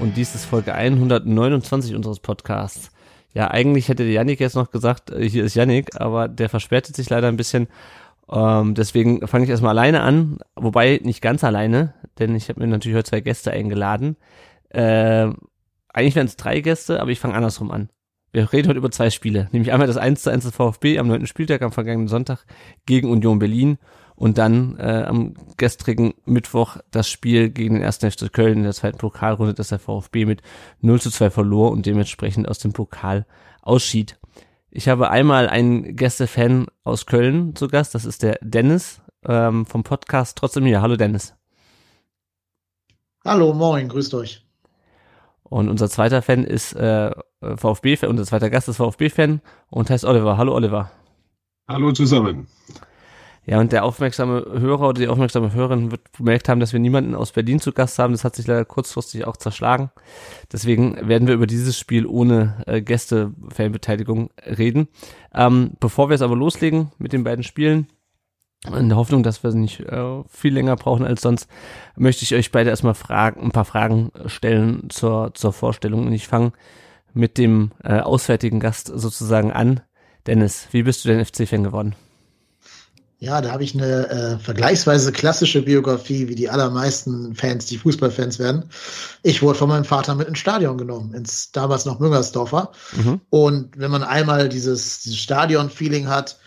und dies ist Folge 129 unseres Podcasts. Ja, eigentlich hätte der Yannick jetzt noch gesagt, äh, hier ist Yannick, aber der versperrte sich leider ein bisschen. Ähm, deswegen fange ich erstmal alleine an, wobei nicht ganz alleine, denn ich habe mir natürlich heute zwei Gäste eingeladen. Äh, eigentlich wären es drei Gäste, aber ich fange andersrum an. Wir reden heute über zwei Spiele, nämlich einmal das 1 zu 1 des VfB am 9. Spieltag am vergangenen Sonntag gegen Union Berlin und dann äh, am gestrigen Mittwoch das Spiel gegen den 1. FC Köln in der zweiten Pokalrunde, dass der VfB mit 0 zu 2 verlor und dementsprechend aus dem Pokal ausschied. Ich habe einmal einen Gästefan aus Köln zu Gast, das ist der Dennis ähm, vom Podcast Trotzdem hier. Hallo Dennis. Hallo, moin, grüßt euch. Und unser zweiter Fan ist äh, VfB-Fan, unser zweiter Gast ist VfB-Fan und heißt Oliver. Hallo Oliver. Hallo zusammen. Ja, und der aufmerksame Hörer oder die aufmerksame Hörerin wird bemerkt haben, dass wir niemanden aus Berlin zu Gast haben. Das hat sich leider kurzfristig auch zerschlagen. Deswegen werden wir über dieses Spiel ohne äh, Gäste-Fanbeteiligung reden. Ähm, bevor wir es aber loslegen mit den beiden Spielen, in der Hoffnung, dass wir nicht äh, viel länger brauchen als sonst, möchte ich euch beide erstmal fragen, ein paar Fragen stellen zur, zur Vorstellung. Und ich fange mit dem äh, auswärtigen Gast sozusagen an. Dennis, wie bist du denn FC-Fan geworden? Ja, da habe ich eine äh, vergleichsweise klassische Biografie, wie die allermeisten Fans, die Fußballfans werden. Ich wurde von meinem Vater mit ins Stadion genommen, ins damals noch Müngersdorfer. Mhm. Und wenn man einmal dieses, dieses Stadion-Feeling hat,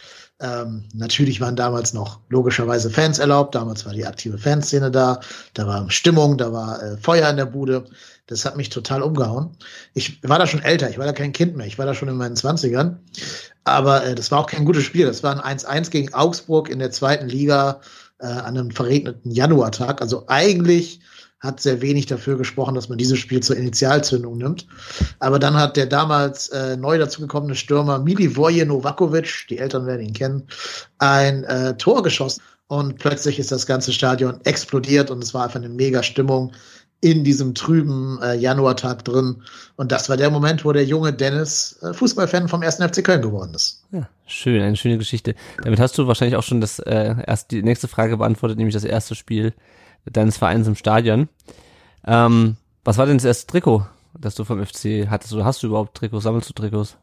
ähm, natürlich waren damals noch logischerweise Fans erlaubt. Damals war die aktive Fanszene da. Da war Stimmung, da war äh, Feuer in der Bude. Das hat mich total umgehauen. Ich war da schon älter, ich war da kein Kind mehr, ich war da schon in meinen Zwanzigern. Aber äh, das war auch kein gutes Spiel. Das war ein 1-1 gegen Augsburg in der zweiten Liga äh, an einem verregneten Januartag. Also eigentlich hat sehr wenig dafür gesprochen, dass man dieses Spiel zur Initialzündung nimmt. Aber dann hat der damals äh, neu dazugekommene Stürmer Milivoje Novakovic, die Eltern werden ihn kennen, ein äh, Tor geschossen. Und plötzlich ist das ganze Stadion explodiert und es war einfach eine mega Stimmung in diesem trüben äh, Januartag drin. Und das war der Moment, wo der junge Dennis äh, Fußballfan vom 1. FC Köln geworden ist. Ja, schön, eine schöne Geschichte. Damit hast du wahrscheinlich auch schon das äh, erst die nächste Frage beantwortet, nämlich das erste Spiel deines Vereins im Stadion. Ähm, was war denn das erste Trikot, das du vom FC hattest? Oder hast du überhaupt Trikots? Sammelst du Trikots?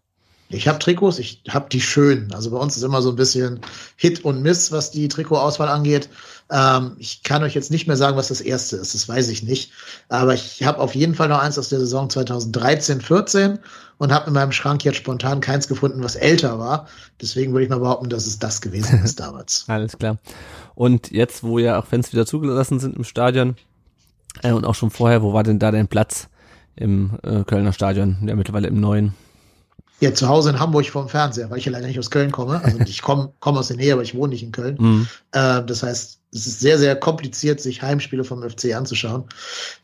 Ich habe Trikots, ich habe die schön. Also bei uns ist immer so ein bisschen Hit und Miss, was die Trikotauswahl angeht. Ähm, ich kann euch jetzt nicht mehr sagen, was das erste ist, das weiß ich nicht. Aber ich habe auf jeden Fall noch eins aus der Saison 2013, 14 und habe in meinem Schrank jetzt spontan keins gefunden, was älter war. Deswegen würde ich mal behaupten, dass es das gewesen ist damals. Alles klar. Und jetzt, wo ja auch Fans wieder zugelassen sind im Stadion äh, und auch schon vorher, wo war denn da dein Platz im äh, Kölner Stadion, ja mittlerweile im neuen? Ja, zu Hause in Hamburg vorm Fernseher, weil ich ja leider nicht aus Köln komme. Also ich komme komm aus der Nähe, aber ich wohne nicht in Köln. Mhm. Äh, das heißt, es ist sehr, sehr kompliziert, sich Heimspiele vom FC anzuschauen.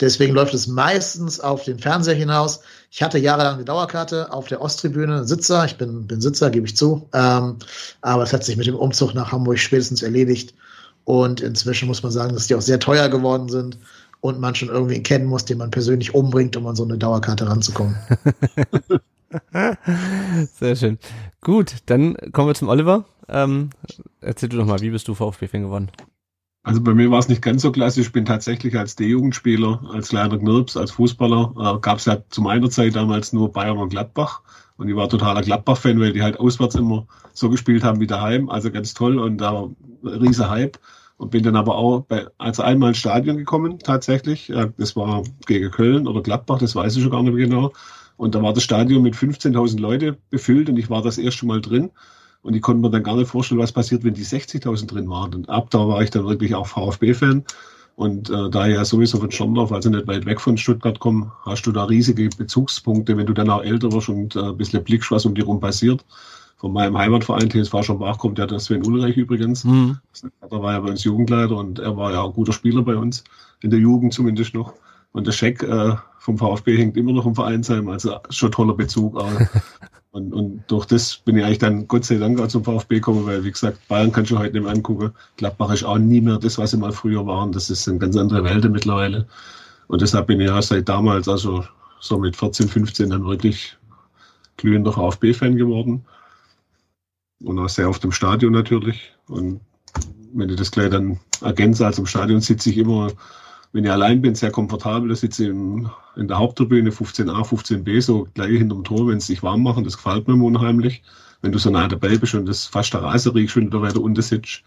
Deswegen läuft es meistens auf den Fernseher hinaus. Ich hatte jahrelang eine Dauerkarte auf der Osttribüne, Sitzer. Ich bin, bin Sitzer, gebe ich zu. Ähm, aber es hat sich mit dem Umzug nach Hamburg spätestens erledigt. Und inzwischen muss man sagen, dass die auch sehr teuer geworden sind und man schon irgendwie kennen muss, den man persönlich umbringt, um an so eine Dauerkarte ranzukommen. Sehr schön. Gut, dann kommen wir zum Oliver. Ähm, erzähl du doch mal, wie bist du VfB-Fan geworden? Also bei mir war es nicht ganz so klassisch. Ich bin tatsächlich als D-Jugendspieler, als kleiner Knirps, als Fußballer, äh, gab es ja zu meiner Zeit damals nur Bayern und Gladbach. Und ich war totaler Gladbach-Fan, weil die halt auswärts immer so gespielt haben wie daheim. Also ganz toll und da war riese Hype. Und bin dann aber auch bei, also einmal ins Stadion gekommen, tatsächlich. Das war gegen Köln oder Gladbach, das weiß ich schon gar nicht mehr genau. Und da war das Stadion mit 15.000 Leute befüllt und ich war das erste Mal drin. Und ich konnte mir dann gar nicht vorstellen, was passiert, wenn die 60.000 drin waren. Und ab da war ich dann wirklich auch VfB-Fan. Und äh, da ich ja sowieso von Schorndorf, also nicht weit weg von Stuttgart komme, hast du da riesige Bezugspunkte, wenn du dann auch älter wirst und äh, ein bisschen blickst, was um dich rum passiert. Von meinem Heimatverein TSV Schambach kommt ja der Sven Ulreich übrigens. Mhm. Der war ja bei uns Jugendleiter und er war ja auch ein guter Spieler bei uns, in der Jugend zumindest noch. Und der Scheck äh, vom VfB hängt immer noch im Vereinsheim, also schon toller Bezug. Und, und durch das bin ich eigentlich dann Gott sei Dank auch zum VfB gekommen, weil wie gesagt, Bayern kannst du heute nicht mehr angucken. Gladbach ist auch nie mehr das, was sie mal früher waren. Das ist eine ganz andere Welt mittlerweile. Und deshalb bin ich ja seit damals, also so mit 14, 15 dann wirklich glühender VfB-Fan geworden. Und auch sehr oft im Stadion natürlich. Und wenn ich das gleich dann ergänze, also im Stadion sitze ich immer wenn ich allein bin, sehr komfortabel. Da sitze ich in, in der Haupttribüne 15a, 15b, so gleich hinterm Tor, wenn es sich warm machen. Das gefällt mir unheimlich. Wenn du so nah dabei bist und das fast der Rase riechst, wenn du da weiter unten sitzt.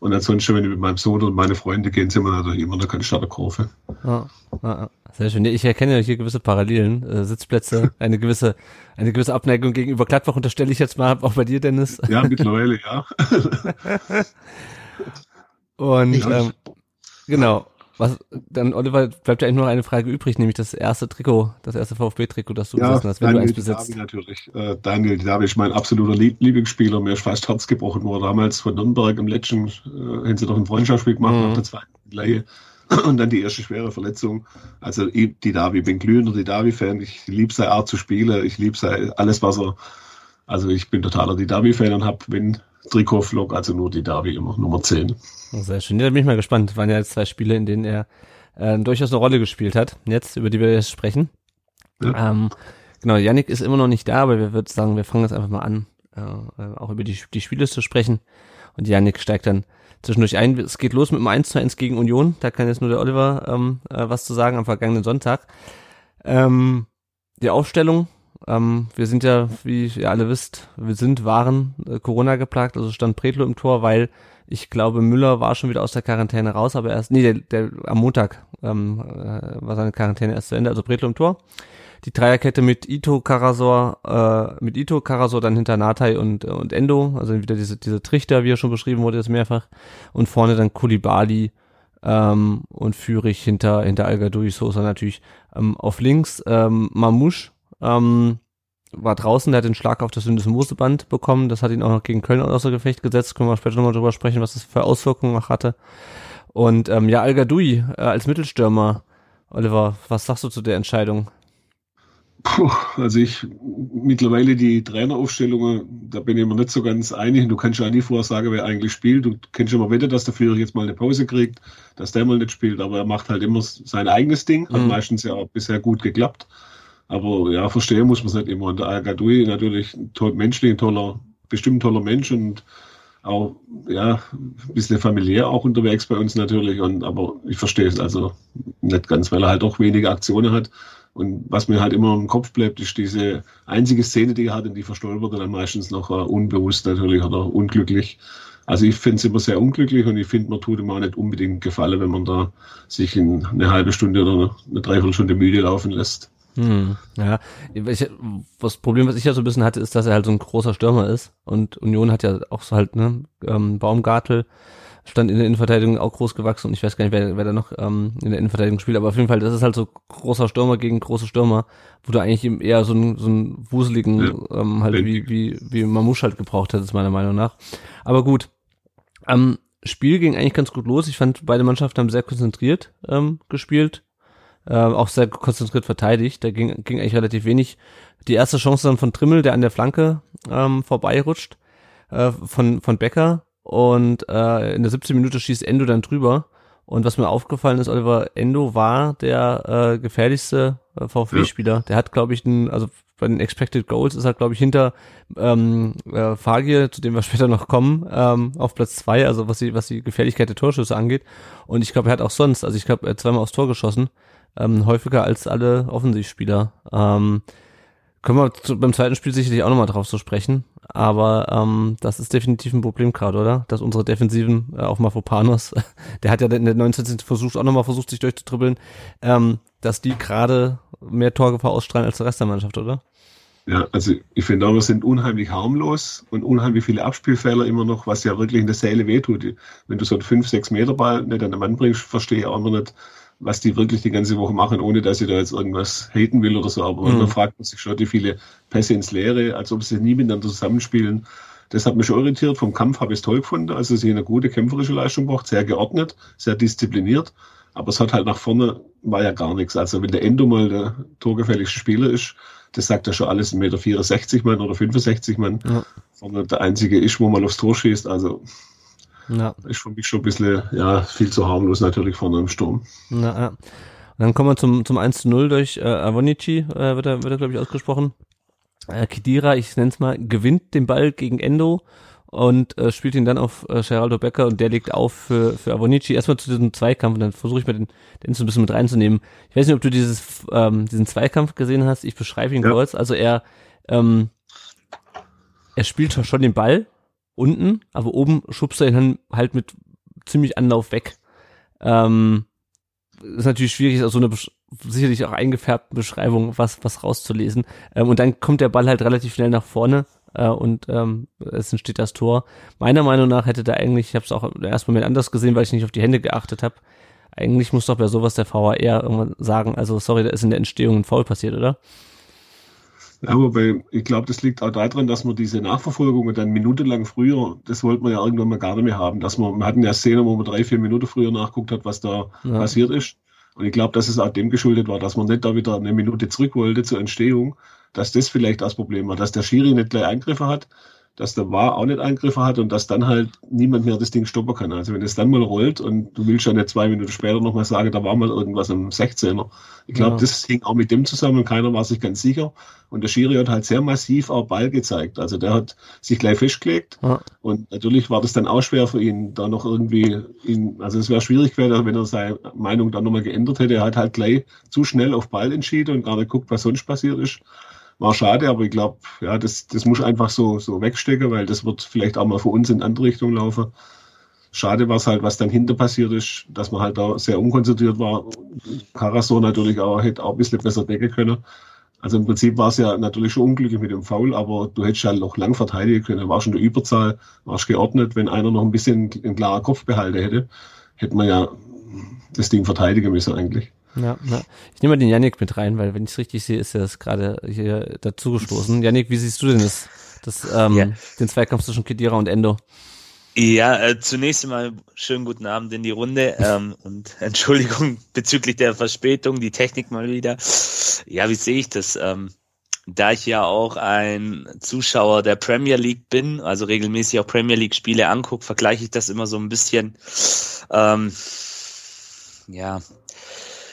Und ansonsten, wenn ich mit meinem Sohn und meine Freunde gehen, sind wir natürlich immer in der Cannstatter Kurve. Ja, ja, sehr schön. Ich erkenne hier gewisse Parallelen, äh, Sitzplätze, eine gewisse, eine gewisse Abneigung gegenüber Gladbach unterstelle ich jetzt mal, auch bei dir, Dennis. Ja, mittlerweile, ja. und ähm, genau. Was, dann, Oliver, bleibt ja eigentlich nur eine Frage übrig, nämlich das erste Trikot, das erste VfB-Trikot, das du ja, besessen hast, wenn Daniel du eins besitzt. Davi natürlich. Äh, Daniel Davi ist mein absoluter Lieblingsspieler. Mir ist fast Herz gebrochen, wo er damals von Nürnberg im letzten, äh, haben sie doch ein Freundschaftsspiel gemacht, mhm. nach der zweiten Leihe. Und dann die erste schwere Verletzung. Also ich, die Davi, ich bin glühender die Davi-Fan. Ich liebe seine Art zu spielen. Ich liebe alles, was er. Also ich bin totaler die Davi-Fan und habe, wenn Trikot-Vlog, also nur die Davi immer, Nummer 10. Sehr schön. Ja, da bin ich mal gespannt. Das waren ja jetzt zwei Spiele, in denen er äh, durchaus eine Rolle gespielt hat. Jetzt, über die wir jetzt sprechen. Ja. Ähm, genau, Yannick ist immer noch nicht da, aber wir würden sagen, wir fangen jetzt einfach mal an, äh, auch über die, die Spiele zu sprechen. Und Yannick steigt dann zwischendurch ein. Es geht los mit dem 1 zu 1 gegen Union. Da kann jetzt nur der Oliver ähm, äh, was zu sagen am vergangenen Sonntag. Ähm, die Aufstellung, ähm, wir sind ja, wie ihr alle wisst, wir sind, waren äh, Corona geplagt, also stand Pretlo im Tor, weil ich glaube, Müller war schon wieder aus der Quarantäne raus, aber erst, nee, der, der am Montag ähm, äh, war seine Quarantäne erst zu Ende, also Bretlo im Tor. Die Dreierkette mit Ito, Karasor, äh, mit Ito, Karasor, dann hinter Natai und, und Endo, also wieder diese, diese Trichter, wie er schon beschrieben wurde, jetzt mehrfach. Und vorne dann Kulibali ähm, und Führig hinter, hinter Al-Gadoui, Sosa natürlich ähm, auf links. Ähm, Mamouche, ähm, war draußen, der hat den Schlag auf das Syndesmoseband bekommen. Das hat ihn auch noch gegen Köln außer Gefecht gesetzt. Können wir später nochmal drüber sprechen, was das für Auswirkungen noch hatte. Und ähm, ja, Al äh, als Mittelstürmer. Oliver, was sagst du zu der Entscheidung? Puh, also ich mittlerweile die Traineraufstellungen, da bin ich mir nicht so ganz einig. Du kannst ja nie vorsagen, wer eigentlich spielt. Du kennst schon mal wetten, dass der Führer jetzt mal eine Pause kriegt, dass der mal nicht spielt, aber er macht halt immer sein eigenes Ding. Hat mhm. meistens ja auch bisher gut geklappt. Aber ja, verstehen muss man es nicht immer. Und der Al-Gadoui natürlich ein toll, menschlich ein toller, bestimmt ein toller Mensch und auch, ja, ein bisschen familiär auch unterwegs bei uns natürlich. Und, aber ich verstehe es also nicht ganz, weil er halt auch wenige Aktionen hat. Und was mir halt immer im Kopf bleibt, ist diese einzige Szene, die er hat, und die verstolpert er dann meistens noch uh, unbewusst natürlich oder unglücklich. Also ich finde es immer sehr unglücklich und ich finde, man tut ihm auch nicht unbedingt gefallen, wenn man da sich in eine halbe Stunde oder eine Dreiviertelstunde müde laufen lässt. Hm, ja, ich, das Problem, was ich ja so ein bisschen hatte, ist, dass er halt so ein großer Stürmer ist. Und Union hat ja auch so halt, ne, ähm, Baumgartel stand in der Innenverteidigung auch groß gewachsen. Und ich weiß gar nicht, wer, wer da noch ähm, in der Innenverteidigung spielt, aber auf jeden Fall, das ist halt so großer Stürmer gegen große Stürmer, wo du eigentlich eher so einen, so einen wuseligen, ja, ähm, halt wie, wie, wie Mamouche halt gebraucht hättest, meiner Meinung nach. Aber gut, ähm, Spiel ging eigentlich ganz gut los. Ich fand, beide Mannschaften haben sehr konzentriert ähm, gespielt äh, auch sehr konzentriert verteidigt. Da ging, ging eigentlich relativ wenig. Die erste Chance dann von Trimmel, der an der Flanke ähm, vorbeirutscht, äh, von, von Becker. Und äh, in der 17 Minute schießt Endo dann drüber. Und was mir aufgefallen ist, Oliver Endo war der äh, gefährlichste äh, VfB-Spieler. Der hat, glaube ich, den, also bei den Expected Goals ist er, glaube ich, hinter ähm, äh, Fagir, zu dem wir später noch kommen, ähm, auf Platz zwei, also was die, was die Gefährlichkeit der Torschüsse angeht. Und ich glaube, er hat auch sonst, also ich glaube, er hat zweimal aufs Tor geschossen ähm, häufiger als alle Offensivspieler. Ähm, können wir zu, beim zweiten Spiel sicherlich auch nochmal drauf zu sprechen, aber ähm, das ist definitiv ein Problem gerade, oder? Dass unsere Defensiven, äh, auch Mafropanos, der hat ja in der 19. Versuch auch nochmal versucht, sich durchzudribbeln, ähm, dass die gerade mehr Torgefahr ausstrahlen als der Rest der Mannschaft, oder? Ja, also ich finde auch, wir sind unheimlich harmlos und unheimlich viele Abspielfehler immer noch, was ja wirklich in der Seele wehtut. Wenn du so einen 5-6 Meter Ball nicht an den Mann bringst, verstehe ich auch immer nicht, was die wirklich die ganze Woche machen, ohne dass ich da jetzt irgendwas haten will oder so. Aber mhm. man fragt man sich schon, wie viele Pässe ins Leere, als ob sie nie miteinander zusammenspielen. Das hat mich schon irritiert. Vom Kampf habe ich es toll gefunden. Also sie eine gute kämpferische Leistung braucht, sehr geordnet, sehr diszipliniert. Aber es hat halt nach vorne war ja gar nichts. Also wenn der Endo mal der torgefälligste Spieler ist, das sagt ja schon alles, 1,64 Meter Mann oder 65 Mann. Ja. Sondern der einzige ist, wo man aufs Tor schießt. Also ja. ist für mich schon ein bisschen, ja, viel zu harmlos natürlich vorne im Sturm. Ja, ja. Und dann kommen wir zum, zum 1 zu 0 durch äh, Avonici, äh, wird er, wird er glaube ich, ausgesprochen. Äh, Kidira, ich nenne es mal, gewinnt den Ball gegen Endo und äh, spielt ihn dann auf äh, Geraldo Becker und der legt auf für, für Avonici. Erstmal zu diesem Zweikampf und dann versuche ich mal den, den so ein bisschen mit reinzunehmen. Ich weiß nicht, ob du dieses, ähm, diesen Zweikampf gesehen hast. Ich beschreibe ihn ja. kurz. Also er, ähm, er spielt schon den Ball unten, aber oben schubst er ihn halt mit ziemlich Anlauf weg. Ähm, ist natürlich schwierig, aus so eine sicherlich auch eingefärbten Beschreibung was, was rauszulesen. Ähm, und dann kommt der Ball halt relativ schnell nach vorne äh, und ähm, es entsteht das Tor. Meiner Meinung nach hätte da eigentlich, ich habe es auch im ersten Moment anders gesehen, weil ich nicht auf die Hände geachtet habe. Eigentlich muss doch bei sowas der VAR irgendwann sagen, also sorry, da ist in der Entstehung ein Foul passiert, oder? Ja, wobei, ich glaube, das liegt auch daran, dass man diese Nachverfolgungen dann minutenlang früher, das wollte man ja irgendwann mal gar nicht mehr haben, dass man, wir hatten ja Szenen, wo man drei, vier Minuten früher nachguckt hat, was da ja. passiert ist. Und ich glaube, dass es auch dem geschuldet war, dass man nicht da wieder eine Minute zurück wollte zur Entstehung, dass das vielleicht das Problem war, dass der Schiri nicht gleich Eingriffe hat, dass der War auch nicht Eingriffe hat und dass dann halt niemand mehr das Ding stoppen kann. Also wenn es dann mal rollt und du willst ja nicht zwei Minuten später nochmal sagen, da war mal irgendwas am 16er. Ich glaube, ja. das hing auch mit dem zusammen, keiner war sich ganz sicher. Und der Schiri hat halt sehr massiv auch Ball gezeigt. Also der hat sich gleich festgelegt. Ja. Und natürlich war das dann auch schwer für ihn, da noch irgendwie ihn, also es wäre schwierig gewesen, wenn er seine Meinung dann nochmal geändert hätte. Er hat halt gleich zu schnell auf Ball entschieden und gar nicht guckt, was sonst passiert ist war schade, aber ich glaube, ja, das, das muss einfach so, so wegstecken, weil das wird vielleicht auch mal für uns in andere Richtung laufen. Schade war es halt, was dann hinter passiert ist, dass man halt da sehr unkonzentriert war. Karasor natürlich auch, hätte auch ein bisschen besser decken können. Also im Prinzip war es ja natürlich schon unglücklich mit dem Foul, aber du hättest halt noch lang verteidigen können. War schon eine Überzahl, warst geordnet. Wenn einer noch ein bisschen einen klaren Kopf behalten hätte, hätte man ja das Ding verteidigen müssen eigentlich. Ja, ja. Ich nehme mal den Yannick mit rein, weil wenn ich es richtig sehe, ist er das gerade hier dazugestoßen. Yannick, wie siehst du denn das, das ähm, ja. den Zweikampf zwischen Kedira und Endo? Ja, äh, zunächst einmal schönen guten Abend in die Runde ähm, und Entschuldigung bezüglich der Verspätung, die Technik mal wieder. Ja, wie sehe ich das? Ähm, da ich ja auch ein Zuschauer der Premier League bin, also regelmäßig auch Premier League Spiele angucke, vergleiche ich das immer so ein bisschen. Ähm, ja,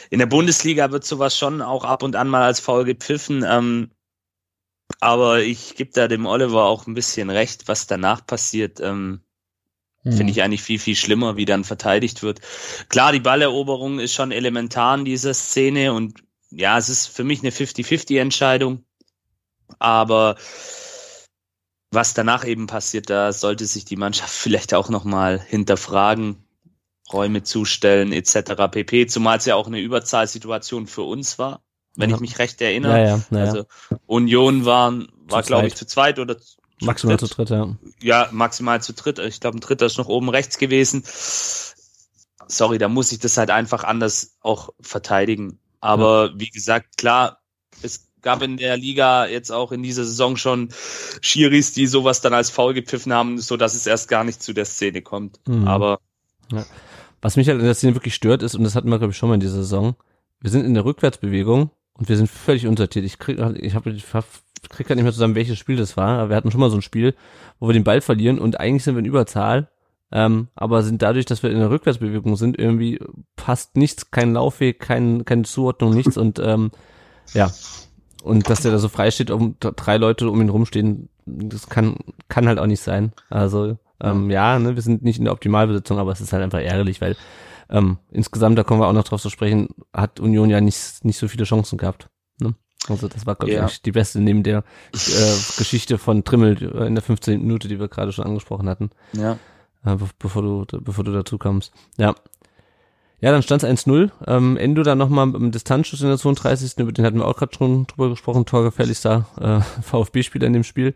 in der Bundesliga wird sowas schon auch ab und an mal als faul gepfiffen. Ähm, aber ich gebe da dem Oliver auch ein bisschen recht, was danach passiert. Ähm, hm. Finde ich eigentlich viel, viel schlimmer, wie dann verteidigt wird. Klar, die Balleroberung ist schon elementar in dieser Szene und ja, es ist für mich eine 50-50-Entscheidung. Aber was danach eben passiert, da sollte sich die Mannschaft vielleicht auch nochmal hinterfragen. Räume zustellen etc. pp. Zumal es ja auch eine Überzahlsituation für uns war, wenn ja. ich mich recht erinnere. Ja, ja, also Union waren, war glaube ich zu zweit oder zu maximal dritt. zu dritt, ja. Ja, maximal zu dritt. Ich glaube, ein dritter ist noch oben rechts gewesen. Sorry, da muss ich das halt einfach anders auch verteidigen. Aber wie gesagt, klar, es gab in der Liga jetzt auch in dieser Saison schon Schiris, die sowas dann als faul gepfiffen haben, so dass es erst gar nicht zu der Szene kommt. Mhm. Aber ja. Was mich halt in der Szene wirklich stört ist, und das hatten wir, glaube ich, schon mal in dieser Saison, wir sind in der Rückwärtsbewegung und wir sind völlig untertiert. Ich krieg, ich habe ich krieg gar nicht mehr zusammen, welches Spiel das war, aber wir hatten schon mal so ein Spiel, wo wir den Ball verlieren und eigentlich sind wir in Überzahl, ähm, aber sind dadurch, dass wir in der Rückwärtsbewegung sind, irgendwie passt nichts, kein Laufweg, kein, keine Zuordnung, nichts und ähm, ja, und dass der da so frei steht, um drei Leute um ihn rumstehen, das kann, kann halt auch nicht sein. Also ähm, ja, ne, wir sind nicht in der Optimalbesitzung, aber es ist halt einfach ärgerlich, weil ähm, insgesamt, da kommen wir auch noch drauf zu sprechen, hat Union ja nicht, nicht so viele Chancen gehabt. Ne? Also das war, glaube ja. ich, die beste neben der äh, Geschichte von Trimmel in der 15. Minute, die wir gerade schon angesprochen hatten. Ja. Äh, bevor du, bevor du dazu kommst. Ja. Ja, dann stand es 1-0. Ähm, Endo dann nochmal im Distanzschuss in der 32. Über den hatten wir auch gerade schon drüber gesprochen. Torgefährlichster äh, VfB-Spieler in dem Spiel.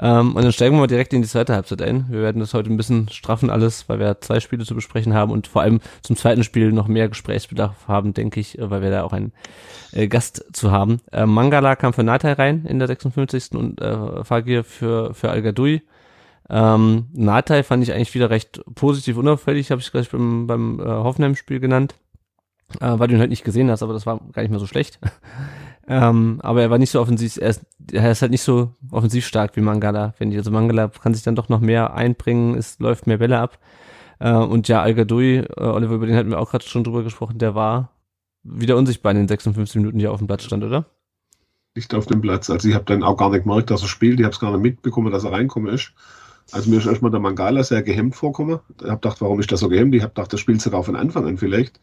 Ähm, und dann steigen wir mal direkt in die zweite Halbzeit ein. Wir werden das heute ein bisschen straffen alles, weil wir zwei Spiele zu besprechen haben und vor allem zum zweiten Spiel noch mehr Gesprächsbedarf haben, denke ich, weil wir da auch einen äh, Gast zu haben. Äh, Mangala kam für Natai rein in der 56. und äh, Fagir für, für Al Gadoui. Ähm, Natai fand ich eigentlich wieder recht positiv unauffällig, habe ich gleich beim, beim äh, Hoffenheim-Spiel genannt. äh, weil du ihn halt nicht gesehen hast, aber das war gar nicht mehr so schlecht. ähm, aber er war nicht so offensiv, er ist, er ist halt nicht so offensiv stark wie Mangala, finde ich. Also Mangala kann sich dann doch noch mehr einbringen, es läuft mehr Bälle ab. Äh, und ja, al äh, Oliver, über den hatten wir auch gerade schon drüber gesprochen, der war wieder unsichtbar in den 56 Minuten, die er auf dem Platz stand, oder? Nicht auf dem Platz. Also ich habe dann auch gar nicht gemerkt, dass er spielt. Ich habe es gar nicht mitbekommen, dass er reinkommen ist. Also mir ist erstmal der Mangala sehr gehemmt vorgekommen. Ich habe gedacht, warum ist das so gehemmt? Ich habe gedacht, der spielt sogar von Anfang an vielleicht.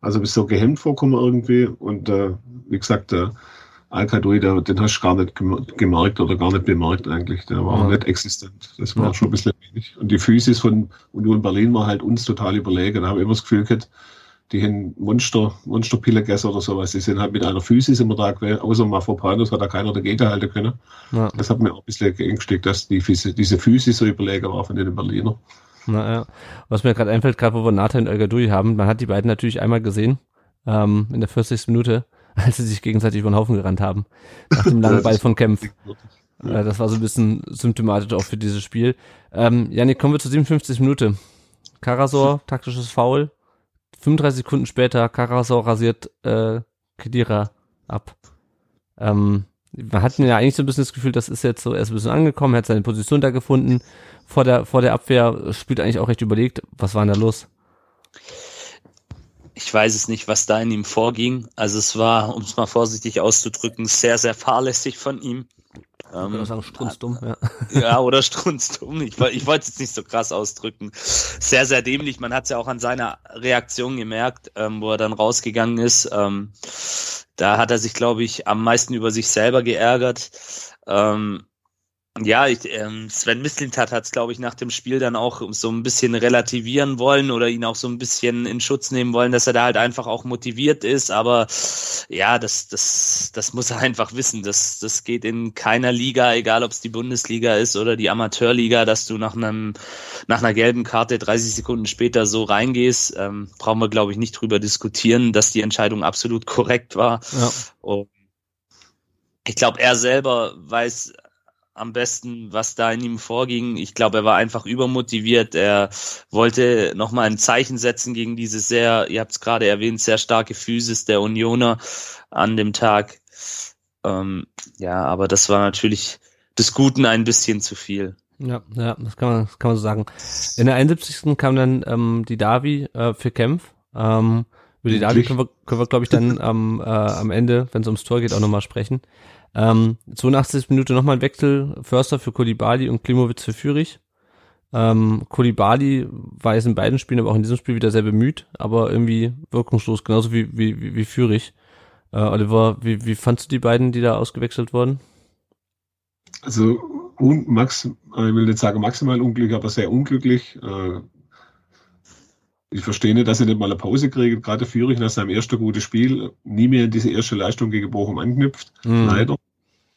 Also bist so gehemmt vorkommen irgendwie. Und äh, wie gesagt, der Al-Kadoui, den hast du gar nicht gemerkt oder gar nicht bemerkt eigentlich. Der war ja. nicht existent. Das war ja. schon ein bisschen wenig. Und die Physis von Union Berlin war halt uns total überlegen. Da habe ich immer das Gefühl gehabt, die haben Monster, Monsterpille gegessen oder sowas. Die sind halt mit einer Physis immer da gewesen. Außer Mafropanos hat da keiner dagegen halten können. Ja. Das hat mir auch ein bisschen geängstigt, dass die, diese Physis so überlegen war von den Berliner. Naja. Was mir gerade einfällt, gerade wo wir Nathan und Elgadui haben, man hat die beiden natürlich einmal gesehen, ähm, in der 40. Minute, als sie sich gegenseitig über den Haufen gerannt haben. Nach dem langen Ball von Kempf. Ja. Äh, das war so ein bisschen symptomatisch auch für dieses Spiel. Ähm, Janik, kommen wir zur 57. Minute. Karasor, taktisches Foul. 35 Sekunden später, Karasor rasiert äh, Kedira ab. Ähm, man hat ja eigentlich so ein bisschen das Gefühl, das ist jetzt so, er ist ein bisschen angekommen, hat seine Position da gefunden. Vor der, vor der Abwehr spielt eigentlich auch recht überlegt. Was war denn da los? Ich weiß es nicht, was da in ihm vorging. Also es war, um es mal vorsichtig auszudrücken, sehr, sehr fahrlässig von ihm. Ähm, oder sagen strunzdumm, ja. Ja, oder strunzdumm. Ich, ich wollte es jetzt nicht so krass ausdrücken. Sehr, sehr dämlich. Man hat es ja auch an seiner Reaktion gemerkt, ähm, wo er dann rausgegangen ist. Ähm, da hat er sich, glaube ich, am meisten über sich selber geärgert. Ähm, ja, ich, ähm, Sven Mislintat hat es, glaube ich, nach dem Spiel dann auch so ein bisschen relativieren wollen oder ihn auch so ein bisschen in Schutz nehmen wollen, dass er da halt einfach auch motiviert ist. Aber ja, das, das, das muss er einfach wissen. Das, das geht in keiner Liga, egal ob es die Bundesliga ist oder die Amateurliga, dass du nach einem, nach einer gelben Karte 30 Sekunden später so reingehst. Ähm, brauchen wir, glaube ich, nicht drüber diskutieren, dass die Entscheidung absolut korrekt war. Ja. Und ich glaube, er selber weiß am besten, was da in ihm vorging. Ich glaube, er war einfach übermotiviert. Er wollte nochmal ein Zeichen setzen gegen diese sehr, ihr habt es gerade erwähnt, sehr starke Physis der Unioner an dem Tag. Ähm, ja, aber das war natürlich des Guten ein bisschen zu viel. Ja, ja, das kann man, das kann man so sagen. In der 71. kam dann ähm, die Davi äh, für Kempf. Ähm, über die Davi können wir, können wir glaube ich, dann ähm, äh, am Ende, wenn es ums Tor geht, auch nochmal sprechen. Ähm, 82. Minute nochmal ein Wechsel, Förster für Kolibali und Klimowitz für Fürich. Ähm, Kolibali war jetzt in beiden Spielen, aber auch in diesem Spiel wieder sehr bemüht, aber irgendwie wirkungslos, genauso wie, wie, wie, wie Fürich. Äh, Oliver, wie, wie fandst du die beiden, die da ausgewechselt wurden? Also, un, Max, ich will nicht sagen maximal unglücklich, aber sehr unglücklich. Äh, ich verstehe nicht, dass er nicht mal eine Pause kriegt. Gerade Fürich nach seinem ersten guten Spiel nie mehr in diese erste Leistung gegen Bochum anknüpft. Mhm. Leider.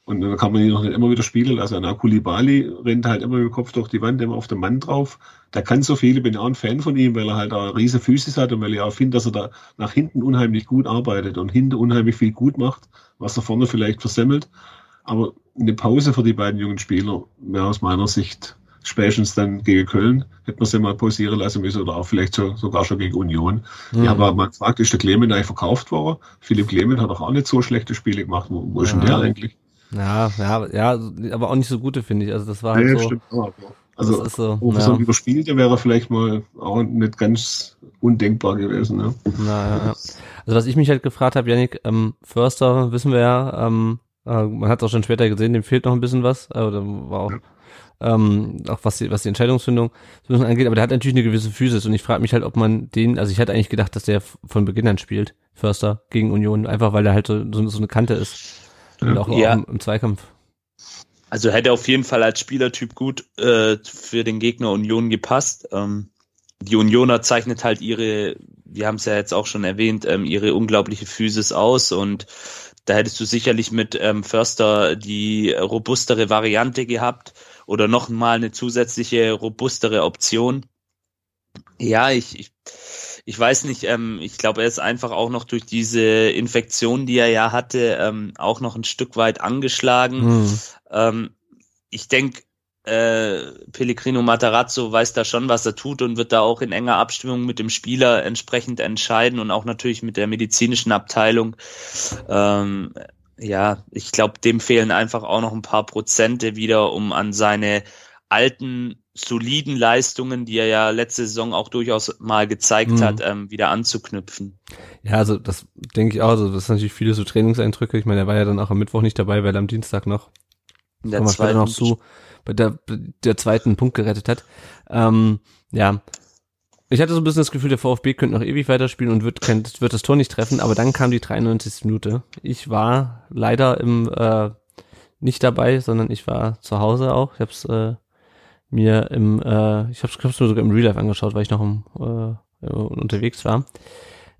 Und dann kann man ihn noch nicht immer wieder spielen lassen. Also Kulibali rennt halt immer mit dem Kopf durch die Wand, immer auf den Mann drauf. Der kann so viel, ich bin auch ein Fan von ihm, weil er halt da riese Füße hat und weil ich auch finde, dass er da nach hinten unheimlich gut arbeitet und hinten unheimlich viel gut macht, was er vorne vielleicht versemmelt. Aber eine Pause für die beiden jungen Spieler wäre aus meiner Sicht spätestens dann gegen Köln hätte man sie mal pausieren lassen müssen oder auch vielleicht so, sogar schon gegen Union. Mhm. Ja, aber man fragt, ist der Clement eigentlich verkauft worden? Philipp Clement hat doch auch nicht so schlechte Spiele gemacht. Wo, wo ist denn der eigentlich? Ja, ja, ja, aber auch nicht so gute, finde ich. Also das war halt nee, so. Stimmt auch, also, das ist so, ja. so überspielte wäre vielleicht mal auch nicht ganz undenkbar gewesen. Ne? Na, ja, ja. Also was ich mich halt gefragt habe, Janik, ähm, Förster, wissen wir ja, ähm, äh, man hat es auch schon später gesehen, dem fehlt noch ein bisschen was. Äh, war auch, ja. Ähm, auch was die, was die Entscheidungsfindung angeht, aber der hat natürlich eine gewisse Physis und ich frage mich halt, ob man den, also ich hätte eigentlich gedacht, dass der von Beginn an spielt, Förster gegen Union, einfach weil er halt so, so, so eine Kante ist. Und auch, ja. auch im, im, Zweikampf. Also hätte auf jeden Fall als Spielertyp gut äh, für den Gegner Union gepasst. Ähm, die Unioner zeichnet halt ihre, wir haben es ja jetzt auch schon erwähnt, ähm, ihre unglaubliche Physis aus und da hättest du sicherlich mit ähm, Förster die robustere Variante gehabt oder noch mal eine zusätzliche robustere Option. Ja, ich, ich ich weiß nicht, ähm, ich glaube, er ist einfach auch noch durch diese Infektion, die er ja hatte, ähm, auch noch ein Stück weit angeschlagen. Mhm. Ähm, ich denke, äh, Pellegrino Matarazzo weiß da schon, was er tut und wird da auch in enger Abstimmung mit dem Spieler entsprechend entscheiden und auch natürlich mit der medizinischen Abteilung. Ähm, ja, ich glaube, dem fehlen einfach auch noch ein paar Prozente wieder, um an seine alten soliden Leistungen, die er ja letzte Saison auch durchaus mal gezeigt mhm. hat, ähm, wieder anzuknüpfen. Ja, also das denke ich auch. Also das sind natürlich viele so Trainingseindrücke. Ich meine, er war ja dann auch am Mittwoch nicht dabei, weil er am Dienstag noch, der zweiten noch so bei der, der zweiten Punkt gerettet hat. Ähm, ja, ich hatte so ein bisschen das Gefühl, der VfB könnte noch ewig weiterspielen und wird, kein, wird das Tor nicht treffen, aber dann kam die 93. Minute. Ich war leider im äh, nicht dabei, sondern ich war zu Hause auch. Ich habe es äh, mir im, äh, ich habe es mir sogar im Real Life angeschaut, weil ich noch im, äh, unterwegs war.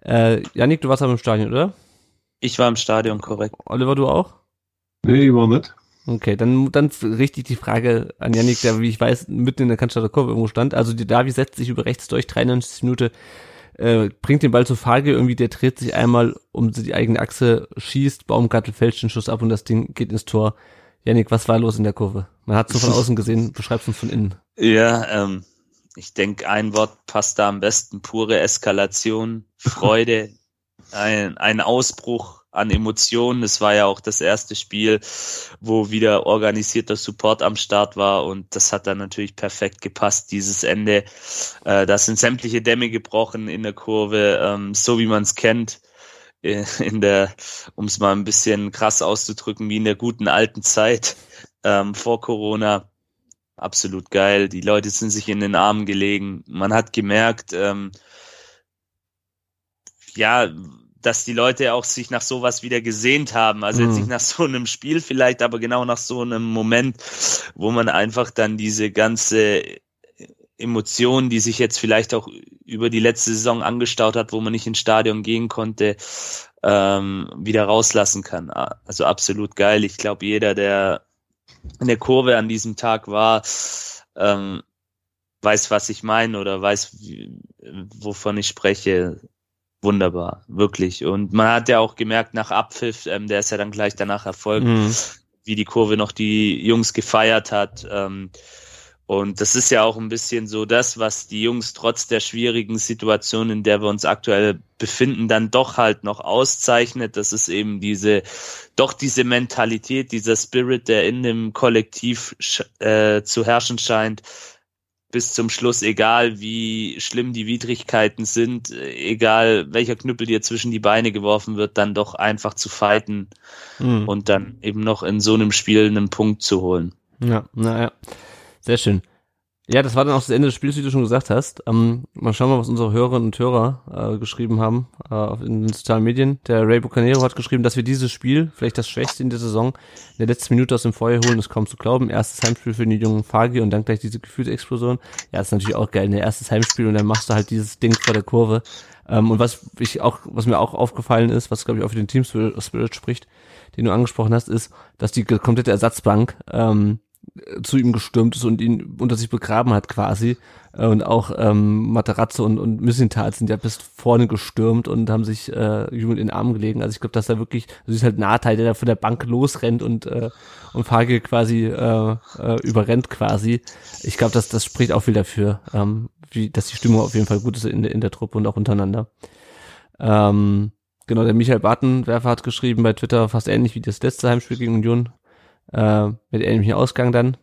Äh, Janik, du warst aber im Stadion, oder? Ich war im Stadion, korrekt. Oliver, du auch? Nee, ich war nicht. Okay, dann, dann richte ich die Frage an Janik, der, wie ich weiß, mitten in der Cannstatter Kurve irgendwo stand. Also die Davi setzt sich über rechts durch, 93 Minuten, äh, bringt den Ball zur Fage, irgendwie der dreht sich einmal um die eigene Achse, schießt, Baumgartel fälscht den Schuss ab und das Ding geht ins Tor. Janik, was war los in der Kurve? Man hat so von außen gesehen, beschreib's uns von innen. Ja, ähm, ich denke, ein Wort passt da am besten. Pure Eskalation, Freude, ein, ein Ausbruch an Emotionen. Es war ja auch das erste Spiel, wo wieder organisierter Support am Start war und das hat dann natürlich perfekt gepasst, dieses Ende. Äh, da sind sämtliche Dämme gebrochen in der Kurve, ähm, so wie man es kennt. Äh, in der, um es mal ein bisschen krass auszudrücken, wie in der guten alten Zeit ähm, vor Corona. Absolut geil. Die Leute sind sich in den Armen gelegen. Man hat gemerkt, ähm, ja, dass die Leute auch sich nach sowas wieder gesehnt haben. Also mhm. jetzt nicht nach so einem Spiel vielleicht, aber genau nach so einem Moment, wo man einfach dann diese ganze Emotionen, die sich jetzt vielleicht auch über die letzte Saison angestaut hat, wo man nicht ins Stadion gehen konnte, ähm, wieder rauslassen kann. Also absolut geil. Ich glaube, jeder, der in der Kurve an diesem Tag war, ähm, weiß, was ich meine oder weiß, wovon ich spreche. Wunderbar, wirklich. Und man hat ja auch gemerkt, nach Abpfiff, ähm, der ist ja dann gleich danach erfolgt, mhm. wie die Kurve noch die Jungs gefeiert hat. Ähm, und das ist ja auch ein bisschen so das, was die Jungs trotz der schwierigen Situation, in der wir uns aktuell befinden, dann doch halt noch auszeichnet. Das ist eben diese, doch diese Mentalität, dieser Spirit, der in dem Kollektiv äh, zu herrschen scheint, bis zum Schluss, egal wie schlimm die Widrigkeiten sind, egal welcher Knüppel dir zwischen die Beine geworfen wird, dann doch einfach zu fighten mhm. und dann eben noch in so einem Spiel einen Punkt zu holen. Ja, naja. Sehr schön. Ja, das war dann auch das Ende des Spiels, wie du schon gesagt hast. Ähm, mal schauen mal, was unsere Hörerinnen und Hörer äh, geschrieben haben äh, in den sozialen Medien. Der Ray Bucanero hat geschrieben, dass wir dieses Spiel, vielleicht das Schwächste in der Saison, in der letzten Minute aus dem Feuer holen, ist kaum zu glauben. Erstes Heimspiel für den jungen Fagi und dann gleich diese Gefühlsexplosion. Ja, ist natürlich auch geil. Ein erstes Heimspiel und dann machst du halt dieses Ding vor der Kurve. Ähm, und was ich auch, was mir auch aufgefallen ist, was glaube ich auch für den Team Spirit spricht, den du angesprochen hast, ist, dass die komplette Ersatzbank ähm, zu ihm gestürmt ist und ihn unter sich begraben hat quasi. Äh, und auch ähm, Materazzo und, und Missintat sind ja bis vorne gestürmt und haben sich äh, jubelnd in den Arm gelegen. Also ich glaube, dass da wirklich, also ist halt Nahteil, der da von der Bank losrennt und, äh, und Fage quasi äh, äh, überrennt quasi. Ich glaube, dass das spricht auch viel dafür, ähm, wie, dass die Stimmung auf jeden Fall gut ist in, in der Truppe und auch untereinander. Ähm, genau, der Michael Bartenwerfer hat geschrieben bei Twitter fast ähnlich wie das letzte Heimspiel gegen Union äh, mit ähnlichem Ausgang dann.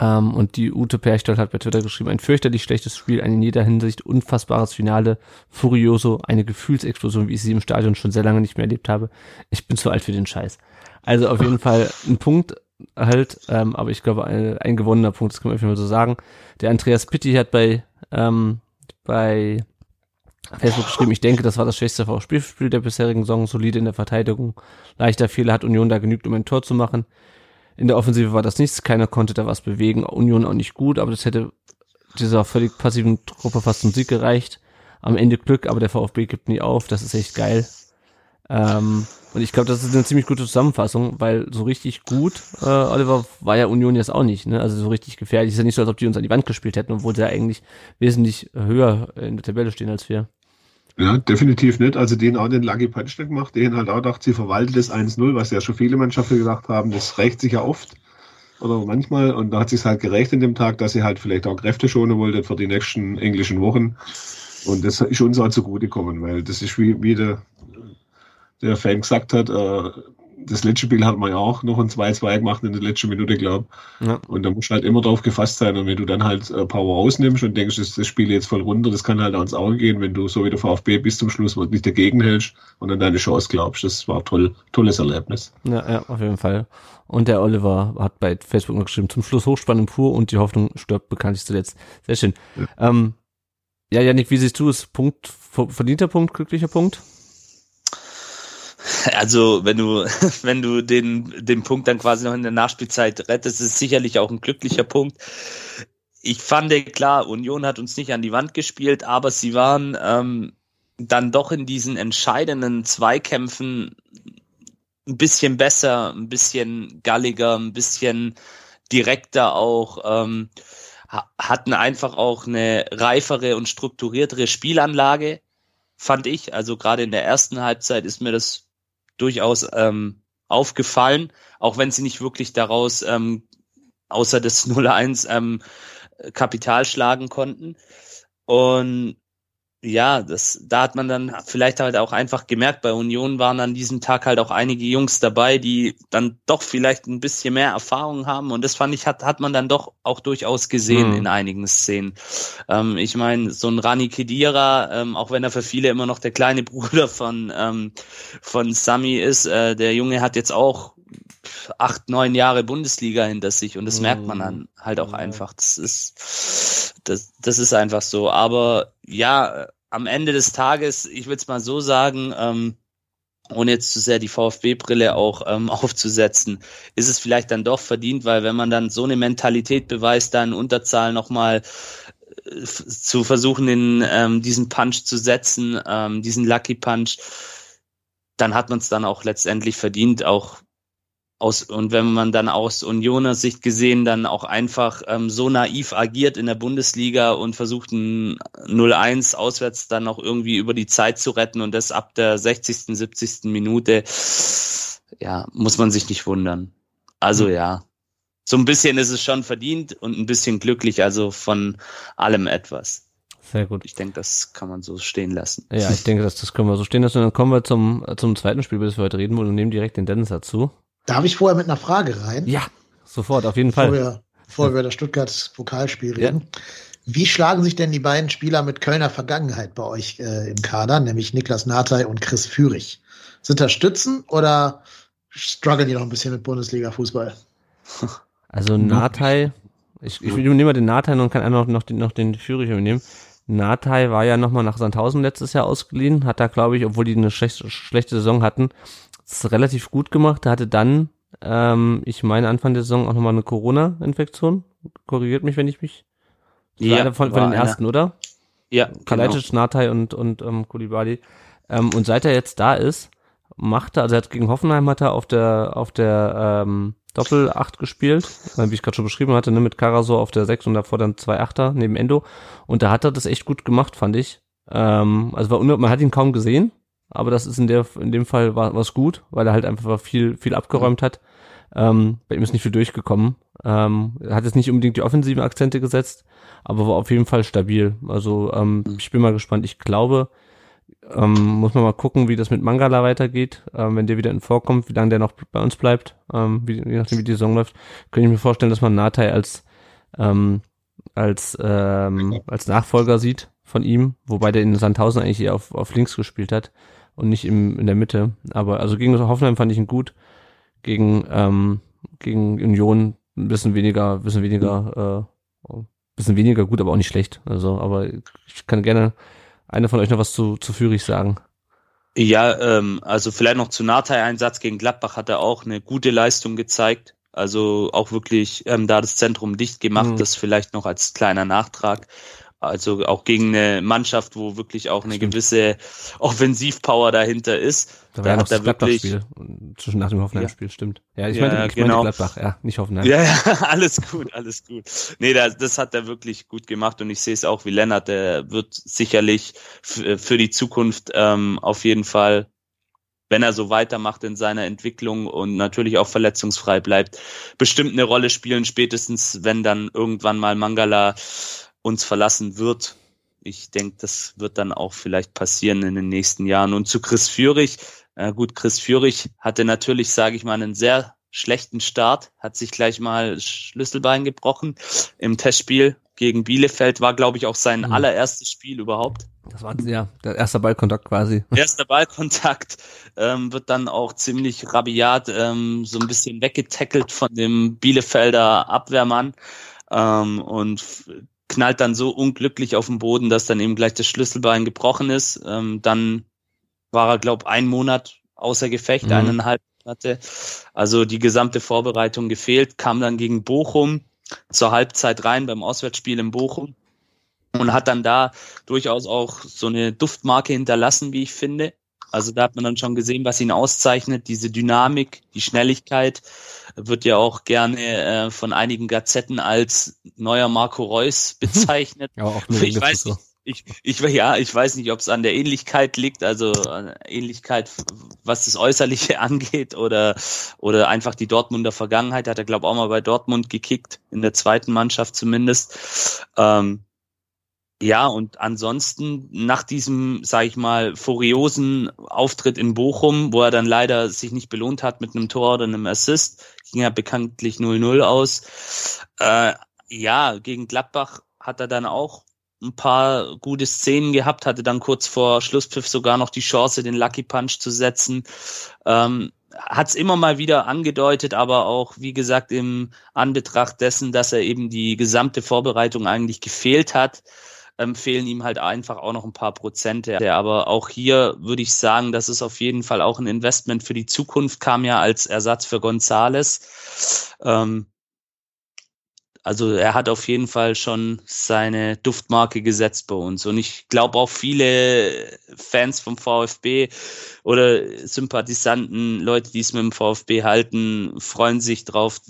Ähm, und die Ute Perchtold hat bei Twitter geschrieben, ein fürchterlich schlechtes Spiel, ein in jeder Hinsicht unfassbares Finale, furioso, eine Gefühlsexplosion, wie ich sie im Stadion schon sehr lange nicht mehr erlebt habe. Ich bin zu alt für den Scheiß. Also auf jeden Fall ein Punkt halt, ähm, aber ich glaube ein, ein gewonnener Punkt, das kann man jeden Fall so sagen. Der Andreas Pitti hat bei ähm, bei Facebook geschrieben, ich denke, das war das schwächste VfB-Spiel der bisherigen Saison, solide in der Verteidigung. Leichter Fehler hat Union da genügt, um ein Tor zu machen. In der Offensive war das nichts, keiner konnte da was bewegen. Union auch nicht gut, aber das hätte dieser völlig passiven Truppe fast zum Sieg gereicht. Am Ende Glück, aber der VfB gibt nie auf, das ist echt geil. Ähm, und ich glaube, das ist eine ziemlich gute Zusammenfassung, weil so richtig gut, äh, Oliver, war ja Union jetzt auch nicht, ne? Also so richtig gefährlich. Ist ja nicht so, als ob die uns an die Wand gespielt hätten, obwohl sie ja eigentlich wesentlich höher in der Tabelle stehen als wir. Ja, definitiv nicht. Also den auch den Lucky Punch gemacht, den halt auch dachte, sie verwaltet das 1-0, was ja schon viele Mannschaften gedacht haben, das rächt sich ja oft. oder manchmal. Und da hat sich halt gerecht in dem Tag, dass sie halt vielleicht auch Kräfte schonen wollte für die nächsten englischen Wochen. Und das ist uns auch zugutekommen, weil das ist wie, wie der, der Fan gesagt hat, äh, das letzte Spiel hat man ja auch noch ein 2-2 gemacht in der letzten Minute, glaube ich. Ja. Und da musst du halt immer drauf gefasst sein. Und wenn du dann halt äh, Power rausnimmst und denkst, das, das Spiel jetzt voll runter, das kann halt ans Auge gehen, wenn du so wie der VfB bis zum Schluss nicht dagegen hältst und dann deine Chance glaubst. Das war toll, tolles Erlebnis. Ja, ja, auf jeden Fall. Und der Oliver hat bei Facebook noch geschrieben, zum Schluss Hochspannung pur und die Hoffnung stirbt bekanntlich zuletzt. Sehr schön. Ja, ähm, ja Janik, wie siehst du es? Punkt, verdienter Punkt, glücklicher Punkt? Also, wenn du, wenn du den, den Punkt dann quasi noch in der Nachspielzeit rettest, ist sicherlich auch ein glücklicher Punkt. Ich fand, klar, Union hat uns nicht an die Wand gespielt, aber sie waren ähm, dann doch in diesen entscheidenden Zweikämpfen ein bisschen besser, ein bisschen galliger, ein bisschen direkter auch, ähm, hatten einfach auch eine reifere und strukturiertere Spielanlage, fand ich. Also gerade in der ersten Halbzeit ist mir das durchaus ähm, aufgefallen, auch wenn sie nicht wirklich daraus ähm, außer des 0-1 ähm, Kapital schlagen konnten. Und ja, das, da hat man dann vielleicht halt auch einfach gemerkt, bei Union waren an diesem Tag halt auch einige Jungs dabei, die dann doch vielleicht ein bisschen mehr Erfahrung haben und das fand ich, hat, hat man dann doch auch durchaus gesehen mhm. in einigen Szenen. Ähm, ich meine, so ein Rani Kedira, ähm, auch wenn er für viele immer noch der kleine Bruder von, ähm, von Sami ist, äh, der Junge hat jetzt auch acht, neun Jahre Bundesliga hinter sich und das mhm. merkt man dann halt auch einfach. Das ist, das, das ist einfach so. Aber ja, am Ende des Tages, ich würde es mal so sagen, ähm, ohne jetzt zu sehr die VfB-Brille auch ähm, aufzusetzen, ist es vielleicht dann doch verdient, weil wenn man dann so eine Mentalität beweist, dann Unterzahl nochmal äh, zu versuchen, in ähm, diesen Punch zu setzen, ähm, diesen Lucky Punch, dann hat man es dann auch letztendlich verdient, auch aus, und wenn man dann aus Unioner Sicht gesehen dann auch einfach ähm, so naiv agiert in der Bundesliga und versucht ein 0-1 auswärts dann noch irgendwie über die Zeit zu retten und das ab der 60., 70. Minute, ja, muss man sich nicht wundern. Also mhm. ja, so ein bisschen ist es schon verdient und ein bisschen glücklich, also von allem etwas. Sehr gut. Ich denke, das kann man so stehen lassen. Ja, ich denke, das, das können wir so stehen lassen. Und dann kommen wir zum, zum zweiten Spiel, über das wir heute reden wollen und nehmen direkt den Dennis dazu. Darf ich vorher mit einer Frage rein? Ja, sofort, auf jeden Fall. Vorher, bevor wir über das Stuttgart-Pokalspiel reden. Ja. Wie schlagen sich denn die beiden Spieler mit Kölner Vergangenheit bei euch äh, im Kader, nämlich Niklas Natay und Chris Führig? Sind das Stützen oder strugglen die noch ein bisschen mit Bundesliga-Fußball? Also Natay, ich, ich nehme mal den Natay und kann einfach noch den, noch den Führig übernehmen. Natay war ja nochmal nach Sandhausen letztes Jahr ausgeliehen, hat da glaube ich, obwohl die eine schlechte, schlechte Saison hatten, relativ gut gemacht. Er hatte dann, ähm, ich meine, Anfang der Saison auch nochmal eine Corona-Infektion. Korrigiert mich, wenn ich mich. Ja, einer von, von den ersten, oder? Ja. Kalajdzic, genau. Natai und, und ähm, Kulibali. Ähm, und seit er jetzt da ist, macht er, also er hat gegen Hoffenheim hat er auf der, auf der ähm, Doppel 8 gespielt, wie ich gerade schon beschrieben hatte, ne, mit Karasor auf der 6 und davor dann zwei Achter neben Endo. Und da hat er das echt gut gemacht, fand ich. Ähm, also war man hat ihn kaum gesehen, aber das ist in der in dem Fall war was gut, weil er halt einfach viel viel abgeräumt hat. Ähm, bei ihm ist nicht viel durchgekommen. Ähm, er hat jetzt nicht unbedingt die offensiven Akzente gesetzt, aber war auf jeden Fall stabil. Also ähm, ich bin mal gespannt. Ich glaube, ähm, muss man mal gucken, wie das mit Mangala weitergeht, ähm, wenn der wieder in Vorkommt, wie lange der noch bei uns bleibt, ähm, wie, je nachdem wie die Saison läuft, könnte ich mir vorstellen, dass man Natei als ähm, als ähm, als Nachfolger sieht von ihm, wobei der in Sandhausen eigentlich eher auf, auf links gespielt hat und nicht im, in der Mitte. Aber also gegen Hoffenheim fand ich ihn gut. Gegen, ähm, gegen Union ein bisschen weniger, ein bisschen weniger, äh, ein bisschen weniger gut, aber auch nicht schlecht. Also, aber ich kann gerne einer von euch noch was zu, zu Führig sagen. Ja, ähm, also vielleicht noch zu Natei-Einsatz gegen Gladbach hat er auch eine gute Leistung gezeigt. Also auch wirklich ähm, da das Zentrum dicht gemacht, mhm. das vielleicht noch als kleiner Nachtrag. Also auch gegen eine Mannschaft, wo wirklich auch eine Stimmt. gewisse Offensivpower dahinter ist. Da war ja noch das Gladbach-Spiel zwischen nach dem Hoffenheim-Spiel, ja. stimmt. Ja, ich ja, meine, ich genau. meine Gladbach, ja, nicht Hoffenheim. Ja, ja, alles gut, alles gut. Nee, das, das hat er wirklich gut gemacht und ich sehe es auch wie Lennart, der wird sicherlich für die Zukunft ähm, auf jeden Fall wenn er so weitermacht in seiner Entwicklung und natürlich auch verletzungsfrei bleibt, bestimmt eine Rolle spielen, spätestens wenn dann irgendwann mal Mangala uns verlassen wird. Ich denke, das wird dann auch vielleicht passieren in den nächsten Jahren. Und zu Chris Führig, äh, gut, Chris Führig hatte natürlich, sage ich mal, einen sehr schlechten Start, hat sich gleich mal Schlüsselbein gebrochen im Testspiel gegen Bielefeld, war glaube ich auch sein mhm. allererstes Spiel überhaupt. Das war ja der erste Ballkontakt quasi. Erster Ballkontakt ähm, wird dann auch ziemlich rabiat ähm, so ein bisschen weggetackelt von dem Bielefelder Abwehrmann ähm, und knallt dann so unglücklich auf den Boden, dass dann eben gleich das Schlüsselbein gebrochen ist. Ähm, dann war er, glaube einen Monat außer Gefecht, mhm. eineinhalb Monate. Also die gesamte Vorbereitung gefehlt, kam dann gegen Bochum zur Halbzeit rein beim Auswärtsspiel in Bochum und hat dann da durchaus auch so eine Duftmarke hinterlassen, wie ich finde. Also da hat man dann schon gesehen, was ihn auszeichnet, diese Dynamik, die Schnelligkeit, wird ja auch gerne äh, von einigen Gazetten als neuer Marco Reus bezeichnet. ja, auch ich weiß nicht, ich, ich, ja, ich weiß nicht, ob es an der Ähnlichkeit liegt, also Ähnlichkeit, was das Äußerliche angeht, oder, oder einfach die Dortmunder Vergangenheit. Hat er, glaube auch mal bei Dortmund gekickt, in der zweiten Mannschaft zumindest. Ähm, ja, und ansonsten nach diesem, sage ich mal, furiosen Auftritt in Bochum, wo er dann leider sich nicht belohnt hat mit einem Tor oder einem Assist, ging ja bekanntlich 0-0 aus. Äh, ja, gegen Gladbach hat er dann auch ein paar gute Szenen gehabt, hatte dann kurz vor Schlusspfiff sogar noch die Chance, den Lucky Punch zu setzen. Ähm, hat es immer mal wieder angedeutet, aber auch, wie gesagt, im Anbetracht dessen, dass er eben die gesamte Vorbereitung eigentlich gefehlt hat, ähm, fehlen ihm halt einfach auch noch ein paar Prozente. Aber auch hier würde ich sagen, das ist auf jeden Fall auch ein Investment für die Zukunft, kam ja als Ersatz für Gonzales. Ähm, also er hat auf jeden Fall schon seine Duftmarke gesetzt bei uns. Und ich glaube auch viele Fans vom VfB oder Sympathisanten, Leute, die es mit dem VfB halten, freuen sich drauf,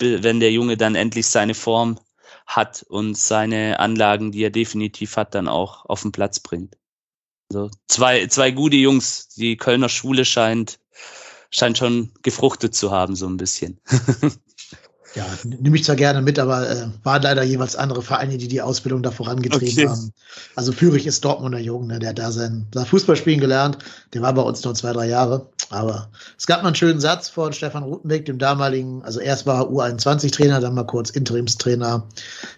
wenn der Junge dann endlich seine Form hat und seine Anlagen, die er definitiv hat, dann auch auf den Platz bringt. Also zwei, zwei gute Jungs. Die Kölner Schule scheint, scheint schon gefruchtet zu haben, so ein bisschen. Ja, nehme ich zwar gerne mit, aber äh, waren leider jeweils andere Vereine, die die Ausbildung da vorangetrieben okay. haben. Also Fürich ist Dortmunder Jungen, ne, der hat da sein, sein Fußballspielen gelernt. Der war bei uns nur zwei, drei Jahre. Aber es gab mal einen schönen Satz von Stefan Rutenbeck, dem damaligen, also erst war er U21-Trainer, dann mal kurz Interimstrainer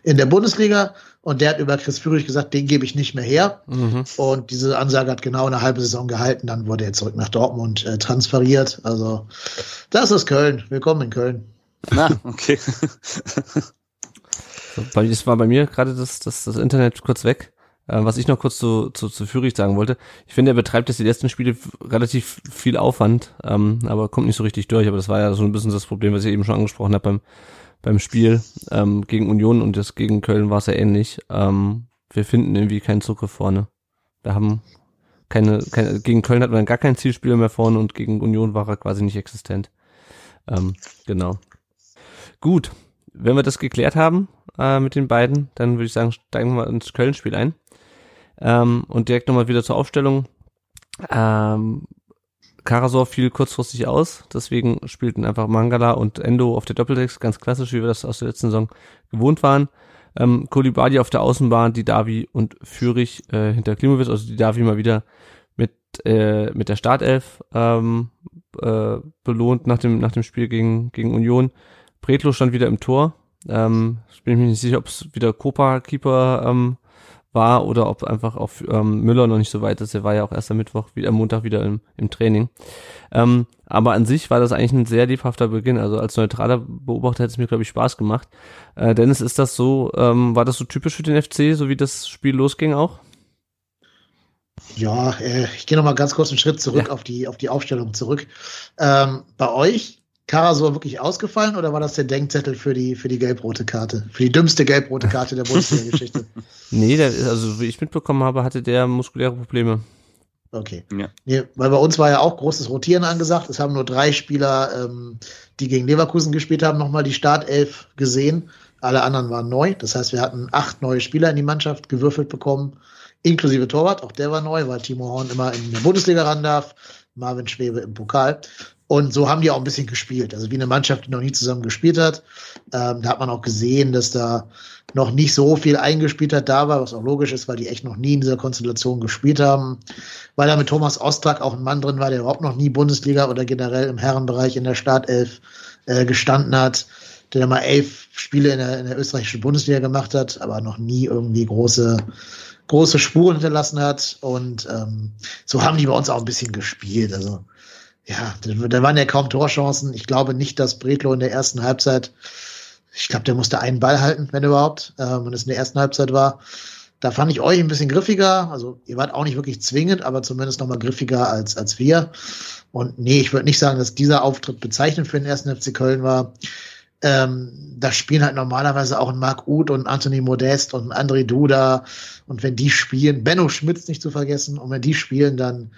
in der Bundesliga. Und der hat über Chris Führig gesagt, den gebe ich nicht mehr her. Mhm. Und diese Ansage hat genau eine halbe Saison gehalten. Dann wurde er zurück nach Dortmund äh, transferiert. Also das ist Köln. Willkommen in Köln. Na, okay. das war bei mir gerade das, das, das Internet kurz weg. Äh, was ich noch kurz zu, zu, zu Führig sagen wollte. Ich finde, er betreibt jetzt die letzten Spiele relativ viel Aufwand, ähm, aber kommt nicht so richtig durch. Aber das war ja so ein bisschen das Problem, was ich eben schon angesprochen habe beim, beim Spiel ähm, gegen Union und das gegen Köln war es ja ähnlich. Ähm, wir finden irgendwie keinen Zugriff vorne. Wir haben keine, keine, gegen Köln hat man gar kein Zielspieler mehr vorne und gegen Union war er quasi nicht existent. Ähm, genau. Gut, wenn wir das geklärt haben äh, mit den beiden, dann würde ich sagen, steigen wir ins Köln-Spiel ein. Ähm, und direkt nochmal wieder zur Aufstellung. Ähm, Karasor fiel kurzfristig aus, deswegen spielten einfach Mangala und Endo auf der Doppeldex, ganz klassisch, wie wir das aus der letzten Saison gewohnt waren. Ähm, Kolibadi auf der Außenbahn, die Davi und Fürich äh, hinter Klimowitz, also die Davi mal wieder mit, äh, mit der Startelf ähm, äh, belohnt nach dem, nach dem Spiel gegen, gegen Union. Bretlo stand wieder im Tor. Ähm, ich bin mir nicht sicher, ob es wieder Copa-Keeper ähm, war oder ob einfach auf ähm, Müller noch nicht so weit ist. Er war ja auch erst am Mittwoch, wieder, am Montag wieder im, im Training. Ähm, aber an sich war das eigentlich ein sehr lebhafter Beginn. Also als neutraler Beobachter hätte es mir, glaube ich, Spaß gemacht. Äh, Dennis, ist das so, ähm, war das so typisch für den FC, so wie das Spiel losging auch? Ja, äh, ich gehe noch mal ganz kurz einen Schritt zurück ja. auf die auf die Aufstellung zurück. Ähm, bei euch Karasor wirklich ausgefallen oder war das der Denkzettel für die, für die gelb-rote Karte? Für die dümmste gelb-rote Karte der Bundesliga-Geschichte? nee, der, also wie ich mitbekommen habe, hatte der muskuläre Probleme. Okay. Ja. Nee, weil bei uns war ja auch großes Rotieren angesagt. Es haben nur drei Spieler, ähm, die gegen Leverkusen gespielt haben, nochmal die Startelf gesehen. Alle anderen waren neu. Das heißt, wir hatten acht neue Spieler in die Mannschaft gewürfelt bekommen, inklusive Torwart. Auch der war neu, weil Timo Horn immer in der Bundesliga ran darf. Marvin Schwebe im Pokal. Und so haben die auch ein bisschen gespielt. Also wie eine Mannschaft, die noch nie zusammen gespielt hat. Ähm, da hat man auch gesehen, dass da noch nicht so viel eingespielt hat da war, was auch logisch ist, weil die echt noch nie in dieser Konstellation gespielt haben. Weil da mit Thomas Ostrak auch ein Mann drin war, der überhaupt noch nie Bundesliga oder generell im Herrenbereich in der Startelf äh, gestanden hat, der mal elf Spiele in der, in der österreichischen Bundesliga gemacht hat, aber noch nie irgendwie große große Spuren hinterlassen hat. Und ähm, so haben die bei uns auch ein bisschen gespielt. Also ja, da waren ja kaum Torchancen. Ich glaube nicht, dass Bredlo in der ersten Halbzeit, ich glaube, der musste einen Ball halten, wenn überhaupt, ähm, wenn es in der ersten Halbzeit war. Da fand ich euch ein bisschen griffiger. Also ihr wart auch nicht wirklich zwingend, aber zumindest noch mal griffiger als, als wir. Und nee, ich würde nicht sagen, dass dieser Auftritt bezeichnend für den ersten FC Köln war. Ähm, da spielen halt normalerweise auch ein Marc Uth und Anthony Modest und André Duda. Und wenn die spielen, Benno Schmitz nicht zu vergessen, und wenn die spielen, dann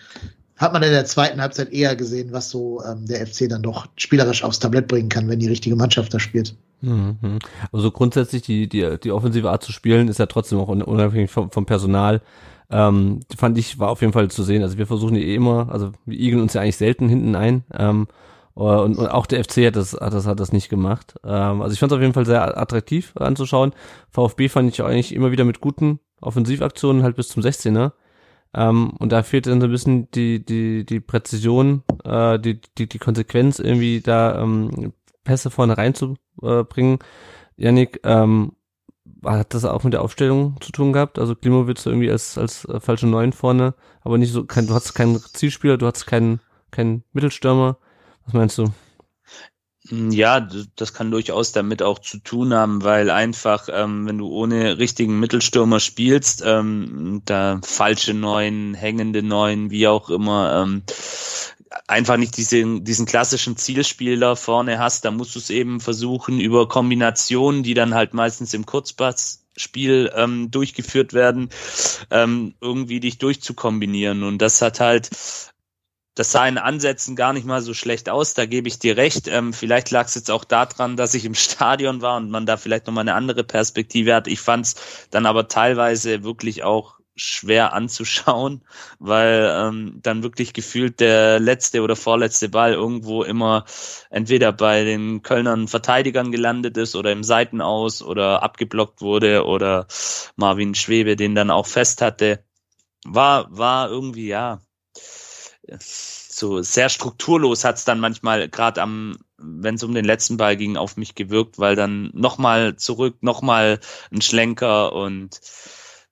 hat man in der zweiten Halbzeit eher gesehen, was so ähm, der FC dann doch spielerisch aufs Tablett bringen kann, wenn die richtige Mannschaft da spielt. Mhm. Also grundsätzlich die, die, die offensive Art zu spielen ist ja trotzdem auch unabhängig vom, vom Personal. Ähm, fand ich, war auf jeden Fall zu sehen. Also wir versuchen die eh immer, also wir igeln uns ja eigentlich selten hinten ein. Ähm, und, und auch der FC hat das, hat das, hat das nicht gemacht. Ähm, also ich fand es auf jeden Fall sehr attraktiv anzuschauen. VfB fand ich eigentlich immer wieder mit guten Offensivaktionen halt bis zum 16er. Ähm, und da fehlt dann so ein bisschen die, die, die Präzision, äh, die, die, die Konsequenz, irgendwie da ähm, Pässe vorne reinzubringen. Janik, ähm, hat das auch mit der Aufstellung zu tun gehabt? Also Klimowitz irgendwie als, als äh, falsche Neun vorne, aber nicht so, kein, du hast keinen Zielspieler, du hast keinen, keinen Mittelstürmer. Was meinst du? Ja, das kann durchaus damit auch zu tun haben, weil einfach, ähm, wenn du ohne richtigen Mittelstürmer spielst, ähm, da falsche Neuen, hängende Neuen, wie auch immer, ähm, einfach nicht diesen, diesen klassischen Zielspieler vorne hast, da musst du es eben versuchen über Kombinationen, die dann halt meistens im Kurzpassspiel ähm, durchgeführt werden, ähm, irgendwie dich durchzukombinieren. Und das hat halt das sah in Ansätzen gar nicht mal so schlecht aus, da gebe ich dir recht. Ähm, vielleicht lag es jetzt auch daran, dass ich im Stadion war und man da vielleicht nochmal eine andere Perspektive hat. Ich fand es dann aber teilweise wirklich auch schwer anzuschauen, weil ähm, dann wirklich gefühlt der letzte oder vorletzte Ball irgendwo immer entweder bei den Kölnern Verteidigern gelandet ist oder im Seitenaus oder abgeblockt wurde oder Marvin Schwebe den dann auch fest hatte. War, war irgendwie, ja, so sehr strukturlos hat es dann manchmal gerade am, wenn es um den letzten Ball ging, auf mich gewirkt, weil dann nochmal zurück, nochmal ein Schlenker und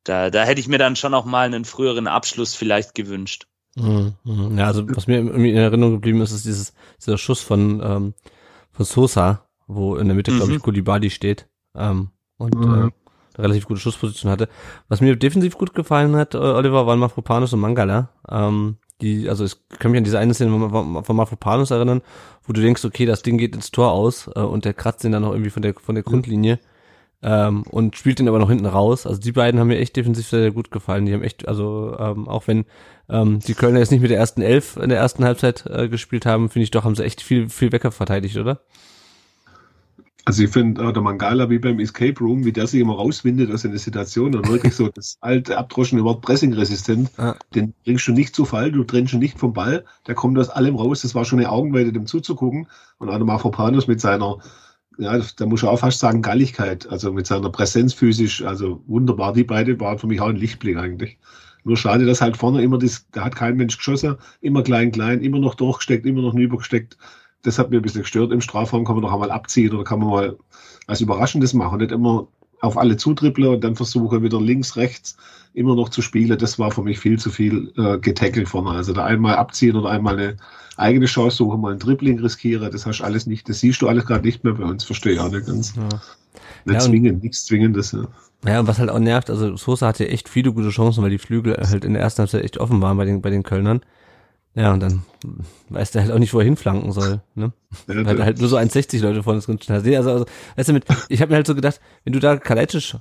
da, da hätte ich mir dann schon auch mal einen früheren Abschluss vielleicht gewünscht. Mhm, mhm. Ja, also was mir irgendwie in Erinnerung geblieben ist, ist dieses, dieser Schuss von, ähm, von Sosa, wo in der Mitte, mhm. glaube ich, Kulibadi steht ähm, und mhm. äh, relativ gute Schussposition hatte. Was mir defensiv gut gefallen hat, äh, Oliver, waren Mafropanus und Mangala. Ähm, die, also ich kann mich an diese eine Szene von, von Mafropanus erinnern, wo du denkst, okay, das Ding geht ins Tor aus äh, und der kratzt den dann noch irgendwie von der von der Grundlinie ähm, und spielt den aber noch hinten raus. Also die beiden haben mir echt defensiv sehr, sehr gut gefallen. Die haben echt, also ähm, auch wenn ähm, die Kölner jetzt nicht mit der ersten Elf in der ersten Halbzeit äh, gespielt haben, finde ich doch, haben sie echt viel, viel Wecker verteidigt, oder? Also ich finde, äh, der Mangala wie beim Escape Room, wie der sich immer rauswindet aus einer Situation und wirklich so das alte, abdroschene Wort pressingresistent, ja. den bringst du nicht zu Fall, du trennst ihn nicht vom Ball, der kommt aus allem raus, das war schon eine Augenweite, dem zuzugucken und auch der Mafropanus mit seiner, ja, da muss ich auch fast sagen, Galligkeit, also mit seiner Präsenz physisch, also wunderbar, die beiden waren für mich auch ein Lichtblick eigentlich. Nur schade, dass halt vorne immer das, da hat kein Mensch geschossen, immer klein, klein, immer noch durchgesteckt, immer noch übergesteckt das hat mir ein bisschen gestört. Im Strafraum kann man doch einmal abziehen oder kann man mal was Überraschendes machen. Nicht immer auf alle zutrippeln und dann versuche wieder links, rechts immer noch zu spielen. Das war für mich viel zu viel äh, getackelt vorne. Also da einmal abziehen oder einmal eine eigene Chance suchen, mal ein Dribbling riskieren, das hast du alles nicht, das siehst du alles gerade nicht mehr bei uns, verstehe ich auch nicht ganz. Ja. Nicht ja, zwingend, nichts Zwingendes. Ja. Ja, und was halt auch nervt, also Sosa hatte echt viele gute Chancen, weil die Flügel halt in der ersten Halbzeit echt offen waren bei den, bei den Kölnern. Ja, und dann weiß der halt auch nicht, wo er hinflanken soll. Ne? Ja, Weil halt nur so 1,60 Leute vorne drin stehen. Also, also, weißt du, mit, ich habe mir halt so gedacht, wenn du da Kalajdzic,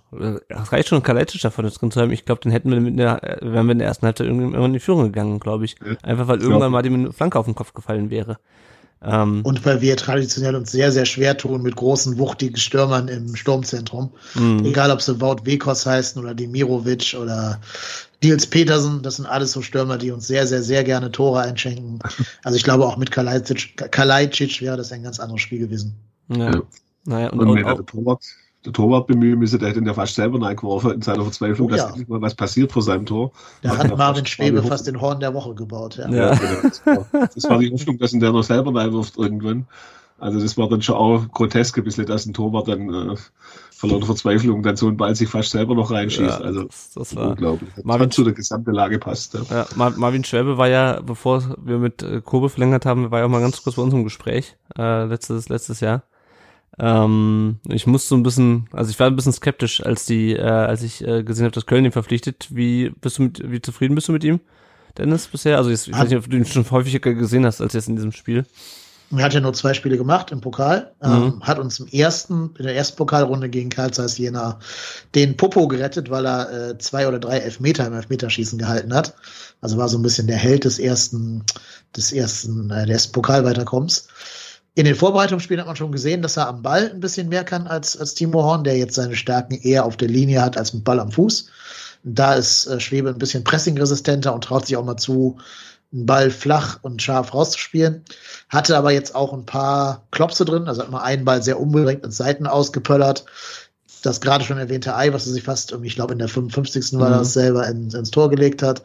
es reicht schon Kalajdzic da vorne drin zu haben, ich glaube, dann hätten wir mit der, wären wir in der ersten Halbzeit irgendwann in die Führung gegangen, glaube ich. Einfach weil irgendwann mal dem eine Flanke auf den Kopf gefallen wäre. Ähm, und weil wir traditionell uns sehr, sehr schwer tun mit großen, wuchtigen Stürmern im Sturmzentrum. Mhm. Egal, ob sie Wout Wekos heißen oder Demirovic oder Nils Petersen, das sind alles so Stürmer, die uns sehr, sehr, sehr gerne Tore einschenken. Also ich glaube, auch mit Kalajdzic, Kalajdzic wäre das ein ganz anderes Spiel gewesen. Ja. ja. Naja, und, und, und der Torwart, der Torwart bemühen müsste, der hätte ihn ja fast selber reingeworfen in seiner Verzweiflung, oh, ja. dass nicht mal was passiert vor seinem Tor. Da hat Marvin Schwebe fast den Horn der Woche gebaut. Ja, ja. ja genau. das, war, das, war, die Hoffnung, dass ihn der noch selber reinwirft irgendwann. Also das war dann schon auch grotesk ein bisschen, dass ein Torwart dann äh, vor lauter Verzweiflung dann so ein Ball sich fast selber noch reinschießt. Ja, also das, das war unglaublich. Das Marvin zu der gesamten Lage passt. Ja. ja. Marvin Schwäbe war ja, bevor wir mit äh, Kobe verlängert haben, war ja auch mal ganz kurz bei uns im Gespräch äh, letztes letztes Jahr. Ähm, ich musste so ein bisschen, also ich war ein bisschen skeptisch, als die, äh, als ich äh, gesehen habe, dass Köln ihn verpflichtet. Wie bist du mit, wie zufrieden bist du mit ihm, Dennis, bisher? Also ich, ich weiß nicht, ob du ihn schon häufiger gesehen hast als jetzt in diesem Spiel. Er hat ja nur zwei Spiele gemacht im Pokal, ähm, mhm. ähm, hat uns im ersten, in der ersten Pokalrunde gegen Karl Zeiss Jena den Popo gerettet, weil er äh, zwei oder drei Elfmeter im Elfmeterschießen gehalten hat. Also war so ein bisschen der Held des ersten, des ersten, äh, des Pokalweiterkommens. In den Vorbereitungsspielen hat man schon gesehen, dass er am Ball ein bisschen mehr kann als, als Timo Horn, der jetzt seine Stärken eher auf der Linie hat als mit Ball am Fuß. Da ist äh, Schwebe ein bisschen pressingresistenter und traut sich auch mal zu, einen Ball flach und scharf rauszuspielen. Hatte aber jetzt auch ein paar Klopse drin, also hat mal einen Ball sehr unbedingt ins Seiten ausgepöllert. Das gerade schon erwähnte Ei, was er sich fast, ich glaube in der 55. Mhm. war das selber ins, ins Tor gelegt hat.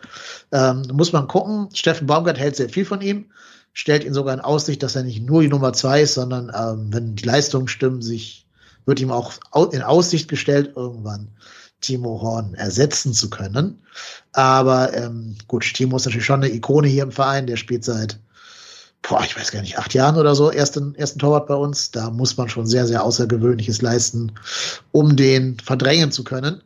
Ähm, muss man gucken. Steffen Baumgart hält sehr viel von ihm, stellt ihn sogar in Aussicht, dass er nicht nur die Nummer zwei ist, sondern ähm, wenn die Leistungen stimmen, sich wird ihm auch in Aussicht gestellt, irgendwann Timo Horn ersetzen zu können. Aber ähm, gut, Timo ist natürlich schon eine Ikone hier im Verein. Der spielt seit, boah, ich weiß gar nicht, acht Jahren oder so ersten, ersten Torwart bei uns. Da muss man schon sehr, sehr Außergewöhnliches leisten, um den verdrängen zu können.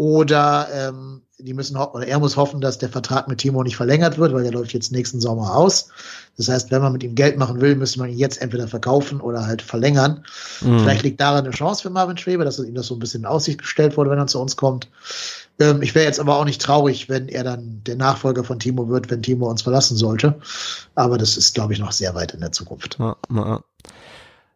Oder ähm, die müssen oder er muss hoffen, dass der Vertrag mit Timo nicht verlängert wird, weil der läuft jetzt nächsten Sommer aus. Das heißt, wenn man mit ihm Geld machen will, müsste man ihn jetzt entweder verkaufen oder halt verlängern. Mhm. Vielleicht liegt daran eine Chance für Marvin Schwebe, dass ihm das so ein bisschen in Aussicht gestellt wurde, wenn er zu uns kommt. Ähm, ich wäre jetzt aber auch nicht traurig, wenn er dann der Nachfolger von Timo wird, wenn Timo uns verlassen sollte. Aber das ist, glaube ich, noch sehr weit in der Zukunft. Ja, ja.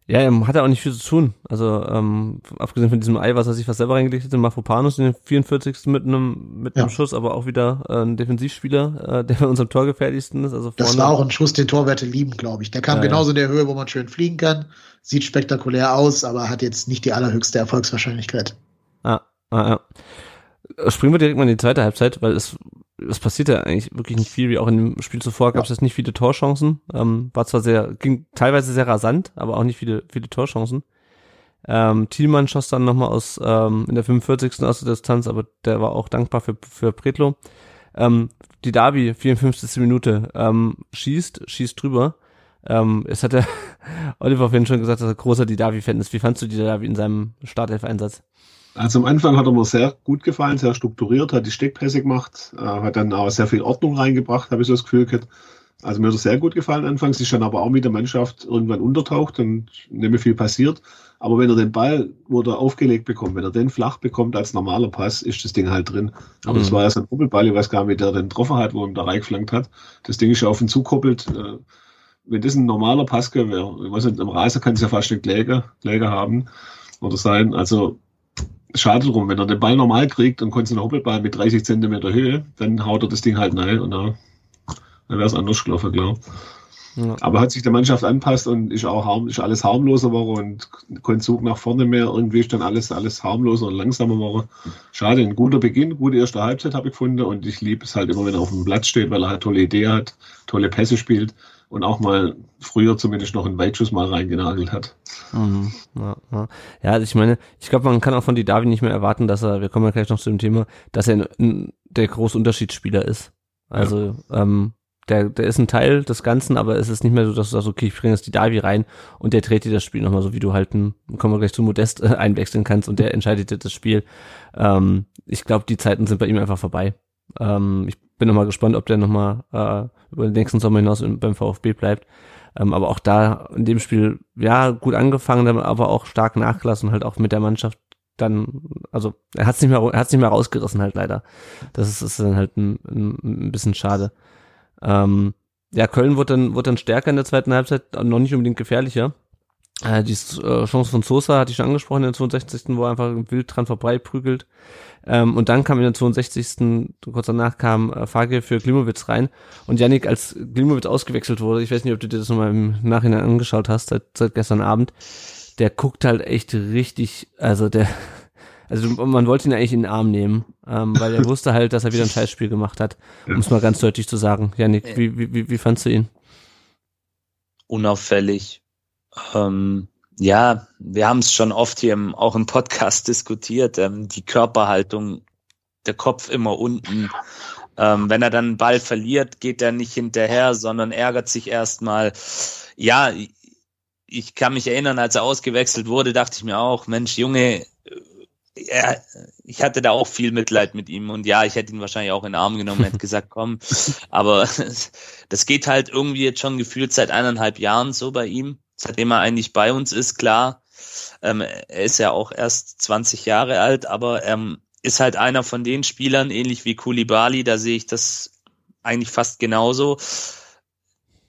Ja, er hat ja auch nicht viel zu tun. Also, ähm, abgesehen von diesem Ei, was er sich was selber reingelegt hat, Mafropanus in den 44. mit einem, mit einem ja. Schuss, aber auch wieder äh, ein Defensivspieler, äh, der bei unserem Torgefährlichsten ist. Also vorne. Das war auch ein Schuss, den Torwerte lieben, glaube ich. Der kam ja, genauso in der Höhe, wo man schön fliegen kann. Sieht spektakulär aus, aber hat jetzt nicht die allerhöchste Erfolgswahrscheinlichkeit. Ah, ah, ja. Springen wir direkt mal in die zweite Halbzeit, weil es es passiert ja eigentlich wirklich nicht viel, wie auch in dem Spiel zuvor gab es ja. jetzt nicht viele Torchancen. Ähm, war zwar sehr, ging teilweise sehr rasant, aber auch nicht viele, viele Torchancen. Ähm, Thielmann schoss dann nochmal aus ähm, in der 45. aus der Distanz, aber der war auch dankbar für, für Pretlo. Ähm, die Derby, 54. Minute, ähm, schießt, schießt drüber. Ähm, es hat der Oliver vorhin schon gesagt, dass er großer die Derby-Fan ist. Wie fandst du die Derby in seinem Startelf-Einsatz? Also am Anfang hat er mir sehr gut gefallen, sehr strukturiert, hat die Steckpässe gemacht, äh, hat dann auch sehr viel Ordnung reingebracht, habe ich so das Gefühl gehabt. Also mir hat er sehr gut gefallen anfangs, ist dann aber auch mit der Mannschaft irgendwann untertaucht und nicht mehr viel passiert. Aber wenn er den Ball, wo er aufgelegt bekommt, wenn er den flach bekommt als normaler Pass, ist das Ding halt drin. Aber mhm. war ja so ein Doppelball, ich weiß gar nicht, wie der den getroffen hat, wo ihm da reingeflankt hat. Das Ding ist ja auf ihn zukoppelt. Äh, wenn das ein normaler Pass wäre, ich weiß nicht, am Raser kann es ja fast nicht Kläger, Kläger haben oder sein. Also schade drum, wenn er den Ball normal kriegt und konnte einen Hoppelball mit 30 Zentimeter Höhe, dann haut er das Ding halt rein und dann, dann wäre es anders gelaufen, klar. Ja. Aber hat sich der Mannschaft anpasst und ist auch harm, ist alles harmloser geworden und kein Zug nach vorne mehr. Irgendwie ist dann alles, alles harmloser und langsamer geworden. Schade, ein guter Beginn, gute erste Halbzeit habe ich gefunden und ich liebe es halt immer, wenn er auf dem Platz steht, weil er halt tolle Idee hat, tolle Pässe spielt und auch mal früher zumindest noch einen Weitschuss mal reingenagelt hat. Mhm. Ja, ja. ja, also ich meine, ich glaube, man kann auch von die Davi nicht mehr erwarten, dass er, wir kommen ja gleich noch zu dem Thema, dass er ein, ein, der große Unterschiedsspieler ist. Also ja. ähm, der, der ist ein Teil des Ganzen, aber es ist nicht mehr so, dass du sagst, okay, ich bringe jetzt die Davi rein und der dreht dir das Spiel nochmal so, wie du halt, ein, kommen wir gleich zu Modest äh, einwechseln kannst und der entscheidet dir das Spiel. Ähm, ich glaube, die Zeiten sind bei ihm einfach vorbei. Ähm, ich bin nochmal gespannt, ob der nochmal äh, über den nächsten Sommer hinaus beim VfB bleibt. Ähm, aber auch da in dem Spiel, ja, gut angefangen, aber auch stark nachgelassen, halt auch mit der Mannschaft dann, also er hat es nicht mehr, er hat's nicht mehr rausgerissen halt leider. Das ist, ist dann halt ein, ein, bisschen schade. Ähm, ja, Köln wurde dann, wurde dann stärker in der zweiten Halbzeit, noch nicht unbedingt gefährlicher. Äh, die äh, Chance von Sosa hatte ich schon angesprochen in der 62. wo er einfach wild dran vorbeiprügelt. Ähm, und dann kam in der 62. kurz danach kam äh, Fagel für Klimowitz rein. Und Yannick, als Klimowitz ausgewechselt wurde, ich weiß nicht, ob du dir das nochmal im Nachhinein angeschaut hast, seit, seit gestern Abend, der guckt halt echt richtig, also der, also man wollte ihn eigentlich in den Arm nehmen, ähm, weil er wusste halt, dass er wieder ein Scheißspiel gemacht hat, um es mal ganz deutlich zu sagen. Janik, wie, wie, wie, wie fandst du ihn? Unauffällig. Ähm, ja, wir haben es schon oft hier im, auch im Podcast diskutiert. Ähm, die Körperhaltung, der Kopf immer unten. Ähm, wenn er dann einen Ball verliert, geht er nicht hinterher, sondern ärgert sich erstmal. Ja, ich kann mich erinnern, als er ausgewechselt wurde, dachte ich mir auch, Mensch, Junge, ja, ich hatte da auch viel Mitleid mit ihm und ja, ich hätte ihn wahrscheinlich auch in den Arm genommen, hätte gesagt, komm, aber das geht halt irgendwie jetzt schon gefühlt seit eineinhalb Jahren so bei ihm, seitdem er eigentlich bei uns ist, klar. Ähm, er ist ja auch erst 20 Jahre alt, aber ähm, ist halt einer von den Spielern, ähnlich wie Kulibali, da sehe ich das eigentlich fast genauso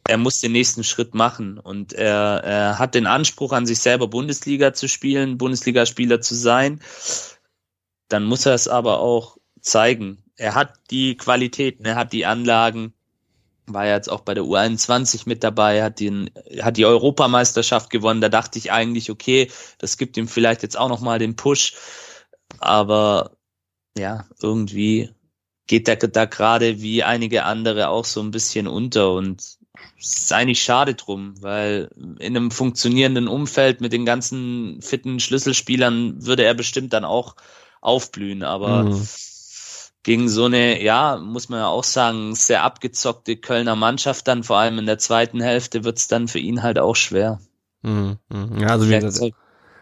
er muss den nächsten Schritt machen und er, er hat den Anspruch an sich selber Bundesliga zu spielen, Bundesligaspieler zu sein. Dann muss er es aber auch zeigen. Er hat die Qualitäten, er hat die Anlagen, war jetzt auch bei der U21 mit dabei, hat den, hat die Europameisterschaft gewonnen. Da dachte ich eigentlich, okay, das gibt ihm vielleicht jetzt auch nochmal den Push. Aber ja, irgendwie geht er da gerade wie einige andere auch so ein bisschen unter und ist eigentlich schade drum, weil in einem funktionierenden Umfeld mit den ganzen fitten Schlüsselspielern würde er bestimmt dann auch aufblühen, aber mhm. Gegen so eine, ja, muss man ja auch sagen, sehr abgezockte Kölner Mannschaft dann, vor allem in der zweiten Hälfte, wird's dann für ihn halt auch schwer. Mhm. mhm. Ja, also wie gesagt, soll,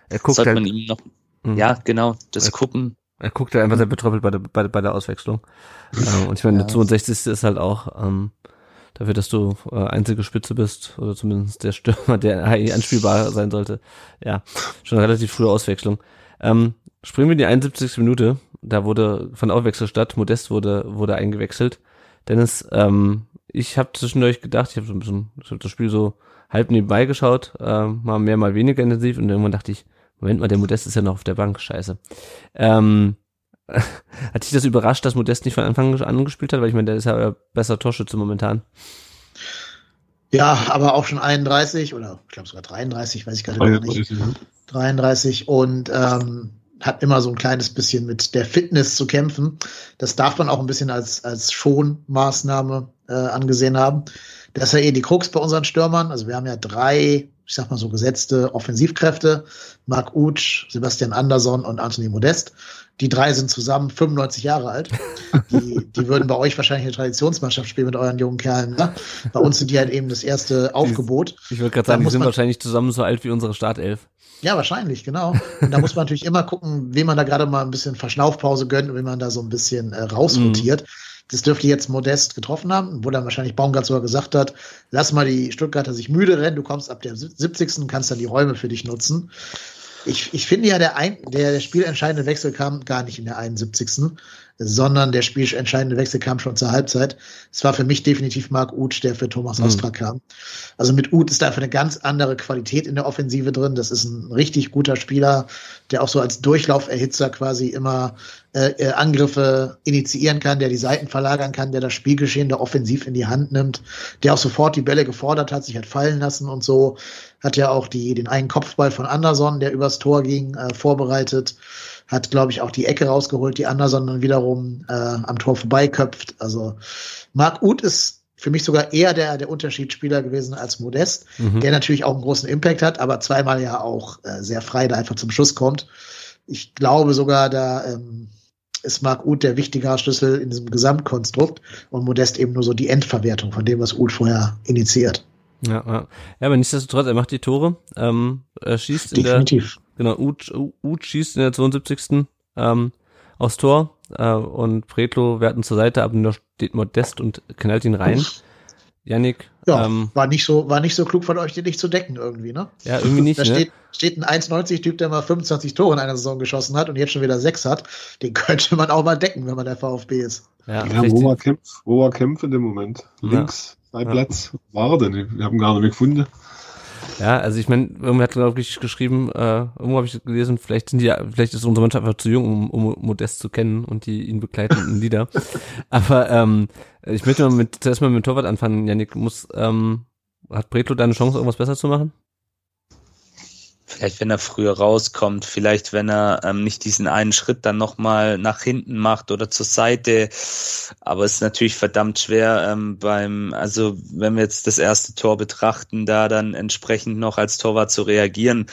er guckt sollte halt, man ihm noch, mhm. ja, genau, das er, gucken. Er guckt ja einfach sehr betröppelt bei der, bei, bei der Auswechslung. Ähm, und ich meine, ja. der 62. ist halt auch, ähm, dafür, dass du äh, einzige Spitze bist oder zumindest der Stürmer, der anspielbar sein sollte. Ja, schon relativ frühe Auswechslung. Ähm, springen wir in die 71. Minute. Da wurde von Aufwechsel statt. Modest wurde wurde eingewechselt. Dennis, ähm, ich habe zwischendurch gedacht, ich habe so ein bisschen ich hab das Spiel so halb nebenbei geschaut, äh, mal mehr, mal weniger intensiv und irgendwann dachte ich, Moment mal, der Modest ist ja noch auf der Bank, scheiße. Ähm, Hat dich das überrascht, dass Modest nicht von Anfang an gespielt hat? Weil ich meine, der ist ja besser Torschütze momentan. Ja, aber auch schon 31 oder ich glaube sogar 33, weiß ich gerade nicht. 33 und ähm, hat immer so ein kleines bisschen mit der Fitness zu kämpfen. Das darf man auch ein bisschen als, als Schonmaßnahme äh, angesehen haben. Das ist ja eh die Krux bei unseren Stürmern. Also wir haben ja drei, ich sag mal so gesetzte Offensivkräfte. Marc Utsch, Sebastian Andersson und Anthony Modest. Die drei sind zusammen 95 Jahre alt. Die, die würden bei euch wahrscheinlich eine Traditionsmannschaft spielen mit euren jungen Kerlen. Ne? Bei uns sind die halt eben das erste Aufgebot. Ich würde gerade sagen, die sind wahrscheinlich zusammen so alt wie unsere Startelf. Ja, wahrscheinlich, genau. Und da muss man natürlich immer gucken, wem man da gerade mal ein bisschen Verschnaufpause gönnt und wem man da so ein bisschen äh, rausrotiert. Mhm. Das dürfte jetzt Modest getroffen haben, wo dann wahrscheinlich Baumgart sogar gesagt hat, lass mal die Stuttgarter sich müde rennen, du kommst ab der 70. kannst dann die Räume für dich nutzen. Ich, ich finde ja, der, ein, der, der spielentscheidende Wechsel kam gar nicht in der 71 sondern der spielentscheidende Wechsel kam schon zur Halbzeit. Es war für mich definitiv Marc Uth, der für Thomas mhm. Ostra kam. Also mit Uth ist da einfach eine ganz andere Qualität in der Offensive drin. Das ist ein richtig guter Spieler, der auch so als Durchlauferhitzer quasi immer äh, äh, Angriffe initiieren kann, der die Seiten verlagern kann, der das Spielgeschehen da offensiv in die Hand nimmt, der auch sofort die Bälle gefordert hat, sich hat fallen lassen und so. Hat ja auch die, den einen Kopfball von Anderson, der übers Tor ging, äh, vorbereitet hat, glaube ich, auch die Ecke rausgeholt, die Anderson dann wiederum äh, am Tor vorbeiköpft. Also Marc Uth ist für mich sogar eher der, der Unterschiedsspieler gewesen als Modest, mhm. der natürlich auch einen großen Impact hat, aber zweimal ja auch äh, sehr frei da einfach zum Schuss kommt. Ich glaube sogar, da ähm, ist Marc Uth der wichtigere Schlüssel in diesem Gesamtkonstrukt und Modest eben nur so die Endverwertung von dem, was Uth vorher initiiert. Ja, ja. ja aber nichtsdestotrotz, er macht die Tore, ähm, er schießt Definitiv. in der Genau, Uth schießt in der 72. Ähm, aufs Tor äh, und Pretlo werten zur Seite, aber nur steht Modest und knallt ihn rein. Yannick. Ja, ähm, war nicht so, war nicht so klug von euch, den nicht zu decken irgendwie, ne? Ja, irgendwie nicht. Da ne? steht, steht ein 1,90-Typ, der mal 25 Tore in einer Saison geschossen hat und jetzt schon wieder sechs hat. Den könnte man auch mal decken, wenn man der VfB ist. Ja, ja wo, war Kempf, wo war Kempf in dem Moment? Links. Sein Platz war er denn? Wir haben gar nicht mehr gefunden. Ja, also ich meine, irgendwer hat glaube ich geschrieben, äh, irgendwo habe ich gelesen, vielleicht sind die, vielleicht ist unsere Mannschaft einfach zu jung, um, um Modest zu kennen und die ihn begleiten in Lieder. Aber ähm, ich möchte mal mit zuerst mal mit dem Torwart anfangen. Janik, muss ähm, hat Bretlo deine Chance, irgendwas besser zu machen? Vielleicht, wenn er früher rauskommt, vielleicht, wenn er ähm, nicht diesen einen Schritt dann nochmal nach hinten macht oder zur Seite. Aber es ist natürlich verdammt schwer ähm, beim, also wenn wir jetzt das erste Tor betrachten, da dann entsprechend noch als Torwart zu reagieren.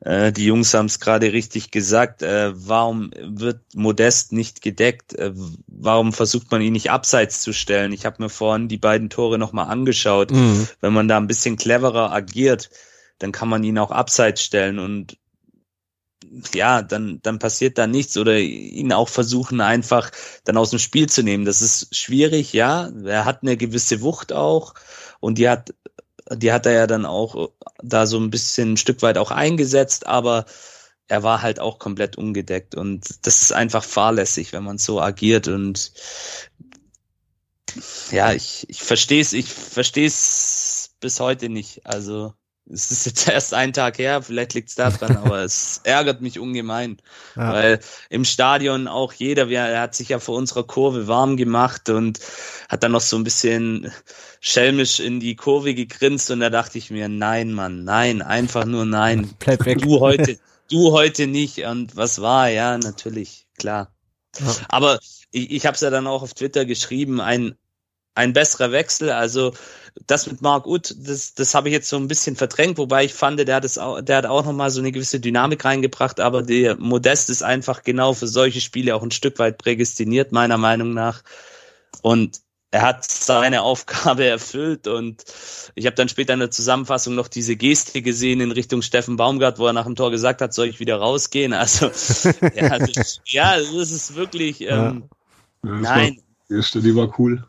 Äh, die Jungs haben es gerade richtig gesagt. Äh, warum wird Modest nicht gedeckt? Äh, warum versucht man ihn nicht abseits zu stellen? Ich habe mir vorhin die beiden Tore nochmal angeschaut. Mhm. Wenn man da ein bisschen cleverer agiert, dann kann man ihn auch abseits stellen und ja, dann, dann passiert da nichts oder ihn auch versuchen einfach dann aus dem Spiel zu nehmen. Das ist schwierig, ja. Er hat eine gewisse Wucht auch und die hat, die hat er ja dann auch da so ein bisschen ein Stück weit auch eingesetzt, aber er war halt auch komplett ungedeckt und das ist einfach fahrlässig, wenn man so agiert und ja, ich, ich verstehe es, ich verstehe es bis heute nicht. Also es ist jetzt erst ein Tag her, vielleicht liegt es daran, aber es ärgert mich ungemein. Ja. Weil im Stadion auch jeder, er hat sich ja vor unserer Kurve warm gemacht und hat dann noch so ein bisschen schelmisch in die Kurve gegrinst und da dachte ich mir, nein, Mann, nein, einfach nur nein. Bleib weg. Du heute, du heute nicht. Und was war? Ja, natürlich, klar. Ja. Aber ich, ich habe es ja dann auch auf Twitter geschrieben, ein, ein besserer Wechsel, also das mit Mark Uth, das, das habe ich jetzt so ein bisschen verdrängt, wobei ich fand, der hat, das auch, der hat auch nochmal so eine gewisse Dynamik reingebracht, aber der Modest ist einfach genau für solche Spiele auch ein Stück weit prädestiniert, meiner Meinung nach. Und er hat seine Aufgabe erfüllt und ich habe dann später in der Zusammenfassung noch diese Geste gesehen in Richtung Steffen Baumgart, wo er nach dem Tor gesagt hat, soll ich wieder rausgehen? Also ja, das, ja, das ist wirklich ähm, ja. nein. Die Geste, die war cool.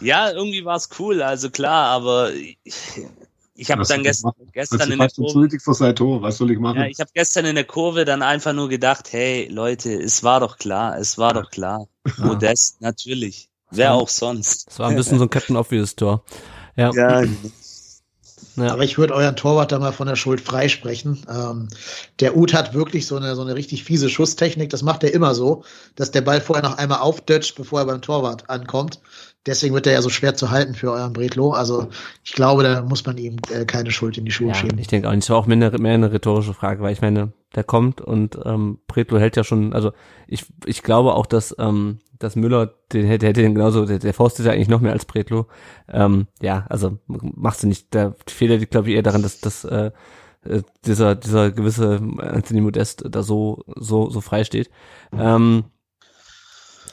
Ja, irgendwie war es cool, also klar, aber ich, ich habe dann gest gestern in der Kurve. Tor. Was soll ich machen? Ja, ich habe gestern in der Kurve dann einfach nur gedacht, hey Leute, es war doch klar, es war doch klar. Modest, natürlich. Wer auch sonst. Es war ein bisschen so ein Captain Obvious Tor. Ja. ja. Ja. Aber ich würde euren Torwart da mal von der Schuld freisprechen. Ähm, der Uth hat wirklich so eine, so eine richtig fiese Schusstechnik. Das macht er immer so, dass der Ball vorher noch einmal aufdötscht, bevor er beim Torwart ankommt. Deswegen wird er ja so schwer zu halten für euren Bretlo. Also ich glaube, da muss man ihm äh, keine Schuld in die Schuhe ja, schieben. Ich denke auch nicht. Es war auch mehr eine, mehr eine rhetorische Frage, weil ich meine, der kommt und ähm, Bretlo hält ja schon, also ich, ich glaube auch, dass, ähm, dass Müller, den hätte, hätte den genauso, der, der faustet ja eigentlich noch mehr als Bretlo. Ähm, ja, also machst du nicht. Der Fehler liegt, glaube ich, eher daran, dass, dass äh, äh, dieser, dieser gewisse Anthony Modest da so, so, so frei steht. Ähm,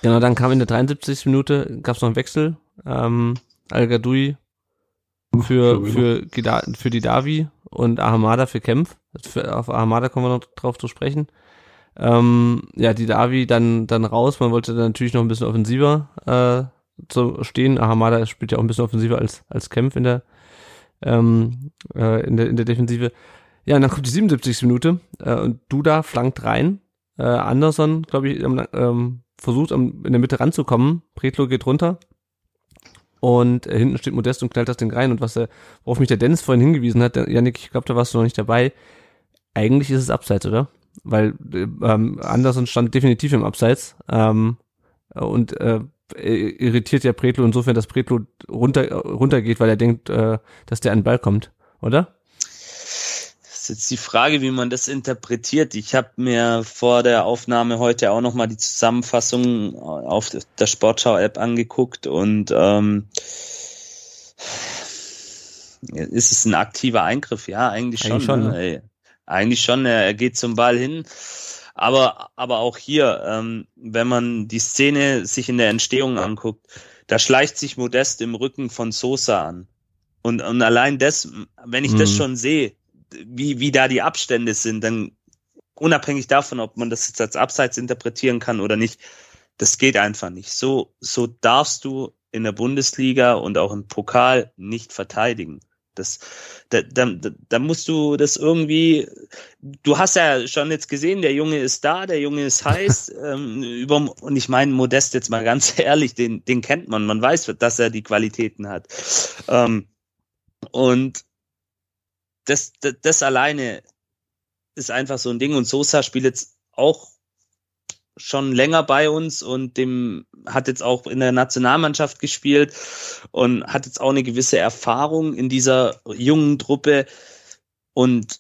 Genau, dann kam in der 73. Minute, gab es noch einen Wechsel. Ähm, Al Gadoui für, für, für die Davi und Ahamada für Kempf. Für, auf Ahamada kommen wir noch drauf zu sprechen. Ähm, ja, die Davi dann, dann raus. Man wollte dann natürlich noch ein bisschen offensiver äh, zu stehen. Ahamada spielt ja auch ein bisschen offensiver als, als Kempf in der, ähm, äh, in der, in der Defensive. Ja, und dann kommt die 77. Minute äh, und Duda flankt rein. Äh, Anderson, glaube ich, ähm, versucht in der Mitte ranzukommen. Pretlo geht runter. Und äh, hinten steht Modest und knallt das Ding rein. Und was er, worauf mich der Dennis vorhin hingewiesen hat, der, Janik, ich glaube, da warst du noch nicht dabei. Eigentlich ist es Abseits, oder? Weil äh, ähm, Anderson stand definitiv im Abseits. Ähm, und äh, irritiert ja Pretlo insofern, dass Pretlo runter, runtergeht, weil er denkt, äh, dass der an den Ball kommt, oder? Ist jetzt die Frage, wie man das interpretiert. Ich habe mir vor der Aufnahme heute auch nochmal die Zusammenfassung auf der Sportschau-App angeguckt und ähm, ist es ein aktiver Eingriff? Ja, eigentlich schon. Eigentlich schon, ne? eigentlich schon er, geht zum Ball hin. Aber, aber auch hier, ähm, wenn man die Szene sich in der Entstehung anguckt, da schleicht sich Modest im Rücken von Sosa an. Und, und allein das, wenn ich mhm. das schon sehe, wie, wie da die Abstände sind, dann unabhängig davon, ob man das jetzt als Abseits interpretieren kann oder nicht, das geht einfach nicht. So, so darfst du in der Bundesliga und auch im Pokal nicht verteidigen. Das, da, da, da musst du das irgendwie, du hast ja schon jetzt gesehen, der Junge ist da, der Junge ist heiß, ähm, über, und ich meine, Modest jetzt mal ganz ehrlich, den, den kennt man, man weiß, dass er die Qualitäten hat. Ähm, und das, das, das alleine ist einfach so ein Ding. Und Sosa spielt jetzt auch schon länger bei uns und dem hat jetzt auch in der Nationalmannschaft gespielt und hat jetzt auch eine gewisse Erfahrung in dieser jungen Truppe. Und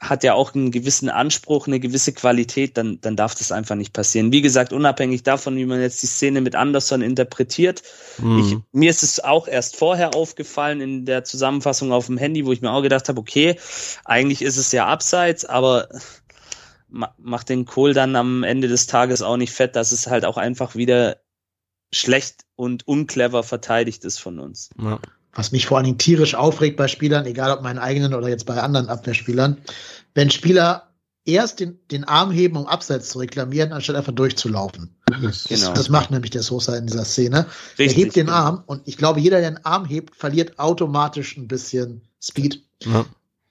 hat ja auch einen gewissen Anspruch, eine gewisse Qualität, dann, dann darf das einfach nicht passieren. Wie gesagt, unabhängig davon, wie man jetzt die Szene mit Anderson interpretiert. Mhm. Ich, mir ist es auch erst vorher aufgefallen in der Zusammenfassung auf dem Handy, wo ich mir auch gedacht habe, okay, eigentlich ist es ja abseits, aber macht den Kohl dann am Ende des Tages auch nicht fett, dass es halt auch einfach wieder schlecht und unclever verteidigt ist von uns. Ja. Was mich vor allen Dingen tierisch aufregt bei Spielern, egal ob meinen eigenen oder jetzt bei anderen Abwehrspielern, wenn Spieler erst den, den Arm heben, um Abseits zu reklamieren, anstatt einfach durchzulaufen. Das, genau. das macht nämlich der Sosa in dieser Szene. Richtig, er hebt den. Arm und ich glaube, jeder, der den Arm hebt, verliert automatisch ein bisschen Speed. Ja.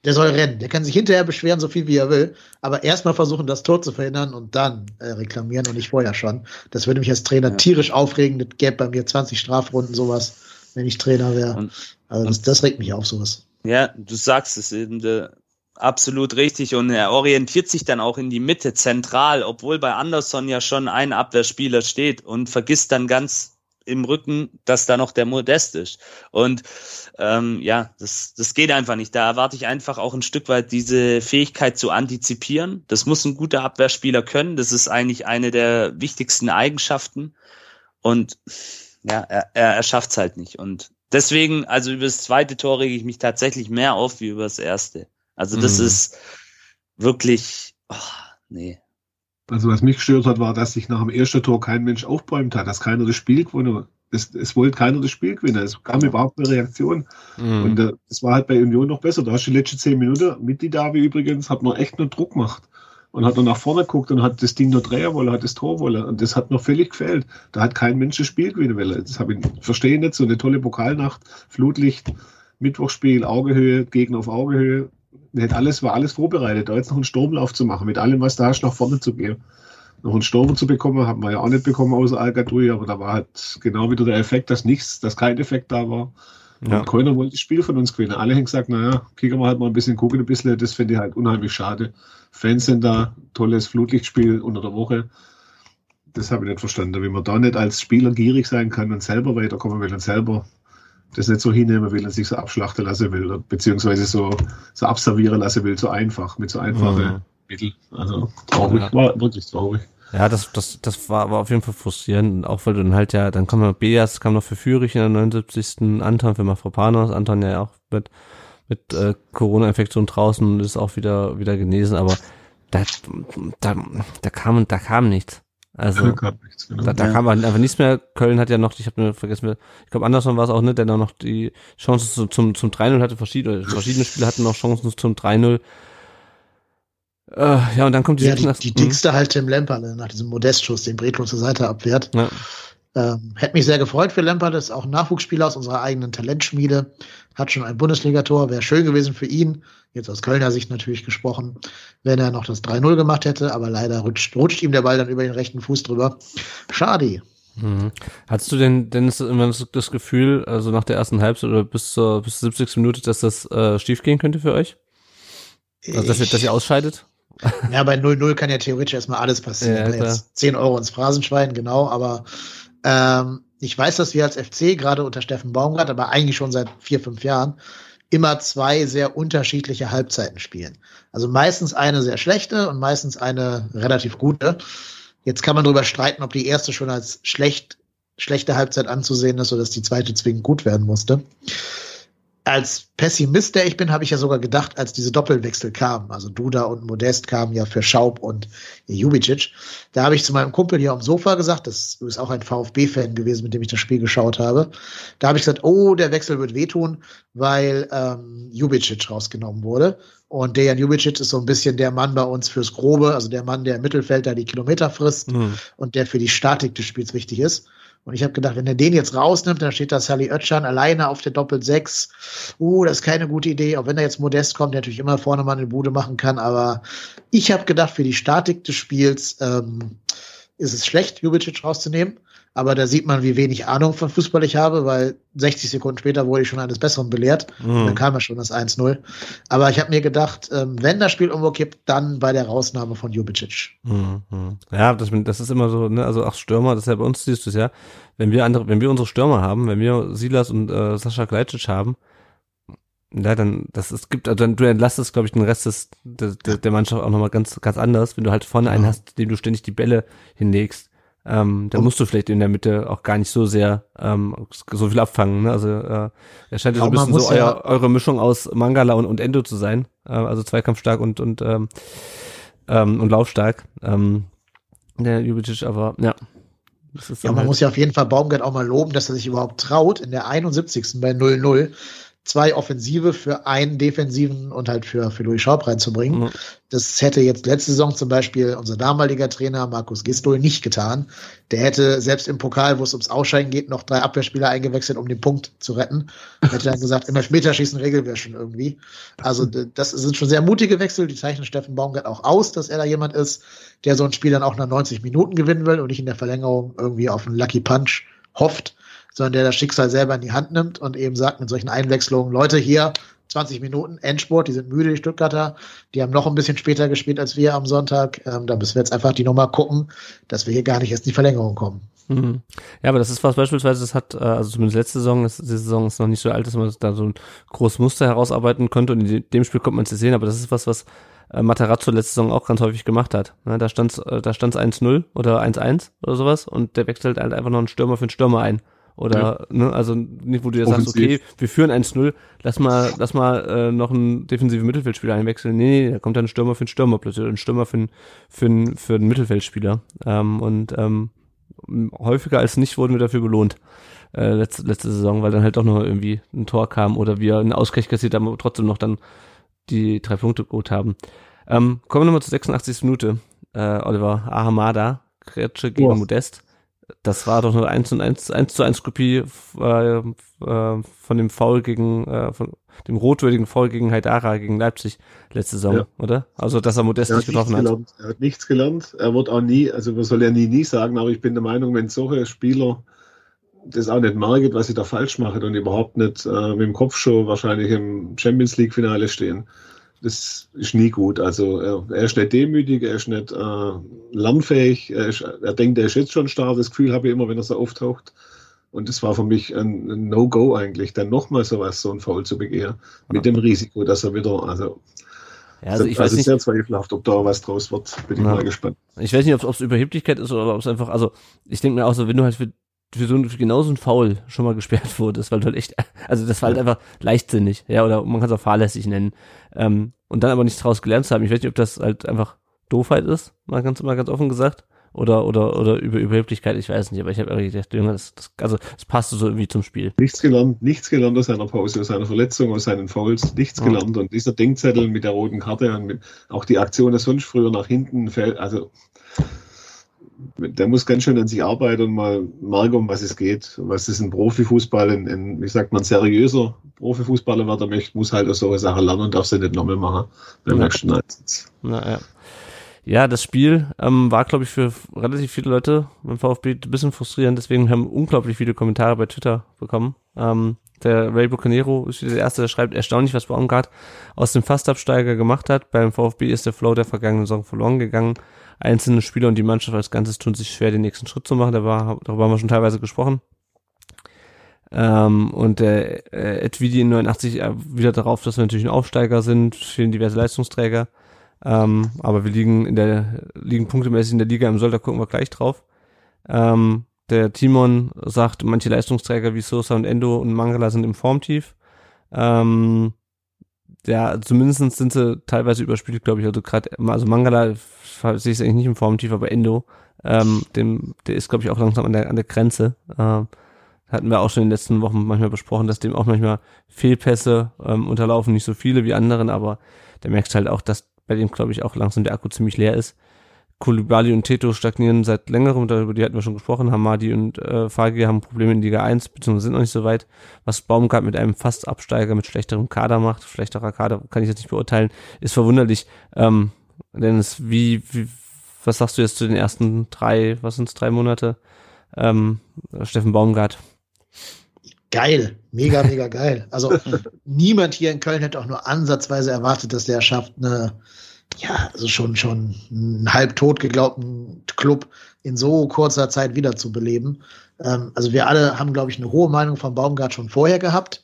Der soll rennen. Der kann sich hinterher beschweren, so viel wie er will. Aber erstmal versuchen, das Tor zu verhindern und dann äh, reklamieren und nicht vorher schon. Das würde mich als Trainer ja. tierisch aufregen. Das gäbe bei mir 20 Strafrunden, sowas, wenn ich Trainer wäre. Also das, das, regt mich auf, sowas. Ja, du sagst es eben. Äh, absolut richtig. Und er orientiert sich dann auch in die Mitte zentral, obwohl bei Anderson ja schon ein Abwehrspieler steht und vergisst dann ganz im Rücken, dass da noch der Modest ist. Und ähm, ja, das, das geht einfach nicht. Da erwarte ich einfach auch ein Stück weit diese Fähigkeit zu antizipieren. Das muss ein guter Abwehrspieler können. Das ist eigentlich eine der wichtigsten Eigenschaften. Und ja, er, er, er schafft es halt nicht. Und deswegen, also über das zweite Tor rege ich mich tatsächlich mehr auf wie über das erste. Also das mhm. ist wirklich, oh, nee, also was mich gestört hat, war, dass sich nach dem ersten Tor kein Mensch aufbäumt hat, dass keiner das Spiel gewonnen hat. Es, es wollte keiner das Spiel gewinnen. Es kam überhaupt eine Reaktion. Mhm. Und äh, das war halt bei Union noch besser. Da hast du die letzten zehn Minuten mit die Davi übrigens, hat man echt nur Druck gemacht. Und hat dann nach vorne geguckt und hat das Ding nur drehen wollen, hat das Tor wollen. Und das hat noch völlig gefehlt. Da hat kein Mensch das Spiel gewinnen wollen. Das habe ich verstehe nicht. So eine tolle Pokalnacht, Flutlicht, Mittwochspiel, Augehöhe, Gegner auf Augehöhe nicht alles, war alles vorbereitet, da jetzt noch einen Sturmlauf zu machen, mit allem, was da ist, nach vorne zu gehen. Noch einen Sturm zu bekommen, haben wir ja auch nicht bekommen außer al aber da war halt genau wieder der Effekt, dass nichts, dass kein Effekt da war. Ja. Und keiner wollte das Spiel von uns gewinnen. Alle haben gesagt, naja, kicken wir halt mal ein bisschen, gucken ein bisschen, das finde ich halt unheimlich schade. Fans sind da, tolles Flutlichtspiel unter der Woche. Das habe ich nicht verstanden, wie man da nicht als Spieler gierig sein kann und selber weiterkommen will und selber das nicht so hinnehmen will und sich so abschlachten lassen will, beziehungsweise so, so abservieren lassen will, so einfach, mit so einfachen mhm. Mitteln. Also traurig, war wirklich traurig. Ja, das, das, das war, war auf jeden Fall frustrierend, auch weil du dann halt ja, dann kam noch Beas, kam noch für Fürich in der 79. Anton für Mafropanos, Anton ja auch mit, mit äh, Corona-Infektion draußen und ist auch wieder, wieder genesen, aber da, da, da kam, da kam nichts. Also nichts, genau. da, da ja. kam einfach nichts mehr. Köln hat ja noch, ich habe nur vergessen, ich glaube Anderson war es auch nicht, der noch die Chancen zum, zum, zum 3-0 hatte, verschiedene, verschiedene Spiele hatten noch Chancen zum 3-0. Äh, ja, und dann kommt die ja, die, die dickste halt Tim Lemper, ne, nach diesem Modestschuss, den Bretlo zur Seite abwehrt. Ja. Ähm, hätte mich sehr gefreut für Lemper, das ist auch ein Nachwuchsspieler aus unserer eigenen Talentschmiede, hat schon ein Bundesligator, wäre schön gewesen für ihn, jetzt aus Kölner Sicht natürlich gesprochen, wenn er noch das 3-0 gemacht hätte, aber leider rutscht, rutscht ihm der Ball dann über den rechten Fuß drüber. Schade. Mhm. Hattest du denn, Dennis, immer das Gefühl, also nach der ersten Halbzeit oder bis zur, bis zur 70. Minute, dass das äh, schief gehen könnte für euch? Also, dass, ihr, dass ihr ausscheidet? Ja, bei 0-0 kann ja theoretisch erstmal alles passieren. Ja, Jetzt 10 Euro ins Phrasenschwein, genau, aber ähm, ich weiß, dass wir als FC gerade unter Steffen Baumgart, aber eigentlich schon seit vier, fünf Jahren, immer zwei sehr unterschiedliche Halbzeiten spielen. Also meistens eine sehr schlechte und meistens eine relativ gute. Jetzt kann man darüber streiten, ob die erste schon als schlecht, schlechte Halbzeit anzusehen ist oder dass die zweite zwingend gut werden musste als Pessimist, der ich bin, habe ich ja sogar gedacht, als diese Doppelwechsel kamen, also Duda und Modest kamen ja für Schaub und Jubicic, da habe ich zu meinem Kumpel hier am Sofa gesagt, das ist auch ein VfB-Fan gewesen, mit dem ich das Spiel geschaut habe, da habe ich gesagt, oh, der Wechsel wird wehtun, weil ähm, Jubicic rausgenommen wurde. Und Dejan Jubicic ist so ein bisschen der Mann bei uns fürs Grobe, also der Mann, der im Mittelfeld da die Kilometer frisst mhm. und der für die Statik des Spiels wichtig ist. Und ich habe gedacht, wenn er den jetzt rausnimmt, dann steht da Sally Oetschan alleine auf der Doppel 6. Uh, das ist keine gute Idee, auch wenn er jetzt modest kommt, der natürlich immer vorne mal eine Bude machen kann. Aber ich habe gedacht, für die Statik des Spiels ähm, ist es schlecht, Jubicic rauszunehmen. Aber da sieht man, wie wenig Ahnung von Fußball ich habe, weil 60 Sekunden später wurde ich schon eines Besseren belehrt. Mhm. Dann kam ja schon das 1-0. Aber ich habe mir gedacht, ähm, wenn das Spiel irgendwo kippt, dann bei der Rausnahme von Jubicic. Mhm. Ja, das, das, ist immer so, ne? also auch Stürmer, das ist ja bei uns, siehst du es ja, wenn wir andere, wenn wir unsere Stürmer haben, wenn wir Silas und äh, Sascha Gleitschitsch haben, ja, dann, das ist, gibt, also dann, du entlastest, glaube ich, den Rest des, der, der Mannschaft auch nochmal ganz, ganz anders, wenn du halt vorne einen hast, dem du ständig die Bälle hinlegst ähm, da musst du vielleicht in der Mitte auch gar nicht so sehr ähm, so viel abfangen. Ne? Also äh, er scheint ja so ein bisschen so euer, eure Mischung aus Mangala und, und Endo zu sein. Äh, also zweikampfstark und und ähm, ähm, und laufstark. Ähm, der Jubicic, aber ja. ja, man halt muss ja auf jeden Fall Baumgart auch mal loben, dass er sich überhaupt traut, in der 71. bei 0-0 zwei Offensive für einen defensiven und halt für, für Louis Schaub reinzubringen. Mhm. Das hätte jetzt letzte Saison zum Beispiel unser damaliger Trainer Markus Gistol nicht getan. Der hätte selbst im Pokal, wo es ums Ausscheiden geht, noch drei Abwehrspieler eingewechselt, um den Punkt zu retten. Hätte dann gesagt, immer Meterschießen Regel wäre schon irgendwie. Also das sind schon sehr mutige Wechsel. Die zeichnen Steffen Baumgart auch aus, dass er da jemand ist, der so ein Spiel dann auch nach 90 Minuten gewinnen will und nicht in der Verlängerung irgendwie auf einen Lucky Punch hofft sondern der das Schicksal selber in die Hand nimmt und eben sagt mit solchen Einwechslungen, Leute hier, 20 Minuten Endsport, die sind müde, die Stuttgarter, die haben noch ein bisschen später gespielt als wir am Sonntag. Ähm, da müssen wir jetzt einfach die Nummer gucken, dass wir hier gar nicht erst in die Verlängerung kommen. Mhm. Ja, aber das ist was beispielsweise, das hat, äh, also zumindest letzte Saison, die Saison ist noch nicht so alt, dass man da so ein großes Muster herausarbeiten könnte und in dem Spiel kommt man es sehen, aber das ist was, was äh, Materazzo letzte Saison auch ganz häufig gemacht hat. Da stand es da stand's 1-0 oder 1-1 oder sowas und der wechselt halt einfach noch einen Stürmer für einen Stürmer ein. Oder, ja. ne, also nicht, wo du ja sagst, okay, wir führen 1-0, lass mal, lass mal äh, noch einen defensiven Mittelfeldspieler einwechseln. Nee, nee, da kommt dann ein Stürmer für einen Stürmer plötzlich, oder ein Stürmer für einen, für einen, für einen Mittelfeldspieler. Ähm, und ähm, häufiger als nicht wurden wir dafür belohnt. Äh, letzte, letzte Saison, weil dann halt doch noch irgendwie ein Tor kam oder wir einen Ausgleich kassiert haben, aber trotzdem noch dann die drei Punkte gut haben. Ähm, kommen wir nochmal zur 86. Minute. Äh, Oliver Ahamada, Kretsche gegen oh. Modest das war doch nur 1 und 1, 1 zu 1 Kopie äh, äh, von dem Foul gegen, äh, von dem rotwürdigen Foul gegen Haidara gegen Leipzig letzte Saison, ja. oder? Also, dass er Modest nicht getroffen hat. Gelernt. Er hat nichts gelernt. Er wird auch nie, also man soll ja nie, nie sagen, aber ich bin der Meinung, wenn solche Spieler das auch nicht merken, was sie da falsch machen und überhaupt nicht äh, mit dem Kopf schon wahrscheinlich im Champions League Finale stehen, das ist nie gut. Also er, er ist nicht demütig, er ist nicht äh, lernfähig, er, ist, er denkt, er ist jetzt schon stark. Das Gefühl habe ich immer, wenn er so auftaucht. Und das war für mich ein, ein No-Go eigentlich, dann nochmal sowas, so ein Foul zu begehen, mit dem Risiko, dass er wieder, also ja, also ich also weiß nicht, sehr zweifelhaft, ob da was draus wird. Bin ich mal gespannt. Ich weiß nicht, ob es Überheblichkeit ist oder ob es einfach, also ich denke mir auch so, wenn du halt für für so ein, für genau so ein Foul schon mal gesperrt wurdest, weil du halt echt, also das war halt einfach leichtsinnig, ja, oder man kann es auch fahrlässig nennen. Ähm, und dann aber nichts draus gelernt zu haben. Ich weiß nicht, ob das halt einfach Doofheit ist, mal ganz, mal ganz offen gesagt. Oder, oder, oder über Überheblichkeit, ich weiß nicht, aber ich habe irgendwie gedacht, Junge, das, das, also, das passt so irgendwie zum Spiel. Nichts gelernt, nichts gelernt aus seiner Pause, aus seiner Verletzung, aus seinen Fouls, nichts oh. gelernt. Und dieser Denkzettel mit der roten Karte und mit, auch die Aktion, das sonst früher nach hinten fällt, also, der muss ganz schön an sich arbeiten und mal merken, um was es geht. Was ist ein Profifußball, ein, ein wie sagt man, seriöser Profifußballer werden möchte, muss halt auch solche Sachen lernen und darf sie nicht nochmal machen beim ja. nächsten Einsatz. Na, ja. ja, das Spiel ähm, war, glaube ich, für relativ viele Leute beim VfB ein bisschen frustrierend, deswegen haben unglaublich viele Kommentare bei Twitter bekommen. Ähm, der Ray Bucanero ist wieder der Erste, der schreibt, erstaunlich, was Baumgart aus dem Fastabsteiger gemacht hat. Beim VfB ist der Flow der vergangenen Saison verloren gegangen einzelne Spieler und die Mannschaft als Ganzes tun sich schwer, den nächsten Schritt zu machen. Da war, darüber haben wir schon teilweise gesprochen. Ähm, und der äh, Edvidi in 89 äh, wieder darauf, dass wir natürlich ein Aufsteiger sind, fehlen diverse Leistungsträger. Ähm, aber wir liegen in der, liegen punktemäßig in der Liga im Soll, da gucken wir gleich drauf. Ähm, der Timon sagt, manche Leistungsträger wie Sosa und Endo und Mangala sind im Formtief. Ähm, ja, zumindest sind sie teilweise überspielt, glaube ich. Also gerade, also Mangala sehe ich es eigentlich nicht im Formtief, aber Endo, ähm, dem, der ist, glaube ich, auch langsam an der, an der Grenze. Ähm, hatten wir auch schon in den letzten Wochen manchmal besprochen, dass dem auch manchmal Fehlpässe ähm, unterlaufen, nicht so viele wie anderen, aber der merkt halt auch, dass bei dem, glaube ich, auch langsam der Akku ziemlich leer ist. Kulibali und Teto stagnieren seit längerem, darüber die hatten wir schon gesprochen. Hamadi und äh, Fagir haben Probleme in Liga 1, beziehungsweise sind noch nicht so weit. Was Baumgart mit einem Fast-Absteiger mit schlechterem Kader macht, schlechterer Kader, kann ich jetzt nicht beurteilen, ist verwunderlich. Ähm, Dennis, wie, wie, was sagst du jetzt zu den ersten drei, was sind es, drei Monate? Ähm, Steffen Baumgart. Geil, mega, mega geil. Also niemand hier in Köln hätte auch nur ansatzweise erwartet, dass der schafft, eine, ja, also schon, schon einen halb tot geglaubten Club in so kurzer Zeit wiederzubeleben. Ähm, also wir alle haben, glaube ich, eine hohe Meinung von Baumgart schon vorher gehabt.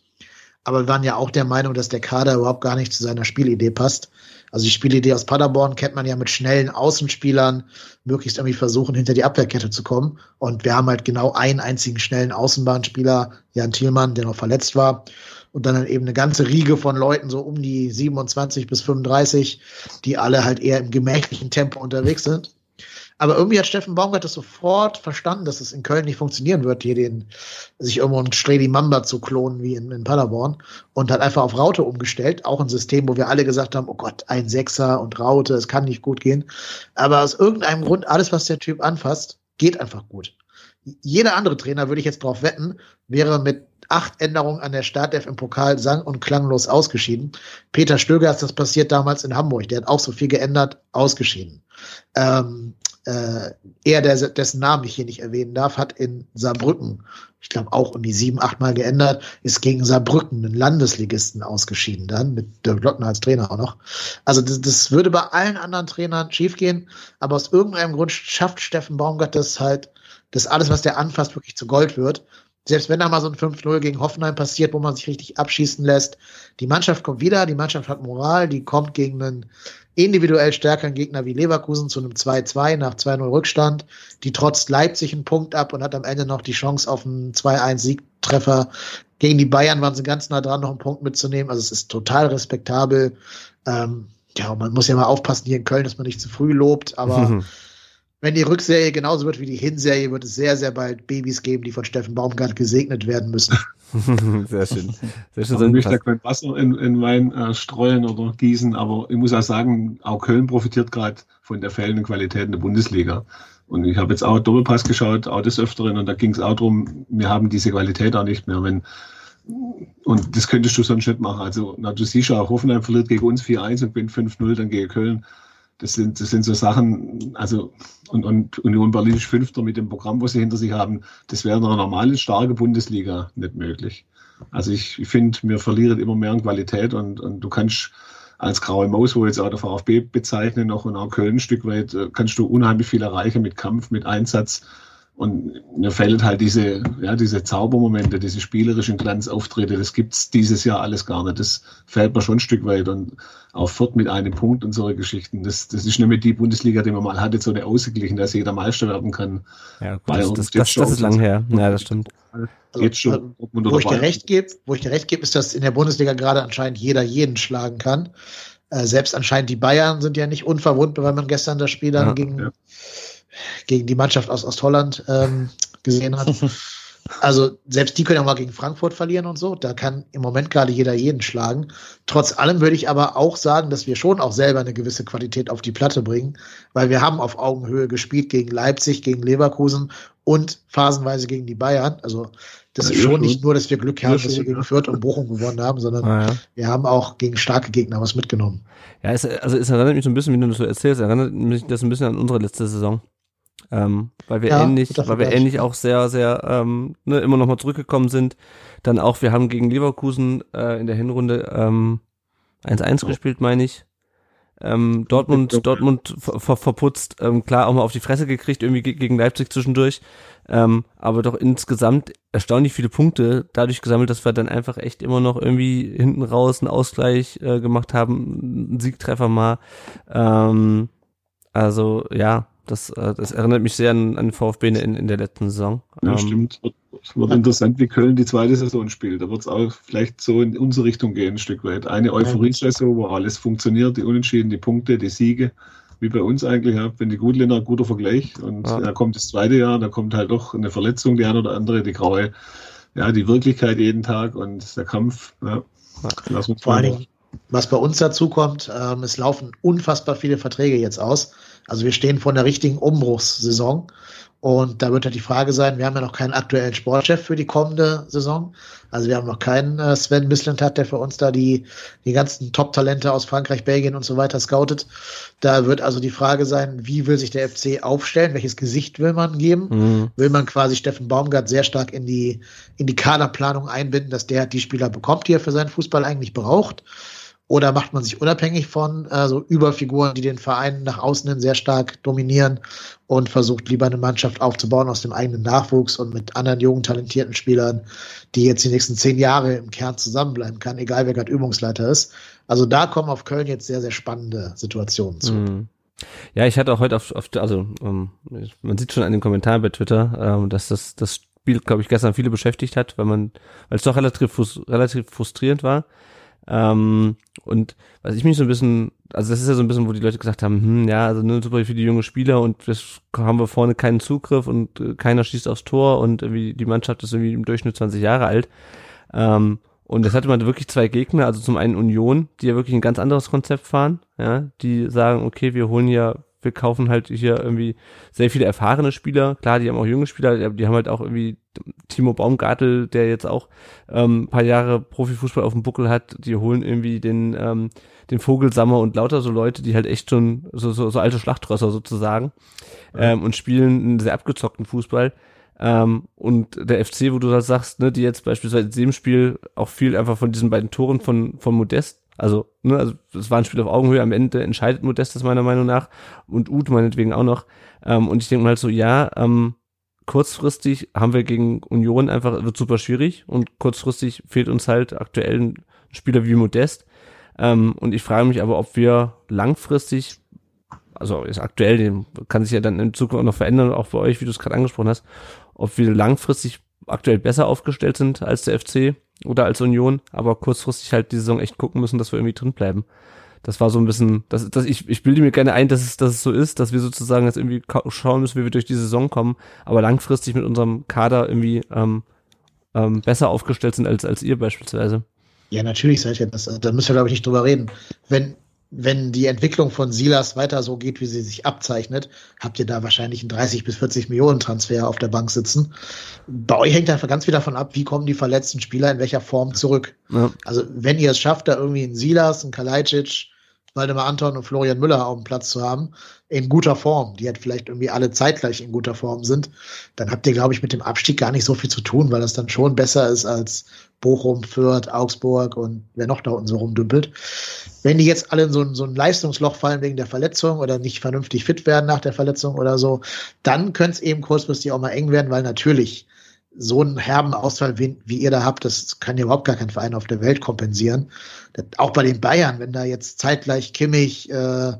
Aber wir waren ja auch der Meinung, dass der Kader überhaupt gar nicht zu seiner Spielidee passt. Also die Spielidee aus Paderborn kennt man ja mit schnellen Außenspielern, möglichst irgendwie versuchen, hinter die Abwehrkette zu kommen. Und wir haben halt genau einen einzigen schnellen Außenbahnspieler, Jan Thielmann, der noch verletzt war. Und dann halt eben eine ganze Riege von Leuten, so um die 27 bis 35, die alle halt eher im gemächlichen Tempo unterwegs sind. Aber irgendwie hat Steffen Baumgart das sofort verstanden, dass es in Köln nicht funktionieren wird, hier den, sich irgendwo einen Streli Mamba zu klonen wie in, in Paderborn und hat einfach auf Raute umgestellt. Auch ein System, wo wir alle gesagt haben, oh Gott, ein Sechser und Raute, es kann nicht gut gehen. Aber aus irgendeinem Grund, alles, was der Typ anfasst, geht einfach gut. Jeder andere Trainer, würde ich jetzt drauf wetten, wäre mit acht Änderungen an der Startelf im Pokal sang- und klanglos ausgeschieden. Peter Stöger ist das passiert damals in Hamburg. Der hat auch so viel geändert, ausgeschieden. Ähm, äh, er, der, dessen Namen ich hier nicht erwähnen darf, hat in Saarbrücken, ich glaube auch um die sieben, acht Mal geändert, ist gegen Saarbrücken, einen Landesligisten, ausgeschieden dann, mit Dirk Lottner als Trainer auch noch. Also das, das würde bei allen anderen Trainern schiefgehen, aber aus irgendeinem Grund schafft Steffen Baumgart das halt, dass alles, was der anfasst, wirklich zu Gold wird. Selbst wenn da mal so ein 5-0 gegen Hoffenheim passiert, wo man sich richtig abschießen lässt, die Mannschaft kommt wieder, die Mannschaft hat Moral, die kommt gegen einen individuell stärkeren Gegner wie Leverkusen zu einem 2-2 nach 2-0 Rückstand. Die trotzt Leipzig einen Punkt ab und hat am Ende noch die Chance auf einen 2-1-Siegtreffer. Gegen die Bayern waren sie ganz nah dran, noch einen Punkt mitzunehmen. Also es ist total respektabel. Ähm, ja, man muss ja mal aufpassen hier in Köln, dass man nicht zu früh lobt, aber. wenn die Rückserie genauso wird wie die Hinserie, wird es sehr, sehr bald Babys geben, die von Steffen Baumgart gesegnet werden müssen. Sehr schön. Sehr schön. Ich möchte da kein Wasser in, in Wein äh, streuen oder gießen, aber ich muss auch sagen, auch Köln profitiert gerade von der fehlenden Qualität in der Bundesliga. Und ich habe jetzt auch Doppelpass geschaut, auch des Öfteren, und da ging es auch darum, wir haben diese Qualität auch nicht mehr. Wenn, und das könntest du sonst nicht machen. Also, na, du siehst ja auch, Hoffenheim verliert gegen uns 4-1 und gewinnt 5-0, dann gegen Köln. Das sind, das sind so Sachen, also, und, und Union Berlin ist Fünfter mit dem Programm, was sie hinter sich haben. Das wäre in einer normalen, starken Bundesliga nicht möglich. Also ich, finde, wir verlieren immer mehr an Qualität und, und du kannst als graue Maus, wo jetzt auch der VfB bezeichnen, noch und auch Köln ein Stück weit, äh, kannst du unheimlich viel erreichen mit Kampf, mit Einsatz. Und mir fehlt halt diese, ja, diese Zaubermomente, diese spielerischen Glanzauftritte, das gibt's dieses Jahr alles gar nicht. Das fällt mir schon ein Stück weit und auch fort mit einem Punkt und solche Geschichten. Das, das ist nicht mehr die Bundesliga, die man mal hatte, so eine ausgeglichen, dass jeder Meister werden kann. Ja, gut, das, das, das, das ist lang her. Ja, das stimmt. Also, Geht schon, wo ich dir recht gebe, wo ich dir recht gebe, ist, dass in der Bundesliga gerade anscheinend jeder jeden schlagen kann. Äh, selbst anscheinend die Bayern sind ja nicht unverwundbar, weil man gestern das Spiel dann ja, gegen ja gegen die Mannschaft aus Ostholland ähm, gesehen hat. Also selbst die können ja mal gegen Frankfurt verlieren und so. Da kann im Moment gerade jeder jeden schlagen. Trotz allem würde ich aber auch sagen, dass wir schon auch selber eine gewisse Qualität auf die Platte bringen, weil wir haben auf Augenhöhe gespielt gegen Leipzig, gegen Leverkusen und phasenweise gegen die Bayern. Also das ja, ist schon nicht nur, dass wir Glück haben, dass wir gegen Fürth und Bochum gewonnen haben, sondern ah, ja. wir haben auch gegen starke Gegner was mitgenommen. Ja, es, also es erinnert mich so ein bisschen, wie du das so erzählst, erinnert mich das ein bisschen an unsere letzte Saison. Ähm, weil wir ja, ähnlich, weil wir ähnlich auch sehr, sehr ähm, ne, immer noch mal zurückgekommen sind. Dann auch, wir haben gegen Leverkusen äh, in der Hinrunde ähm, 1-1 oh. gespielt, meine ich. Ähm, Dortmund, Dortmund ver ver verputzt, ähm, klar auch mal auf die Fresse gekriegt, irgendwie gegen Leipzig zwischendurch, ähm, aber doch insgesamt erstaunlich viele Punkte dadurch gesammelt, dass wir dann einfach echt immer noch irgendwie hinten raus einen Ausgleich äh, gemacht haben, einen Siegtreffer mal. Ähm, also ja, das, äh, das erinnert mich sehr an, an VfB in, in der letzten Saison. Ja, ähm, stimmt. Es wird interessant, wie Köln die zweite Saison spielt. Da wird es auch vielleicht so in unsere Richtung gehen, ein Stück weit. Eine Euphorie-Saison, wo alles funktioniert, die Unentschieden, die Punkte, die Siege, wie bei uns eigentlich. Ja, wenn die Gutländer, guter Vergleich. Und ja. da kommt das zweite Jahr, da kommt halt doch eine Verletzung, die eine oder andere, die graue, ja, die Wirklichkeit jeden Tag und der Kampf. Ja, lass uns Vor allen Dingen, was bei uns dazu kommt, ähm, es laufen unfassbar viele Verträge jetzt aus. Also wir stehen vor einer richtigen Umbruchssaison. Und da wird halt die Frage sein, wir haben ja noch keinen aktuellen Sportchef für die kommende Saison. Also wir haben noch keinen äh, Sven Mislintat, der für uns da die, die ganzen Top-Talente aus Frankreich, Belgien und so weiter scoutet. Da wird also die Frage sein, wie will sich der FC aufstellen? Welches Gesicht will man geben? Mhm. Will man quasi Steffen Baumgart sehr stark in die, in die Kaderplanung einbinden, dass der die Spieler bekommt, die er für seinen Fußball eigentlich braucht? Oder macht man sich unabhängig von äh, so Überfiguren, die den Verein nach außen hin sehr stark dominieren und versucht lieber eine Mannschaft aufzubauen aus dem eigenen Nachwuchs und mit anderen jungen, talentierten Spielern, die jetzt die nächsten zehn Jahre im Kern zusammenbleiben kann, egal wer gerade Übungsleiter ist. Also da kommen auf Köln jetzt sehr, sehr spannende Situationen zu. Mhm. Ja, ich hatte auch heute auf, auf also um, ähm, man sieht schon an den Kommentaren bei Twitter, ähm, dass das das Spiel, glaube ich, gestern viele beschäftigt hat, weil man, weil es doch relativ, relativ frustrierend war. Ähm, und was ich mich so ein bisschen, also das ist ja so ein bisschen, wo die Leute gesagt haben, hm, ja, also nur super die junge Spieler und das haben wir vorne keinen Zugriff und äh, keiner schießt aufs Tor und irgendwie die Mannschaft ist irgendwie im Durchschnitt 20 Jahre alt. Ähm, und das hatte man wirklich zwei Gegner, also zum einen Union, die ja wirklich ein ganz anderes Konzept fahren, ja, die sagen, okay, wir holen ja wir kaufen halt hier irgendwie sehr viele erfahrene Spieler. Klar, die haben auch junge Spieler, die haben halt auch irgendwie Timo Baumgartel, der jetzt auch ähm, paar Jahre Profifußball auf dem Buckel hat. Die holen irgendwie den, ähm, den Vogelsammer und lauter so Leute, die halt echt schon so, so, so alte Schlachtrösser sozusagen ähm, und spielen einen sehr abgezockten Fußball. Ähm, und der FC, wo du das sagst, ne, die jetzt beispielsweise in dem Spiel auch viel einfach von diesen beiden Toren von, von Modest also, ne, also es war ein Spiel auf Augenhöhe, am Ende entscheidet Modestes meiner Meinung nach und Uth meinetwegen auch noch. Ähm, und ich denke mal halt so, ja, ähm, kurzfristig haben wir gegen Union einfach, wird super schwierig und kurzfristig fehlt uns halt aktuell ein Spieler wie Modest. Ähm, und ich frage mich aber, ob wir langfristig, also ist aktuell, kann sich ja dann in Zukunft auch noch verändern, auch bei euch, wie du es gerade angesprochen hast, ob wir langfristig aktuell besser aufgestellt sind als der FC oder als Union, aber kurzfristig halt die Saison echt gucken müssen, dass wir irgendwie drin bleiben. Das war so ein bisschen, das, das, ich, ich bilde mir gerne ein, dass es, dass es so ist, dass wir sozusagen jetzt irgendwie schauen müssen, wie wir durch die Saison kommen, aber langfristig mit unserem Kader irgendwie ähm, ähm, besser aufgestellt sind als, als ihr beispielsweise. Ja, natürlich seid ihr das. Da müssen wir, glaube ich, nicht drüber reden. Wenn, wenn die Entwicklung von Silas weiter so geht, wie sie sich abzeichnet, habt ihr da wahrscheinlich einen 30 bis 40 Millionen Transfer auf der Bank sitzen. Bei euch hängt einfach ganz viel davon ab, wie kommen die verletzten Spieler in welcher Form zurück. Ja. Also wenn ihr es schafft, da irgendwie einen Silas, einen Kalajdzic, Waldemar Anton und Florian Müller auf dem Platz zu haben, in guter Form, die halt vielleicht irgendwie alle zeitgleich in guter Form sind, dann habt ihr, glaube ich, mit dem Abstieg gar nicht so viel zu tun, weil das dann schon besser ist als Bochum, Fürth, Augsburg und wer noch da unten so rumdümpelt. Wenn die jetzt alle in so ein, so ein Leistungsloch fallen wegen der Verletzung oder nicht vernünftig fit werden nach der Verletzung oder so, dann könnte es eben kurzfristig auch mal eng werden, weil natürlich so einen herben Ausfall, wie, wie, ihr da habt, das kann ja überhaupt gar kein Verein auf der Welt kompensieren. Das, auch bei den Bayern, wenn da jetzt zeitgleich Kimmich, äh,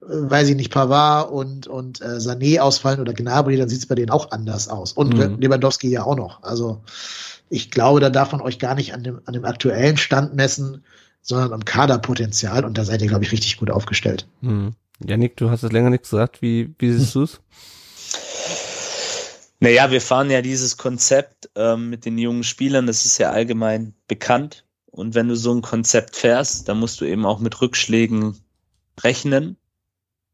weiß ich nicht, Pavard und, und äh, Sané ausfallen oder Gnabry, dann sieht es bei denen auch anders aus. Und mhm. Lewandowski ja auch noch. Also ich glaube, da darf man euch gar nicht an dem, an dem aktuellen Stand messen, sondern am Kaderpotenzial. Und da seid ihr, glaube ich, richtig gut aufgestellt. Mhm. Janik, du hast es länger nichts gesagt. Wie, wie siehst du es? Naja, wir fahren ja dieses Konzept ähm, mit den jungen Spielern, das ist ja allgemein bekannt. Und wenn du so ein Konzept fährst, dann musst du eben auch mit Rückschlägen rechnen.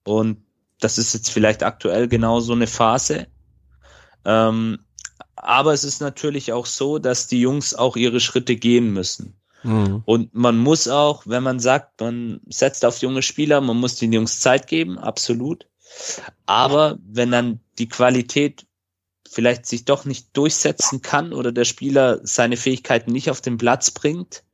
Und das ist jetzt vielleicht aktuell genau so eine Phase. Ähm, aber es ist natürlich auch so, dass die Jungs auch ihre Schritte gehen müssen. Mhm. Und man muss auch, wenn man sagt, man setzt auf junge Spieler, man muss den Jungs Zeit geben, absolut. Aber wenn dann die Qualität vielleicht sich doch nicht durchsetzen kann oder der Spieler seine Fähigkeiten nicht auf den Platz bringt,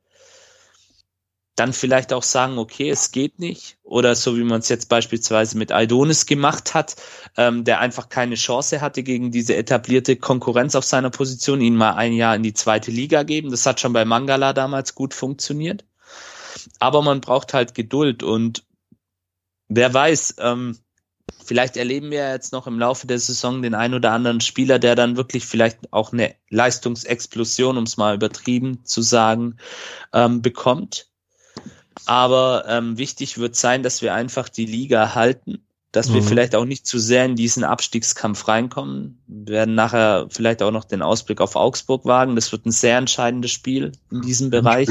dann vielleicht auch sagen, okay, es geht nicht. Oder so wie man es jetzt beispielsweise mit Aldonis gemacht hat, ähm, der einfach keine Chance hatte gegen diese etablierte Konkurrenz auf seiner Position, ihn mal ein Jahr in die zweite Liga geben. Das hat schon bei Mangala damals gut funktioniert. Aber man braucht halt Geduld und wer weiß, ähm, vielleicht erleben wir jetzt noch im Laufe der Saison den ein oder anderen Spieler, der dann wirklich vielleicht auch eine Leistungsexplosion, um es mal übertrieben zu sagen, ähm, bekommt. Aber ähm, wichtig wird sein, dass wir einfach die Liga halten, dass mhm. wir vielleicht auch nicht zu sehr in diesen Abstiegskampf reinkommen. Wir werden nachher vielleicht auch noch den Ausblick auf Augsburg wagen. Das wird ein sehr entscheidendes Spiel in diesem Bereich.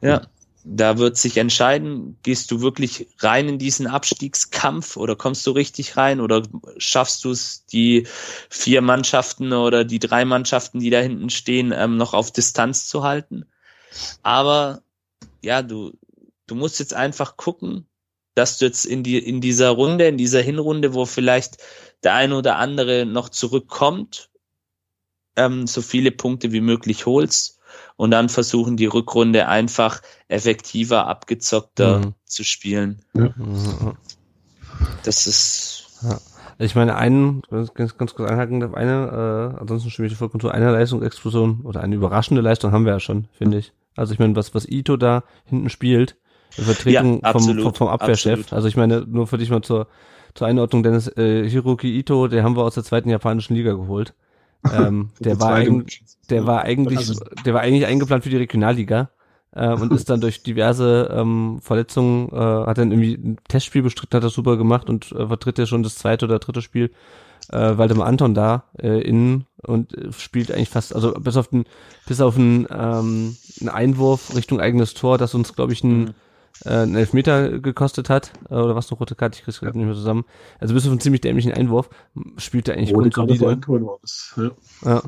Ja. da wird sich entscheiden, gehst du wirklich rein in diesen Abstiegskampf oder kommst du richtig rein oder schaffst du es, die vier Mannschaften oder die drei Mannschaften, die da hinten stehen, ähm, noch auf Distanz zu halten. Aber ja, du, du musst jetzt einfach gucken, dass du jetzt in die, in dieser Runde, in dieser Hinrunde, wo vielleicht der eine oder andere noch zurückkommt, ähm, so viele Punkte wie möglich holst und dann versuchen, die Rückrunde einfach effektiver, abgezockter mhm. zu spielen. Ja. Das ist. Ja. Ich meine, einen, ganz, ganz kurz einhaken auf eine, äh, ansonsten stimme ich vollkommen zu einer Leistungsexplosion oder eine überraschende Leistung haben wir ja schon, finde ich. Also ich meine, was, was Ito da hinten spielt, Vertretung ja, absolut, vom, vom Abwehrchef. Absolut. Also ich meine, nur für dich mal zur, zur Einordnung, Dennis äh, Hiroki Ito, den haben wir aus der zweiten japanischen Liga geholt. Ähm, der, war eigentlich, der war eigentlich, also der war eigentlich eingeplant für die Regionalliga äh, und ist dann durch diverse ähm, Verletzungen, äh, hat dann irgendwie ein Testspiel bestritten, hat das super gemacht und äh, vertritt ja schon das zweite oder dritte Spiel äh, Waldemar Anton da äh, innen und äh, spielt eigentlich fast, also bis auf den, bis auf einen, ähm, einen Einwurf Richtung eigenes Tor, das uns, glaube ich, ein mhm äh, einen Elfmeter gekostet hat, äh, oder was noch rote Karte, ich krieg's ja. nicht mehr zusammen. Also bis auf einen ziemlich dämlichen Einwurf spielt er eigentlich gut solide. Ja. Ja.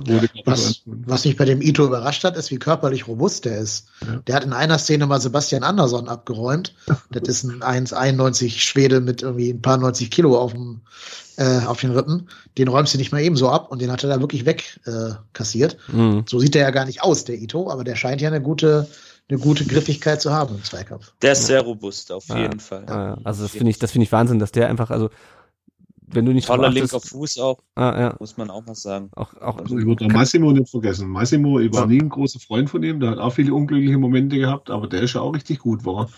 Was, was mich bei dem Ito überrascht hat, ist, wie körperlich robust der ist. Ja. Der hat in einer Szene mal Sebastian Andersson abgeräumt. Das ist ein 1,91 Schwede mit irgendwie ein paar 90 Kilo auf dem äh, auf den Rippen, den räumst du nicht mal eben so ab und den hat er da wirklich weg äh, kassiert. Mhm. So sieht der ja gar nicht aus, der Ito, aber der scheint ja eine gute eine gute Griffigkeit zu haben im Zweikampf. Der ist sehr robust, auf ja, jeden Fall. Ja, also das finde ich, das finde ich Wahnsinn, dass der einfach, also wenn du nicht toller linker Fuß auch, ah, ja. muss man auch mal sagen. Auch, auch also ich würde Massimo nicht vergessen. Massimo, ich war ja. nie ein großer Freund von ihm, der hat auch viele unglückliche Momente gehabt, aber der ist ja auch richtig gut, war.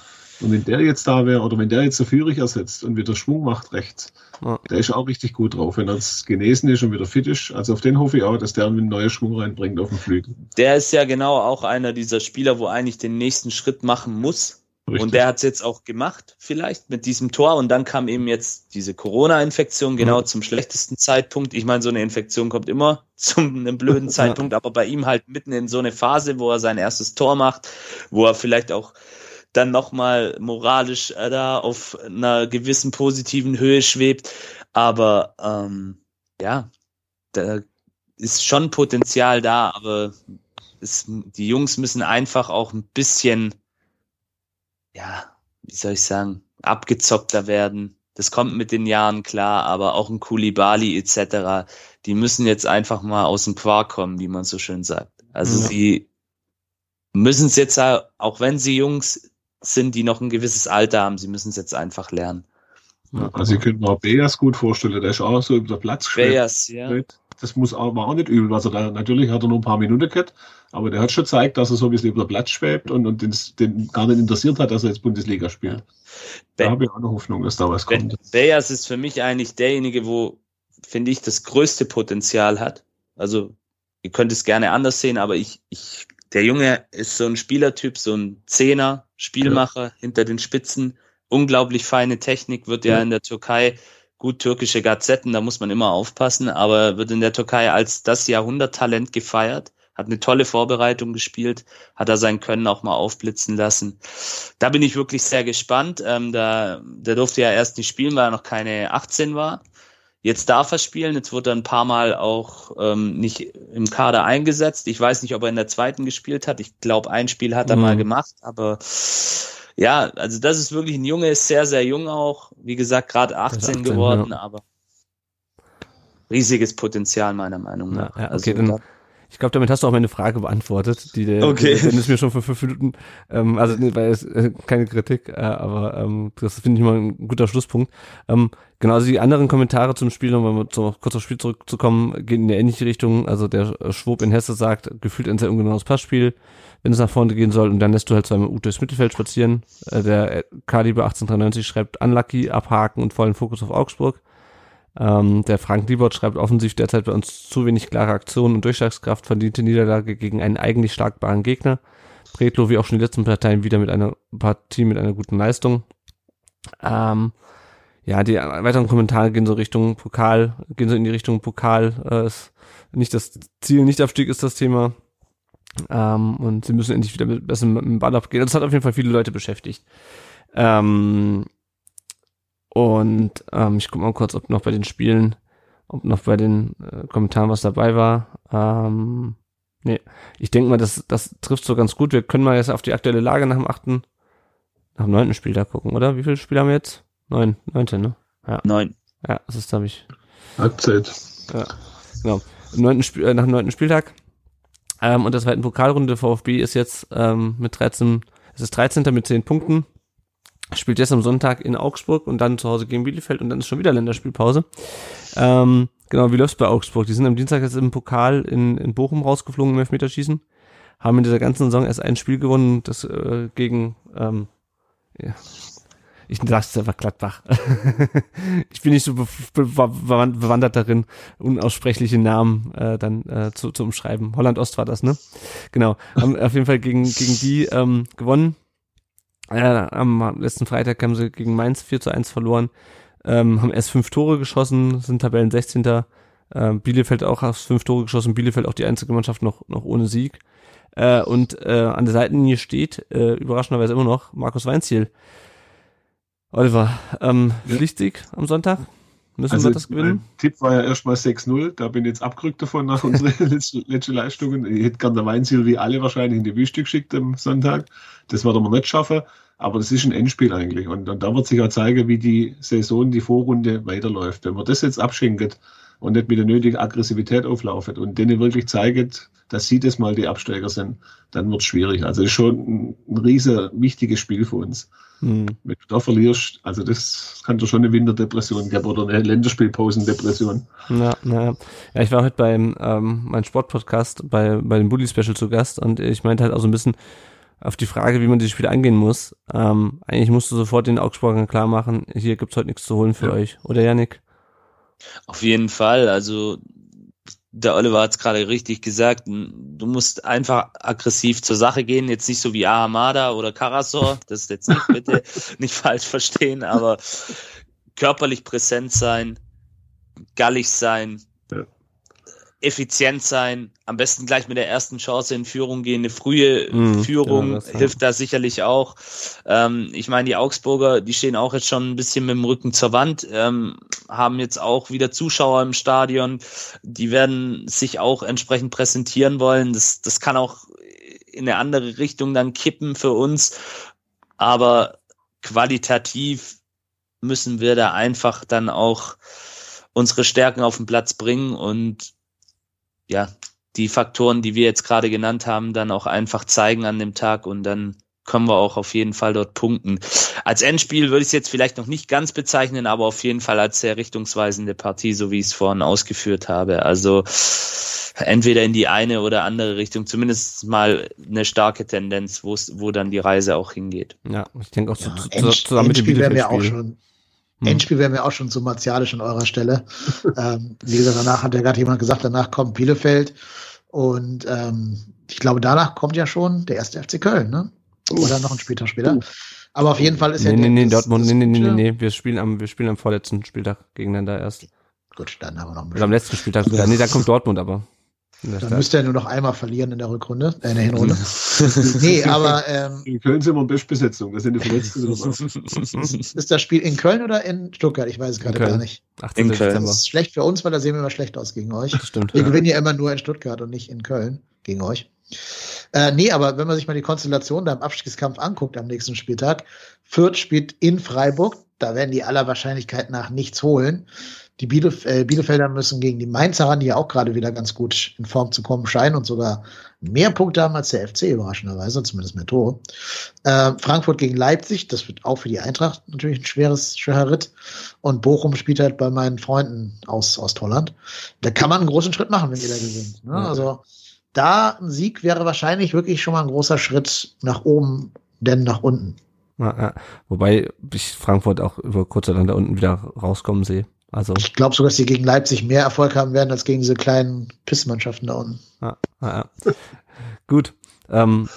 Und wenn der jetzt da wäre, oder wenn der jetzt so Führig ersetzt und wieder Schwung macht rechts, ja. der ist auch richtig gut drauf, wenn er jetzt genesen ist und wieder fit ist. Also auf den hoffe ich auch, dass der einen neuen Schwung reinbringt auf den Flügel. Der ist ja genau auch einer dieser Spieler, wo eigentlich den nächsten Schritt machen muss. Richtig. Und der hat es jetzt auch gemacht, vielleicht mit diesem Tor. Und dann kam eben jetzt diese Corona-Infektion genau ja. zum schlechtesten Zeitpunkt. Ich meine, so eine Infektion kommt immer zum einem blöden Zeitpunkt, aber bei ihm halt mitten in so eine Phase, wo er sein erstes Tor macht, wo er vielleicht auch dann nochmal moralisch äh, da auf einer gewissen positiven Höhe schwebt. Aber ähm, ja, da ist schon Potenzial da, aber es, die Jungs müssen einfach auch ein bisschen, ja, wie soll ich sagen, abgezockter werden. Das kommt mit den Jahren klar, aber auch ein Kulibali etc., die müssen jetzt einfach mal aus dem Quark kommen, wie man so schön sagt. Also ja. sie müssen es jetzt, auch wenn sie Jungs sind, die noch ein gewisses Alter haben. Sie müssen es jetzt einfach lernen. Ja, also ich könnte mir auch Beas gut vorstellen, der ist auch so über den Platz Beas, ja. Das muss auch, war auch nicht übel. Also da, natürlich hat er nur ein paar Minuten gehabt, aber der hat schon gezeigt, dass er so ein bisschen über den Platz schwebt und, und den, den gar nicht interessiert hat, dass er jetzt Bundesliga spielt. Ja. Da habe ich auch noch Hoffnung, dass da was kommt. Beas ist für mich eigentlich derjenige, wo, finde ich, das größte Potenzial hat. Also, ihr könnt es gerne anders sehen, aber ich, ich der Junge ist so ein Spielertyp, so ein Zehner, Spielmacher ja. hinter den Spitzen, unglaublich feine Technik, wird ja, in der Türkei gut türkische Gazetten, da muss man immer aufpassen, aber wird in der Türkei als das Jahrhunderttalent gefeiert, hat eine tolle Vorbereitung gespielt, hat er sein Können auch mal aufblitzen lassen. Da bin ich wirklich sehr gespannt. Ähm, da, der durfte ja erst nicht spielen, weil er noch keine 18 war. Jetzt darf er spielen, jetzt wird er ein paar Mal auch ähm, nicht im Kader eingesetzt. Ich weiß nicht, ob er in der zweiten gespielt hat. Ich glaube, ein Spiel hat er mhm. mal gemacht, aber ja, also das ist wirklich ein Junge, ist sehr, sehr jung auch. Wie gesagt, gerade 18, 18, geworden, ja. aber riesiges Potenzial meiner Meinung nach. Ja, ja okay, also, dann ich glaube, damit hast du auch meine Frage beantwortet, die der okay. Dennis mir schon vor fünf Minuten, ähm, also nee, weil es äh, keine Kritik, äh, aber ähm, das finde ich mal ein guter Schlusspunkt. Ähm, genau, also die anderen Kommentare zum Spiel, um mal kurz aufs Spiel zurückzukommen, gehen in eine ähnliche Richtung. Also der Schwob in Hesse sagt, gefühlt ein sehr ungenaues Passspiel, wenn es nach vorne gehen soll, und dann lässt du halt zweimal Ute durchs Mittelfeld spazieren. Äh, der Kaliber 1893 schreibt Unlucky, abhaken und vollen Fokus auf Augsburg. Ähm, der Frank Liebert schreibt offensiv derzeit bei uns zu wenig klare Aktionen und Durchschlagskraft verdiente Niederlage gegen einen eigentlich schlagbaren Gegner. Bredlo wie auch schon die letzten Parteien wieder mit einer Partie mit einer guten Leistung. Ähm, ja, die weiteren Kommentare gehen so Richtung Pokal, gehen so in die Richtung Pokal. Äh, ist nicht das Ziel, nicht Abstieg ist das Thema. Ähm, und sie müssen endlich wieder mit, besser mit dem Ball abgehen. Das hat auf jeden Fall viele Leute beschäftigt. Ähm, und ähm, ich gucke mal kurz, ob noch bei den Spielen, ob noch bei den äh, Kommentaren was dabei war. Ähm, nee, ich denke mal, das, das trifft so ganz gut. Wir können mal jetzt auf die aktuelle Lage nach dem achten, nach dem neunten Spiel da gucken, oder? Wie viele Spiele haben wir jetzt? Neun, neunte, ne? Ja. Neun. Ja, das ist, glaube ich. Halbzeit. Ja, genau. Im neunten Spiel, äh, nach dem neunten Spieltag. Ähm, und der zweiten Pokalrunde VfB ist jetzt ähm, mit 13, es ist 13. mit 10 Punkten. Spielt jetzt am Sonntag in Augsburg und dann zu Hause gegen Bielefeld und dann ist schon wieder Länderspielpause. Ähm, genau, wie läuft's bei Augsburg? Die sind am Dienstag jetzt im Pokal in, in Bochum rausgeflogen im Elfmeterschießen. Haben in dieser ganzen Saison erst ein Spiel gewonnen, das äh, gegen ähm, ja, ich lasse es einfach Gladbach. ich bin nicht so bewandert darin, unaussprechliche Namen äh, dann äh, zu, zu umschreiben. Holland Ost war das, ne? Genau. Haben auf jeden Fall gegen, gegen die ähm, gewonnen. Äh, am letzten Freitag haben sie gegen Mainz 4 zu 1 verloren. Ähm, haben erst fünf Tore geschossen, sind Tabellen 16. Äh, Bielefeld auch aus fünf Tore geschossen, Bielefeld auch die einzige Mannschaft noch, noch ohne Sieg. Äh, und äh, an der Seitenlinie steht, äh, überraschenderweise immer noch, Markus Weinziel, Oliver, ähm, ja. Pflichtsieg am Sonntag? Müssen also, wir das gewinnen? Mein Tipp war ja erstmal 6-0. Da bin ich jetzt abgerückt davon nach unseren letzten letzte Leistungen. Ich hätte gerne der Weinziel wie alle wahrscheinlich in die Wüste geschickt am Sonntag. Das wird wir nicht schaffen. Aber das ist ein Endspiel eigentlich. Und, und da wird sich auch zeigen, wie die Saison, die Vorrunde weiterläuft. Wenn man das jetzt abschenkt und nicht mit der nötigen Aggressivität auflaufen und denen wirklich zeigt, dass sie das mal die Absteiger sind, dann wird es schwierig. Also ist schon ein, ein riesen wichtiges Spiel für uns. Mhm. Wenn du da verlierst, also das kann doch schon eine Winterdepression geben oder eine Länderspielpausendepression. Ja, na, ja, ich war heute beim ähm, mein Sportpodcast bei, bei dem Bully Special zu Gast und ich meinte halt auch so ein bisschen auf die Frage, wie man dieses Spiel angehen muss. Ähm, eigentlich musst du sofort den Augsburgern klar machen, hier gibt's heute nichts zu holen für ja. euch. Oder Janik? Auf jeden Fall. Also der Oliver hat es gerade richtig gesagt, du musst einfach aggressiv zur Sache gehen, jetzt nicht so wie Ahamada oder Karasor, das ist jetzt nicht bitte nicht falsch verstehen, aber körperlich präsent sein, gallig sein, effizient sein, am besten gleich mit der ersten Chance in Führung gehen. Eine frühe mhm, Führung ja, hilft da sicherlich auch. Ähm, ich meine, die Augsburger, die stehen auch jetzt schon ein bisschen mit dem Rücken zur Wand, ähm, haben jetzt auch wieder Zuschauer im Stadion. Die werden sich auch entsprechend präsentieren wollen. Das, das kann auch in eine andere Richtung dann kippen für uns. Aber qualitativ müssen wir da einfach dann auch unsere Stärken auf den Platz bringen und ja, die Faktoren, die wir jetzt gerade genannt haben, dann auch einfach zeigen an dem Tag und dann können wir auch auf jeden Fall dort punkten. Als Endspiel würde ich es jetzt vielleicht noch nicht ganz bezeichnen, aber auf jeden Fall als sehr richtungsweisende Partie, so wie ich es vorhin ausgeführt habe. Also entweder in die eine oder andere Richtung, zumindest mal eine starke Tendenz, wo dann die Reise auch hingeht. Ja, ich denke auch ja, zu, zu, zusammen mit dem Endspiel wir auch schon hm. Endspiel wären wir auch schon zu martialisch an eurer Stelle. ähm, wie gesagt, danach hat ja gerade jemand gesagt, danach kommt Bielefeld. Und ähm, ich glaube, danach kommt ja schon der erste FC Köln, ne? Oder noch ein Spieltag später. Aber auf jeden Fall ist nee, ja. Nee, nee, Dortmund, nee, nee, nee, nee, nee, wir spielen am, wir spielen am vorletzten Spieltag gegeneinander erst. Gut, dann haben wir noch ein bisschen. Oder am letzten Spieltag sogar. Nee, da kommt Dortmund aber. Dann müsste er nur noch einmal verlieren in der Rückrunde, äh, in der Hinrunde. nee, aber ähm, in Köln sind wir in Bestbesetzung, das sind die Verletzten. ist das Spiel in Köln oder in Stuttgart? Ich weiß es gerade gar nicht. 18. In Köln. Das ist schlecht für uns, weil da sehen wir immer schlecht aus gegen euch. Das stimmt. Wir ja. gewinnen ja immer nur in Stuttgart und nicht in Köln gegen euch. Äh, nee, aber wenn man sich mal die Konstellation da im Abstiegskampf anguckt am nächsten Spieltag, Fürth spielt in Freiburg, da werden die aller Wahrscheinlichkeit nach nichts holen. Die Bielef äh, Bielefelder müssen gegen die Mainzer ran, die ja auch gerade wieder ganz gut in Form zu kommen scheinen und sogar mehr Punkte haben als der FC, überraschenderweise, zumindest mehr Tore. Äh, Frankfurt gegen Leipzig, das wird auch für die Eintracht natürlich ein schweres, schwerer Ritt. Und Bochum spielt halt bei meinen Freunden aus Ostholland. Da kann man einen großen Schritt machen, wenn ihr da gewinnt. Ne? Also da ein Sieg wäre wahrscheinlich wirklich schon mal ein großer Schritt nach oben, denn nach unten. Ja, ja. Wobei ich Frankfurt auch über kurz oder lang da unten wieder rauskommen sehe. Also ich glaube sogar, dass sie gegen Leipzig mehr Erfolg haben werden als gegen diese kleinen Pissmannschaften da unten. Ja, ja, ja. Gut. Ähm,